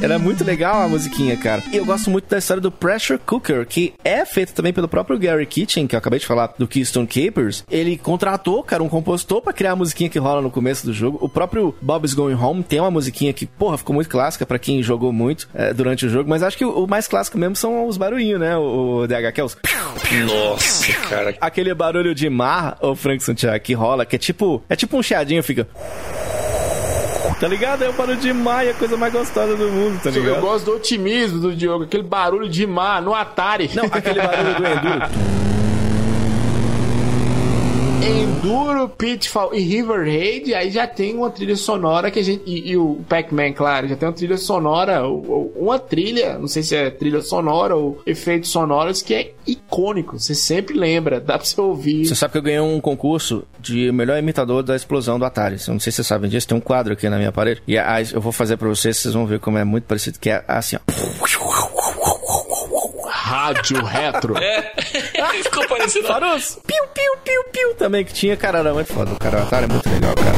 Speaker 5: Era muito legal a musiquinha, cara. E eu gosto muito da história do Pressure Cooker, que é feita também pelo próprio Gary Kitchen, que eu acabei de falar do Keystone Capers. Ele contratou, cara, um compositor pra criar a musiquinha que rola no começo do jogo. O próprio Bob's Going Home tem uma musiquinha que, porra, ficou muito clássica pra quem jogou muito é, durante o jogo, mas acho que o, o mais clássico mesmo são os barulhinhos, né? O, o DH, que é os...
Speaker 7: Nossa, cara.
Speaker 5: Aquele barulho de mar, ô Frank Santiago, que rola, que é tipo, é tipo um chiadinho, fica... Tá ligado? É o barulho de mar e a coisa mais gostosa do mundo, tá
Speaker 6: Eu
Speaker 5: ligado?
Speaker 6: gosto do otimismo do Diogo, aquele barulho de mar no Atari.
Speaker 5: Não, aquele barulho do Enduro.
Speaker 6: Enduro, Pitfall e River Raid, aí já tem uma trilha sonora que a gente. E, e o Pac-Man, claro, já tem uma trilha sonora, uma trilha, não sei se é trilha sonora ou efeitos sonoros, que é icônico. Você sempre lembra, dá pra você ouvir.
Speaker 5: Você sabe que eu ganhei um concurso de melhor imitador da explosão do Atari. Eu não sei se vocês sabem disso, tem um quadro aqui na minha parede. E eu vou fazer pra vocês, vocês vão ver como é muito parecido, que é assim, ó.
Speaker 6: Rádio Retro.
Speaker 7: É, ficou parecendo.
Speaker 5: Farus! Piu, piu, piu, piu também que tinha, cara, era muito foda. O cara, o Atari é muito legal, cara.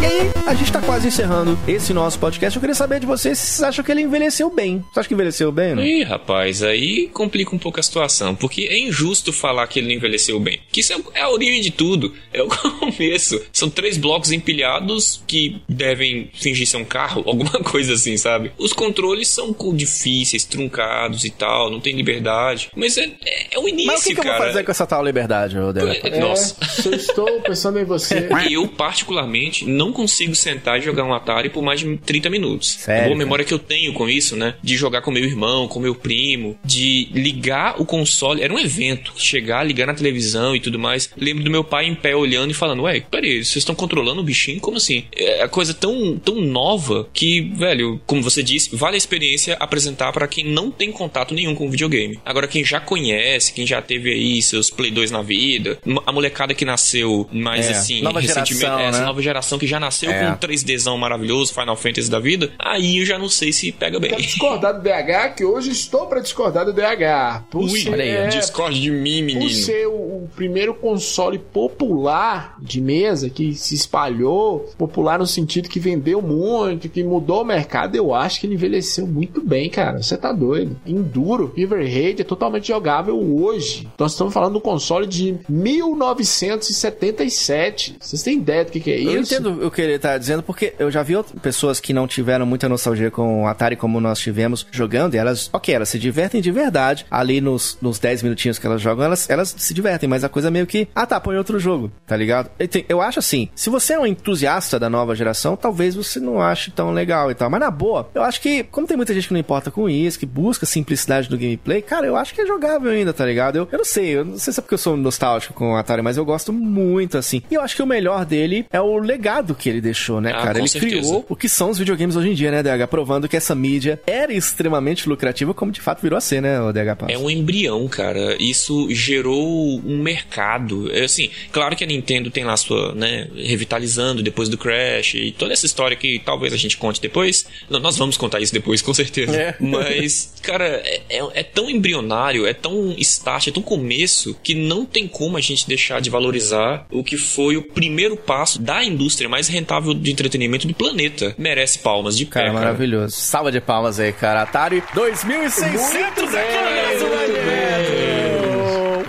Speaker 5: E aí, a gente tá quase encerrando esse nosso podcast. Eu queria saber de vocês se vocês acham que ele envelheceu bem. Você acha que envelheceu bem, não?
Speaker 7: Ih, rapaz, aí complica um pouco a situação, porque é injusto falar que ele não envelheceu bem. Que isso é, é a origem de tudo, é o começo. São três blocos empilhados que devem fingir ser um carro, alguma coisa assim, sabe? Os controles são difíceis, truncados e tal, não tem liberdade. Mas é, é, é o início,
Speaker 5: Mas o que, que eu vou
Speaker 7: cara.
Speaker 5: fazer com essa tal liberdade, ô Débora?
Speaker 7: É, Nossa.
Speaker 6: É, eu estou pensando em você.
Speaker 7: Eu, particularmente, não consigo sentar e jogar um Atari por mais de 30 minutos.
Speaker 5: Sério,
Speaker 7: a boa memória que eu tenho com isso, né? De jogar com meu irmão, com meu primo, de ligar o console. Era um evento. Chegar, ligar na televisão e tudo mais. Lembro do meu pai em pé olhando e falando: Ué, peraí, vocês estão controlando o bichinho? Como assim? É a coisa tão, tão nova que, velho, como você disse, vale a experiência apresentar para quem não tem contato nenhum com o videogame. Agora, quem já conhece, quem já teve aí seus Play 2 na vida, a molecada que nasceu mais
Speaker 5: É,
Speaker 7: assim,
Speaker 5: nova
Speaker 7: recentemente,
Speaker 5: geração,
Speaker 7: essa
Speaker 5: né?
Speaker 7: nova geração que já nasceu
Speaker 5: É.
Speaker 7: com um 3Dzão maravilhoso, Final Fantasy da vida, aí eu já não sei se pega bem.
Speaker 6: Quero discordar do DH, que hoje estou pra discordar do DH. Por
Speaker 7: Ui,
Speaker 6: ser,
Speaker 5: olha aí,
Speaker 6: é,
Speaker 7: Discord de mim,
Speaker 6: por
Speaker 7: menino.
Speaker 6: ser o, o primeiro console popular de mesa que se espalhou, popular no sentido que vendeu muito, que mudou o mercado, eu acho que ele envelheceu muito bem, cara. Você tá doido. Enduro, River Raid é totalmente jogável hoje. Nós estamos falando do console de 1977. Vocês têm ideia do que, que é isso?
Speaker 5: Eu entendo o que ele tá dizendo, porque eu já vi outras pessoas que não tiveram muita nostalgia com o Atari como nós tivemos jogando, e elas, ok, elas se divertem de verdade. Ali nos, nos 10 minutinhos que elas jogam, elas, elas se divertem, mas a coisa é meio que, ah tá, põe outro jogo, tá ligado? Eu acho assim, se você é um entusiasta da nova geração, talvez você não ache tão legal e tal. Mas na boa, eu acho que, como tem muita gente que não importa com isso, que busca simplicidade do gameplay, cara, eu acho que é jogável ainda, tá ligado? Eu, eu não sei, eu não sei se é porque eu sou nostálgico com o Atari, mas eu gosto muito, assim. E eu acho que o melhor dele é o legado que ele deixou né,
Speaker 7: Ah,
Speaker 5: cara? Ele
Speaker 7: certeza.
Speaker 5: criou o que são os videogames hoje em dia, né, DH? Provando que essa mídia era extremamente lucrativa, como de fato virou a ser, né, o DH?
Speaker 7: É um embrião, cara. Isso gerou um mercado. É assim, claro que a Nintendo tem lá sua, né, revitalizando depois do Crash e toda essa história que talvez a gente conte depois. Não, nós vamos contar isso depois, com certeza.
Speaker 5: É.
Speaker 7: Mas, cara, é, é- é tão embrionário, é tão start, é tão começo, que não tem como a gente deixar de valorizar o que foi o primeiro passo da indústria mais rentável de entretenimento do planeta. Merece palmas de pé,
Speaker 5: Cara,
Speaker 7: cara.
Speaker 5: maravilhoso. Salva de palmas aí, cara. Atari 2600 aqui no nosso Magneto.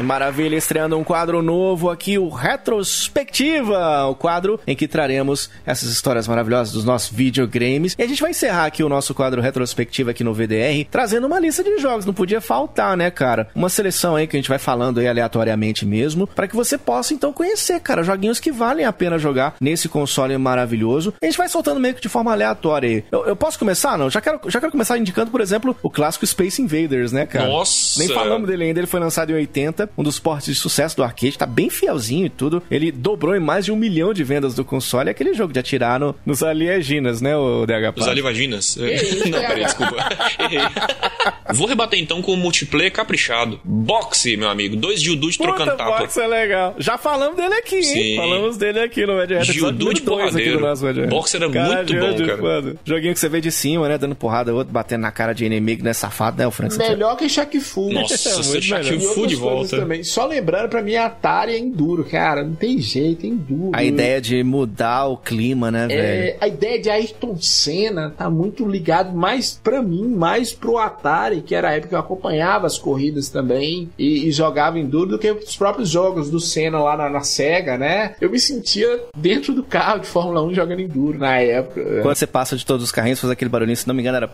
Speaker 5: Maravilha, estreando um quadro novo aqui, o Retrospectiva, o quadro em que traremos essas histórias maravilhosas dos nossos videogames. E a gente vai encerrar aqui o nosso quadro Retrospectiva aqui no VDR, trazendo uma lista de jogos. Não podia faltar, né, cara? Uma seleção aí que a gente vai falando aí aleatoriamente mesmo, para que você possa então conhecer, cara, joguinhos que valem a pena jogar nesse console maravilhoso. A gente vai soltando meio que de forma aleatória aí. Eu, eu posso começar? Não, já quero, já quero começar indicando, por exemplo, o clássico Space Invaders, né, cara?
Speaker 7: Nossa!
Speaker 5: Nem falamos dele ainda, ele foi lançado em 80, um dos portes de sucesso do arcade, tá bem fielzinho e tudo. Ele dobrou em mais de um milhão de vendas do console. É aquele jogo de atirar no, nos alienígenas, né, o DH?
Speaker 7: Os alivaginas? Não, peraí, desculpa. Errei. Vou rebater então com o multiplayer caprichado. Boxe, meu amigo. Dois Gildude trocando tapa.
Speaker 5: box é legal. Já falamos dele aqui, hein?
Speaker 7: Sim.
Speaker 5: Falamos dele aqui no Red Hat.
Speaker 7: Gildu de porradeiro. Box era muito bom, cara.
Speaker 5: Joguinho que você vê de cima, né? Dando porrada, outro batendo na cara de inimigo, né? Safado, né, o Frank?
Speaker 6: Melhor que Shaq Fu.
Speaker 7: Nossa,
Speaker 5: É.
Speaker 6: E
Speaker 7: Fu de volta.
Speaker 6: Também. Só lembrando, pra mim, a Atari é enduro, cara. Não tem jeito, é enduro.
Speaker 5: A ideia de mudar o clima, né, velho?
Speaker 6: É, a ideia de Ayrton Senna tá muito ligado mais pra mim, mais pro Atari, que era a época que eu acompanhava as corridas também e, e jogava enduro do que os próprios jogos do Senna lá na, na Sega, né? Eu me sentia dentro do carro de Fórmula 1 jogando enduro na época.
Speaker 5: Quando você passa de todos os carrinhos, faz aquele barulhinho, se não me engano, era.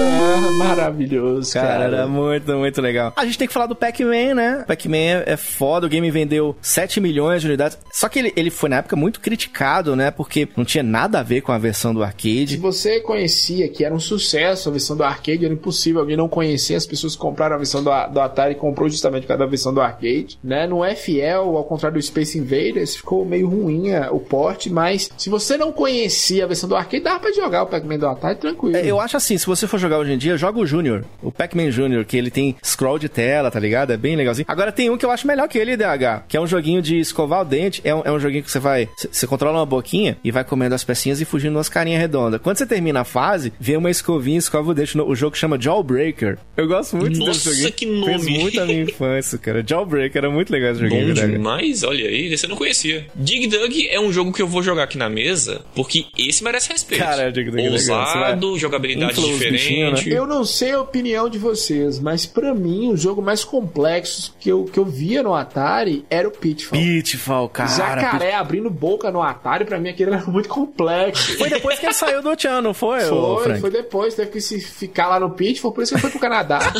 Speaker 6: É, maravilhoso,
Speaker 5: Cara,
Speaker 6: cara.
Speaker 5: era muito, muito legal. A gente tem que falar do Pac-Man, né? Pac-Man é, é foda, o game vendeu 7 milhões de unidades. Só que ele, ele foi na época muito criticado, né? Porque não tinha nada a ver com a versão do
Speaker 6: Se
Speaker 5: arcade.
Speaker 6: você conhecia que era um sucesso a versão do arcade, era impossível alguém não conhecer. As pessoas compraram a versão do, do Atari e comprou justamente por causa da versão do arcade, né? Não é fiel, ao contrário do Space Invaders, ficou meio ruim é, o porte, mas se você não conhecia a versão do arcade, dava pra jogar o Pac-Man do Atari tranquilo.
Speaker 5: É, eu acho assim, se você for jogar hoje em dia, joga o Junior, o Pac-Man Junior, que ele tem scroll de tela, tá ligado? É bem legalzinho. Agora tem um que eu acho melhor que ele, DH, que é um joguinho de escovar o dente. É um, é um joguinho que você vai. Você controla uma boquinha e vai comendo as pecinhas e fugindo umas carinhas redondas. Quando você termina a fase, vem uma escovinha e escova o dente. No- O jogo chama Jawbreaker. Eu gosto muito
Speaker 7: Nossa,
Speaker 5: desse joguinho.
Speaker 7: que nome.
Speaker 5: Fez muito a minha infância, cara. Jawbreaker era muito legal esse joguinho,
Speaker 7: Bom
Speaker 5: DH.
Speaker 7: demais, olha aí, esse eu não conhecia. Dig Dug é um jogo que eu vou jogar aqui na mesa, porque esse merece respeito.
Speaker 5: Cara, Dig Dug é
Speaker 7: Ousado,
Speaker 5: vai-
Speaker 7: jogabilidade
Speaker 5: os
Speaker 7: diferente.
Speaker 5: bichinhos, né?
Speaker 6: Eu não sei a opinião de vocês, mas pra mim o jogo mais complexo que eu, que eu via no Atari era o Pitfall.
Speaker 5: Pitfall, cara.
Speaker 6: Jacaré abrindo boca no Atari, pra mim aquilo era muito complexo.
Speaker 5: Foi depois que ele saiu do Tchan, não foi,
Speaker 6: Foi,
Speaker 5: Frank?
Speaker 6: foi depois, teve que se ficar lá no Pitfall, por isso que foi pro Canadá.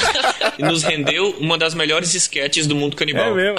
Speaker 7: E nos rendeu uma das melhores sketches do mundo canibal.
Speaker 5: É mesmo.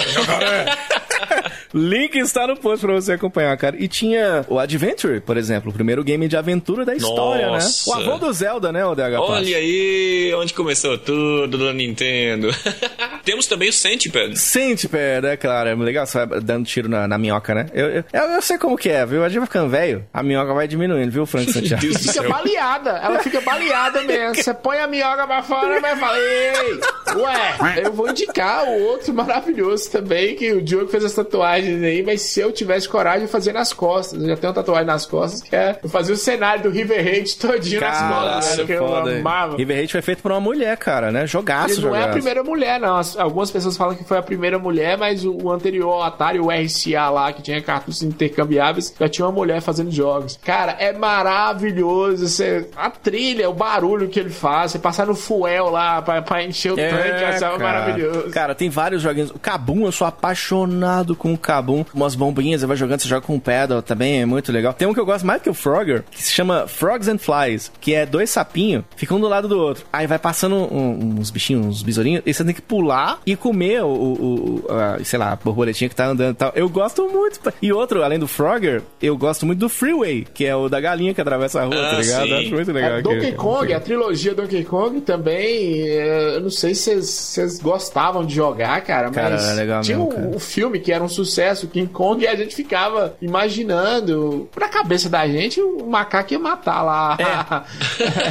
Speaker 5: Link está no post pra você acompanhar, cara. E tinha o Adventure, por exemplo, o primeiro game de aventura da história,
Speaker 7: Nossa.
Speaker 5: né? O avô do Zelda, né, o DH?
Speaker 7: Olha aí onde começou tudo da Nintendo. Temos também o Centipede.
Speaker 5: Centipede, é claro, é legal, você vai dando tiro na, na minhoca, né? Eu, eu, eu- sei como que é, viu? A gente vai ficando velho, a minhoca vai diminuindo, viu, Frank Santiago?
Speaker 7: Deus do
Speaker 6: Fica baleada, ela fica baleada mesmo. Você põe a minhoca pra fora, mas fala, ei, ué, eu vou indicar o outro maravilhoso também, que o Diogo fez as tatuagens aí, mas se eu tivesse coragem, eu fazia nas costas. Eu já tenho uma tatuagem nas costas, que é eu fazia o cenário do River Raid todinho nas costas, né, que eu amava.
Speaker 5: River Raid foi feito por uma mulher, cara, né? Jogaço,
Speaker 6: Ele não é a
Speaker 5: jogaço.
Speaker 6: primeira mulher, não. As- Algumas pessoas falam que foi a primeira mulher, mas o, o anterior Atari, o RCA lá, que tinha cartuchos intercambiáveis, já tinha uma mulher fazendo jogos. Cara, é maravilhoso. Você, a trilha, o barulho que ele faz, você passar no fuel lá pra, pra encher o tanque, achava
Speaker 5: É, cara.
Speaker 6: maravilhoso.
Speaker 5: Cara, tem vários joguinhos. O Kabum, eu sou apaixonado com o Kabum. Umas bombinhas, você vai jogando, você joga com o pedal também, é muito legal. Tem um que eu gosto mais que o Frogger, que se chama Frogs and Flies, que é dois sapinhos, ficam um do lado do outro. Aí vai passando um- uns bichinhos, uns besourinhos, e você tem que pular e comer o, o- o- a, sei lá, a borboletinha que tá andando e tal. Eu gosto muito. E outro, além do Frogger, eu gosto muito do Freeway, que é o da galinha que atravessa a rua,
Speaker 7: Ah,
Speaker 5: tá ligado?
Speaker 7: sim.
Speaker 5: Eu Acho muito legal.
Speaker 6: A Donkey
Speaker 5: aquele-
Speaker 6: Kong, a trilogia Donkey Kong também, é, eu não sei se vocês- gostavam de jogar, cara, mas
Speaker 5: Cara, legal
Speaker 6: tinha
Speaker 5: mesmo,
Speaker 6: um, um filme que era um sucesso, King Kong, e a gente ficava imaginando, na cabeça da gente, o macaco ia matar lá.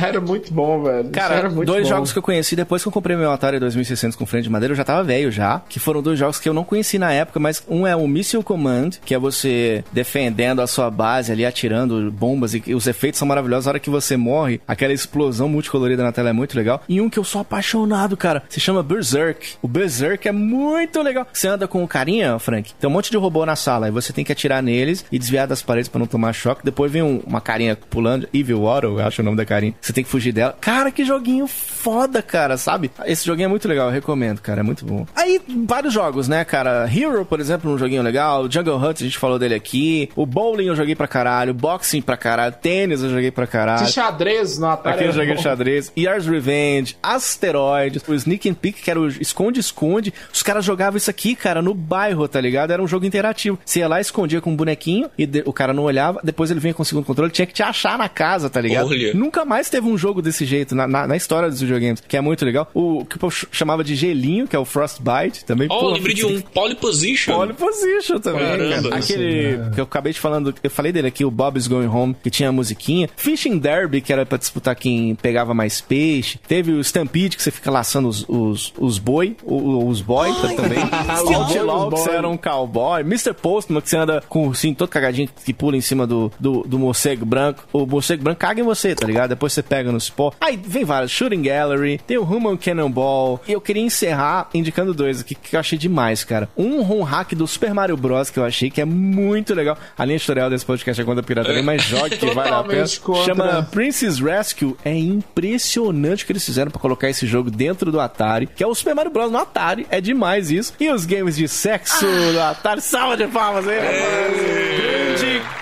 Speaker 6: era muito bom, velho.
Speaker 5: É. Cara,
Speaker 6: era muito
Speaker 5: dois
Speaker 6: bom.
Speaker 5: jogos que eu conheci depois que eu comprei meu Atari 2600 com frente de madeira, eu já tava velho já, que foram dois jogos que eu não conheci na época, mas um é o Missile Command, que é você defendendo a sua base ali, atirando bombas, e os efeitos são maravilhosos. A hora que você morre, aquela explosão multicolorida na tela é muito legal. E um que eu sou apaixonado, cara, se chama Berserk. O Berserk é muito legal. Você anda com o carinha, Frank, tem um monte de robô na sala, e você tem que atirar neles e desviar das paredes pra não tomar choque. Depois vem um- uma carinha pulando, Evil Water, eu acho o nome da carinha. Você tem que fugir dela. Cara, que joguinho foda, cara, sabe? Esse joguinho é muito legal, eu recomendo, cara, é muito bom. Aí, vários jogos, né, cara? Hero, por exemplo, um joguinho legal. Jungle Hunt, a gente falou dele aqui. O bowling eu joguei pra caralho. Boxing pra caralho. Tênis eu joguei pra caralho.
Speaker 6: Esse xadrez no Atari.
Speaker 5: Aquele
Speaker 6: era
Speaker 5: joguinho
Speaker 6: bom.
Speaker 5: de xadrez, Yars Revenge, Asteroids, o Sneak and Peek, que era o esconde-esconde. Os caras jogavam isso aqui, cara, no bairro, tá ligado? Era um jogo interativo. Você ia lá, escondia com um bonequinho e de- o cara não olhava, depois ele vinha com o segundo controle, tinha que te achar na casa, tá ligado?
Speaker 7: Olha.
Speaker 5: Nunca mais teve um jogo desse jeito na, na, na história dos videogames, que é muito legal. O que eu ch- chamava de gelinho, que é o Frostbite, também.
Speaker 7: Ó,
Speaker 5: Pô,
Speaker 7: lembrei de um Pole Position.
Speaker 5: Pole Position também.
Speaker 7: Caramba.
Speaker 5: cara. Aquele que eu acabei de falando, eu falei dele aqui, o Bob's Going Home, que tinha a musiquinha. Fishing Derby, que era pra disputar quem pegava mais peixe. Teve o Stampede, que você fica laçando os, os, os boi, o- os boy também.
Speaker 6: boi,
Speaker 5: Outlaw, que você era um cowboy. Mr. Postman, que você anda com o ursinho todo cagadinho, que pula em cima do, do, do morcego branco. O morcego branco caga em você, tá ligado? Depois você pega no cipó. Aí vem vários. Shooting Gallery, tem o Human Cannonball. E eu queria encerrar indicando dois aqui que eu achei demais, cara. Um home hack do Super Mario Bros. que eu achei que é muito legal. A linha editorial desse podcast é contra a pirataria, mas jogue que vale a pena.
Speaker 6: Contra.
Speaker 5: Chama Princess Rescue. É impressionante o que eles fizeram pra colocar esse jogo dentro do Atari, que é o Super Mario Bros. no Atari. É demais isso. E os games de sexo do Atari. Salva de palmas aí, rapaz.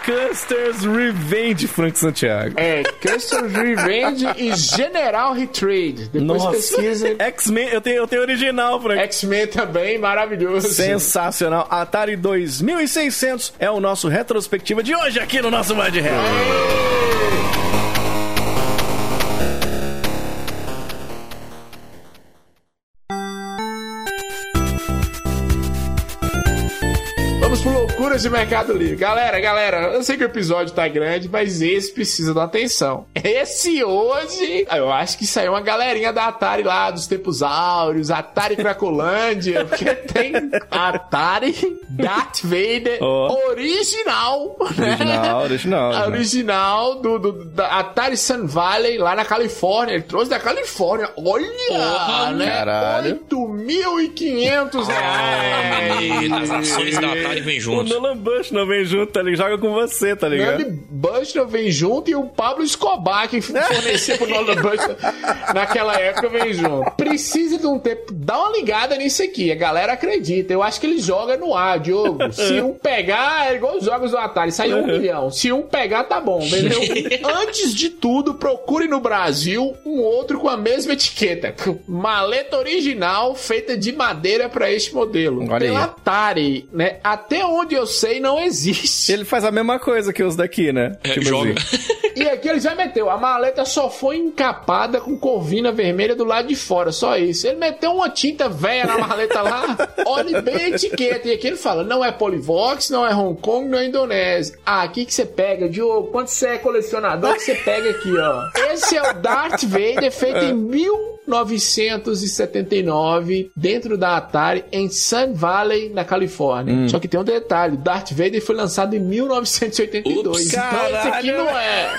Speaker 5: Custer's Revenge, Frank Santiago.
Speaker 6: É, Custer's Revenge e General Retrade. Depois pesquisa.
Speaker 5: X-Men, eu tenho, eu tenho original, Frank.
Speaker 6: X-Men também, maravilhoso.
Speaker 5: Sensacional. Atari 2600 é o nosso retrospectiva de hoje aqui no nosso Mind Real.
Speaker 6: Loucuras de Mercado Livre. Galera, galera, eu sei que o episódio tá grande, mas esse precisa da atenção. Esse hoje, eu acho que saiu uma galerinha da Atari lá, dos tempos áureos, Atari Cracolândia, porque tem Atari Darth Vader
Speaker 5: Ó.
Speaker 6: original. né?
Speaker 5: Original, original.
Speaker 6: A original do, do- da Atari Sun Valley, lá na Califórnia. Ele trouxe da Califórnia. Olha,
Speaker 7: Porra,
Speaker 6: né?
Speaker 5: caralho.
Speaker 6: 8.500
Speaker 7: E
Speaker 6: reais.
Speaker 7: as ações da Atari vêm
Speaker 5: O
Speaker 7: juntos.
Speaker 5: Nolan Bush não vem junto, tá ligado? Joga com você, tá ligado?
Speaker 6: Nando Bushner vem junto e o Pablo Escobar, que fornecia pro Nolan Bushner naquela época, vem junto. Precisa de um tempo. Dá uma ligada nisso aqui. A galera acredita. Eu acho que ele joga no ar, Diogo. Se um pegar, é igual os jogos do Atari. Sai um milhão. Se um pegar, tá bom, entendeu? Antes de tudo, procure no Brasil um outro com a mesma etiqueta. Maleta original feita de madeira para este modelo.
Speaker 5: Olha
Speaker 6: Pela. Atari, né? Até onde eu sei, não existe.
Speaker 5: Ele faz a mesma coisa que os daqui, né?
Speaker 7: É, joga.
Speaker 6: E aqui ele já meteu. A maleta só foi encapada com corvina vermelha do lado de fora. Só isso. Ele meteu uma tinta velha na maleta lá. Olhe bem a etiqueta. E aqui ele fala: não é Polivox, não é Hong Kong, não é Indonésia. Ah, aqui que você pega, Diogo. Quando você é colecionador, que você pega aqui, ó. Esse é o Darth Vader feito em 1979 dentro da Atari em Sun Valley, na Califórnia. Só que tem um detalhe: Darth Vader foi lançado em 1982.
Speaker 7: Ups.
Speaker 6: então esse aqui não é.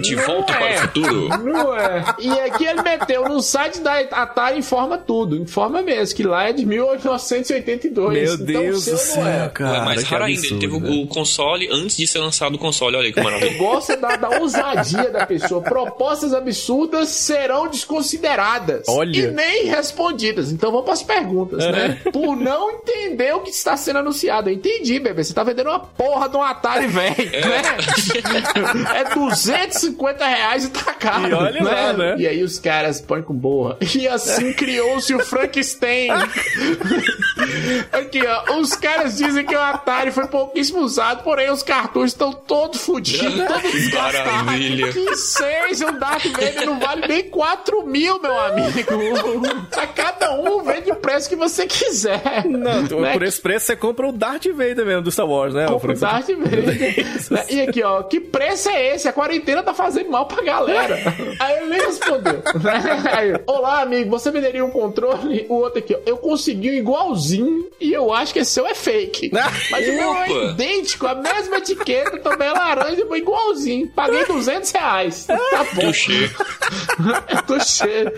Speaker 7: De
Speaker 6: Não
Speaker 7: volta para
Speaker 6: é.
Speaker 7: o futuro.
Speaker 6: Não é. E aqui ele meteu no site da Atari informa tudo. Informa mesmo, que lá é de 1982.
Speaker 5: Meu
Speaker 6: Então,
Speaker 5: Deus
Speaker 6: o seu
Speaker 5: do
Speaker 6: não
Speaker 5: céu,
Speaker 6: é.
Speaker 5: cara.
Speaker 7: Ué, mas raro ainda. Ele teve o-
Speaker 5: velho.
Speaker 7: o console antes de ser lançado o console. Olha aí que maravilha.
Speaker 6: Gosta da, da ousadia da pessoa. Propostas absurdas serão desconsideradas. Erradas
Speaker 5: Olha.
Speaker 6: e nem respondidas. Então vamos para as perguntas, né? Por não entender o que está sendo anunciado. Eu entendi, bebê. Você tá vendendo uma porra de um Atari velho, né? É 250 reais e tá caro.
Speaker 5: E olha lá, né?
Speaker 6: E aí os caras põem com boa. E assim criou-se o Frankenstein. Aqui, ó. Os caras dizem que o Atari foi pouquíssimo usado, porém os cartuchos estão todos fodidos, todos desgastados.
Speaker 7: Maravilha.
Speaker 6: Que seis, o Darth Vader não vale nem 4 mil, meu amigo. A cada um vende o preço que você quiser.
Speaker 5: Não, tu-
Speaker 6: Né?
Speaker 5: por esse preço você compra o Darth Vader mesmo do Star Wars, né?
Speaker 6: Compra o Darth Vader. Né? E aqui, ó, que preço é esse? A quarentena tá fazendo mal pra galera. Aí ele nem respondeu. Aí, Olá, amigo, você venderia um controle? O outro aqui, ó, eu consegui um igualzinho e eu acho que esse seu é fake. Mas o meu é idêntico, a mesma etiqueta, também é laranja, foi igualzinho. Paguei 200 reais. Tá bom.
Speaker 7: Tuxê.
Speaker 6: Eu tô cheio.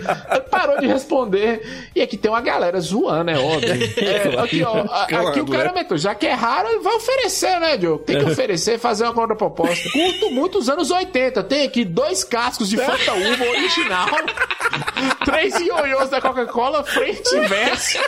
Speaker 6: Parou de responder. E aqui tem uma galera zoando, é óbvio. É, aqui, ó, aqui o cara meteu, já que é raro, vai oferecer, né, Diogo? Tem que oferecer, fazer uma contraproposta. Curto muito os anos 80. Tem aqui dois cascos de Fanta Uva original, três ioiôs da Coca-Cola, frente e verso,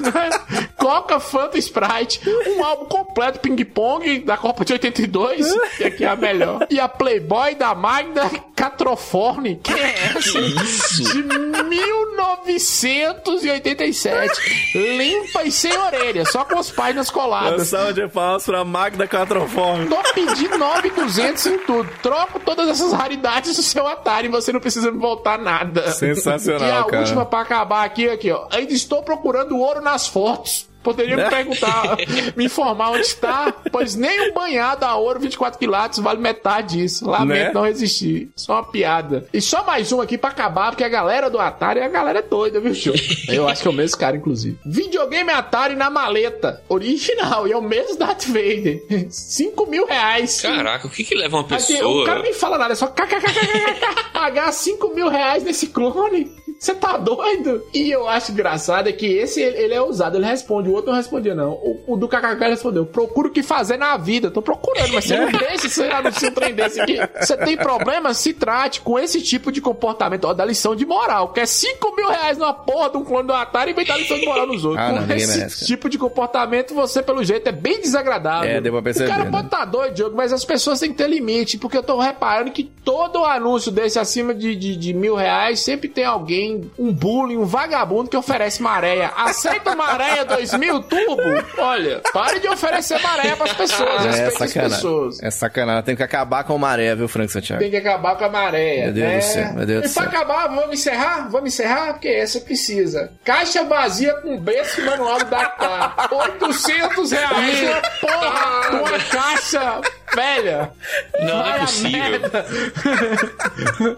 Speaker 6: né? Coca, Fanta, Sprite, um álbum completo ping-pong da Copa de 82, que aqui é a melhor. E a Playboy da Magda Catroforne, que é essa? De 1987. Limpa e sem orelha, só com as páginas coladas.
Speaker 5: Salve de palmas pra Magda Catroforme.
Speaker 6: Tô pedindo 9,200 em tudo. Troco todas essas raridades do seu Atari e você não precisa me voltar nada.
Speaker 5: Sensacional,
Speaker 6: E a
Speaker 5: cara.
Speaker 6: última pra acabar aqui, aqui, ó. Ainda estou procurando ouro nas fotos. Poderia me perguntar, me informar onde está, pois nem um banhado a ouro 24 quilates vale metade disso. Lamento
Speaker 5: Né?
Speaker 6: não resistir. Só uma piada. E só mais um aqui pra acabar, porque a galera do Atari, a galera é doida, viu, show? Eu acho que é o mesmo cara, inclusive. Videogame Atari na maleta. Original. E é o mesmo Darth Vader. 5 mil reais.
Speaker 7: Caraca, o que que leva uma
Speaker 6: Aqui,
Speaker 7: pessoa...
Speaker 6: o cara nem fala nada, é só kkkk, pagar 5 mil reais nesse clone. Você tá doido? E eu acho engraçado é que esse ele, ele é ousado, ele responde, o outro não respondia, não. O, o do KKK respondeu: procuro o que fazer na vida. Tô procurando, mas você não deixa você anuncia um trem desse aqui. Você tem problema? Se trate com esse tipo de comportamento. Ó, da lição de moral. Quer 5 mil reais numa porra de um clone do Atari e vem dar lição de moral nos outros.
Speaker 5: Ah, não,
Speaker 6: com esse
Speaker 5: merece,
Speaker 6: tipo de comportamento, você, pelo jeito, é bem desagradável.
Speaker 5: É, deu pra perceber,
Speaker 6: O cara
Speaker 5: né?
Speaker 6: pode tá doido, Diogo, mas as pessoas têm que ter limite, porque eu tô reparando que todo anúncio desse acima de, de, de mil reais sempre tem alguém, um bullying, um vagabundo que oferece maréia. Aceita maréia 2000 turbo? Olha, pare de oferecer maréia pras pessoas,
Speaker 5: É
Speaker 6: respeite as
Speaker 5: sacanagem.
Speaker 6: pessoas.
Speaker 5: É sacanagem. Tem que acabar com o maré, viu, Frank Santiago?
Speaker 6: Tem que acabar com a maréia.
Speaker 5: Meu Deus
Speaker 6: né?
Speaker 5: do céu, meu Deus
Speaker 6: e
Speaker 5: do
Speaker 6: pra
Speaker 5: céu.
Speaker 6: acabar, vamos encerrar? Vamos encerrar? Porque essa precisa. Caixa vazia com berço e manual da Dakar. 800 reais. Porra uma caixa velha.
Speaker 7: Não, é possível.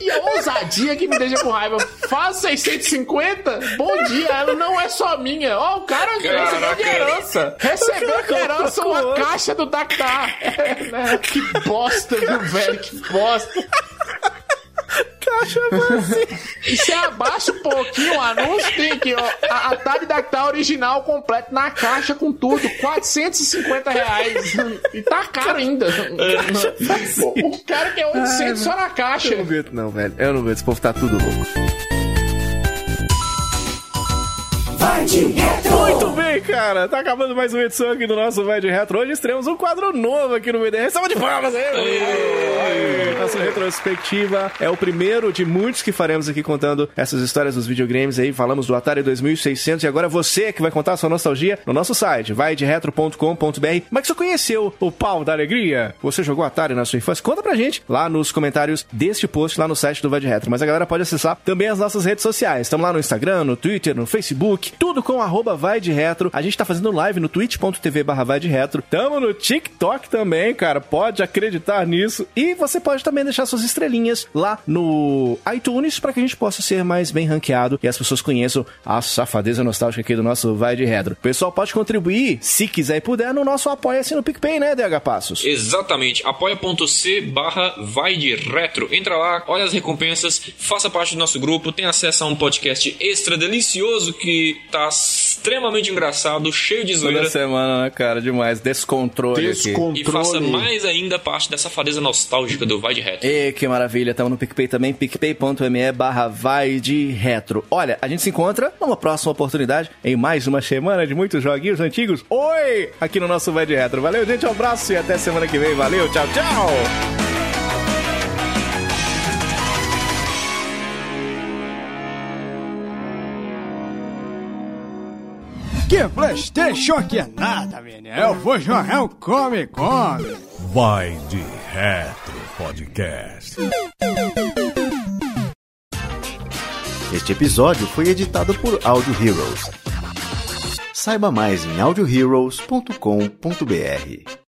Speaker 6: e a ousadia que me deixa com raiva. Faz 650? Bom dia, ela não é só minha. Ó, o cara recebeu de herança. Recebeu de herança uma caixa do Dakar. Que bosta, viu, velho? Que bosta.
Speaker 5: Caixa vazia.
Speaker 6: E se abaixa um pouquinho o anúncio, tem aqui, ó. A Atari Dactar original completo na caixa com tudo. 450 reais. E tá caro ainda. O, o cara quer 800 só na caixa.
Speaker 5: Eu não aguento não, velho. Eu não aguento. Esse povo tá tudo louco. Muito bem, cara. Tá acabando mais uma edição aqui do nosso Vai de Retro. Hoje estreamos um quadro novo aqui no VDR. Salva de palmas aí! Aê! Nossa retrospectiva é o primeiro de muitos que faremos aqui contando essas histórias dos videogames aí. Falamos do Atari 2600 e agora você que vai contar a sua nostalgia no nosso site, vaideretro.com.br. Como é que você conheceu o pau da alegria? Você jogou Atari na sua infância? Conta pra gente lá nos comentários deste post lá no site do Vai de Retro. Mas a galera pode acessar também as nossas redes sociais. Estamos lá no Instagram, no Twitter, no Facebook, tudo com arroba Vai de Retro. A gente tá fazendo live no twitch.tv barra Vai de Retro. Tamo no TikTok também, cara. Pode acreditar nisso. E você pode também deixar suas estrelinhas lá no iTunes para que a gente possa ser mais bem ranqueado e as pessoas conheçam a safadeza nostálgica aqui do nosso Vai de Retro. Pessoal pode contribuir, se quiser e puder, no nosso Apoia-se no PicPay, né, DH Passos?
Speaker 7: Exatamente, apoia.c barra vai de retro. Entra lá, olha as recompensas, faça parte do nosso grupo, tem acesso a um podcast extra delicioso que tá extremamente engraçado, cheio de zoeira.
Speaker 5: Toda semana, né, cara? Demais. Descontrole aqui.
Speaker 6: Descontrole.
Speaker 7: E faça mais ainda parte dessa safadeza nostálgica do Vai de Retro.
Speaker 5: E que maravilha, estamos no PicPay também, picpay.me barra vai de retro. Olha, a gente se encontra numa próxima oportunidade em mais uma semana de muitos joguinhos antigos. Oi! Aqui no nosso Vai de Retro. Valeu, gente, um abraço e até semana que vem. Valeu, tchau, tchau!
Speaker 9: Que Playstation que é nada, menino. Eu vou jogar um Come Come.
Speaker 4: Vai de Retro Podcast.
Speaker 10: Este episódio foi editado por Audio Heroes. Saiba mais em audioheroes.com.br.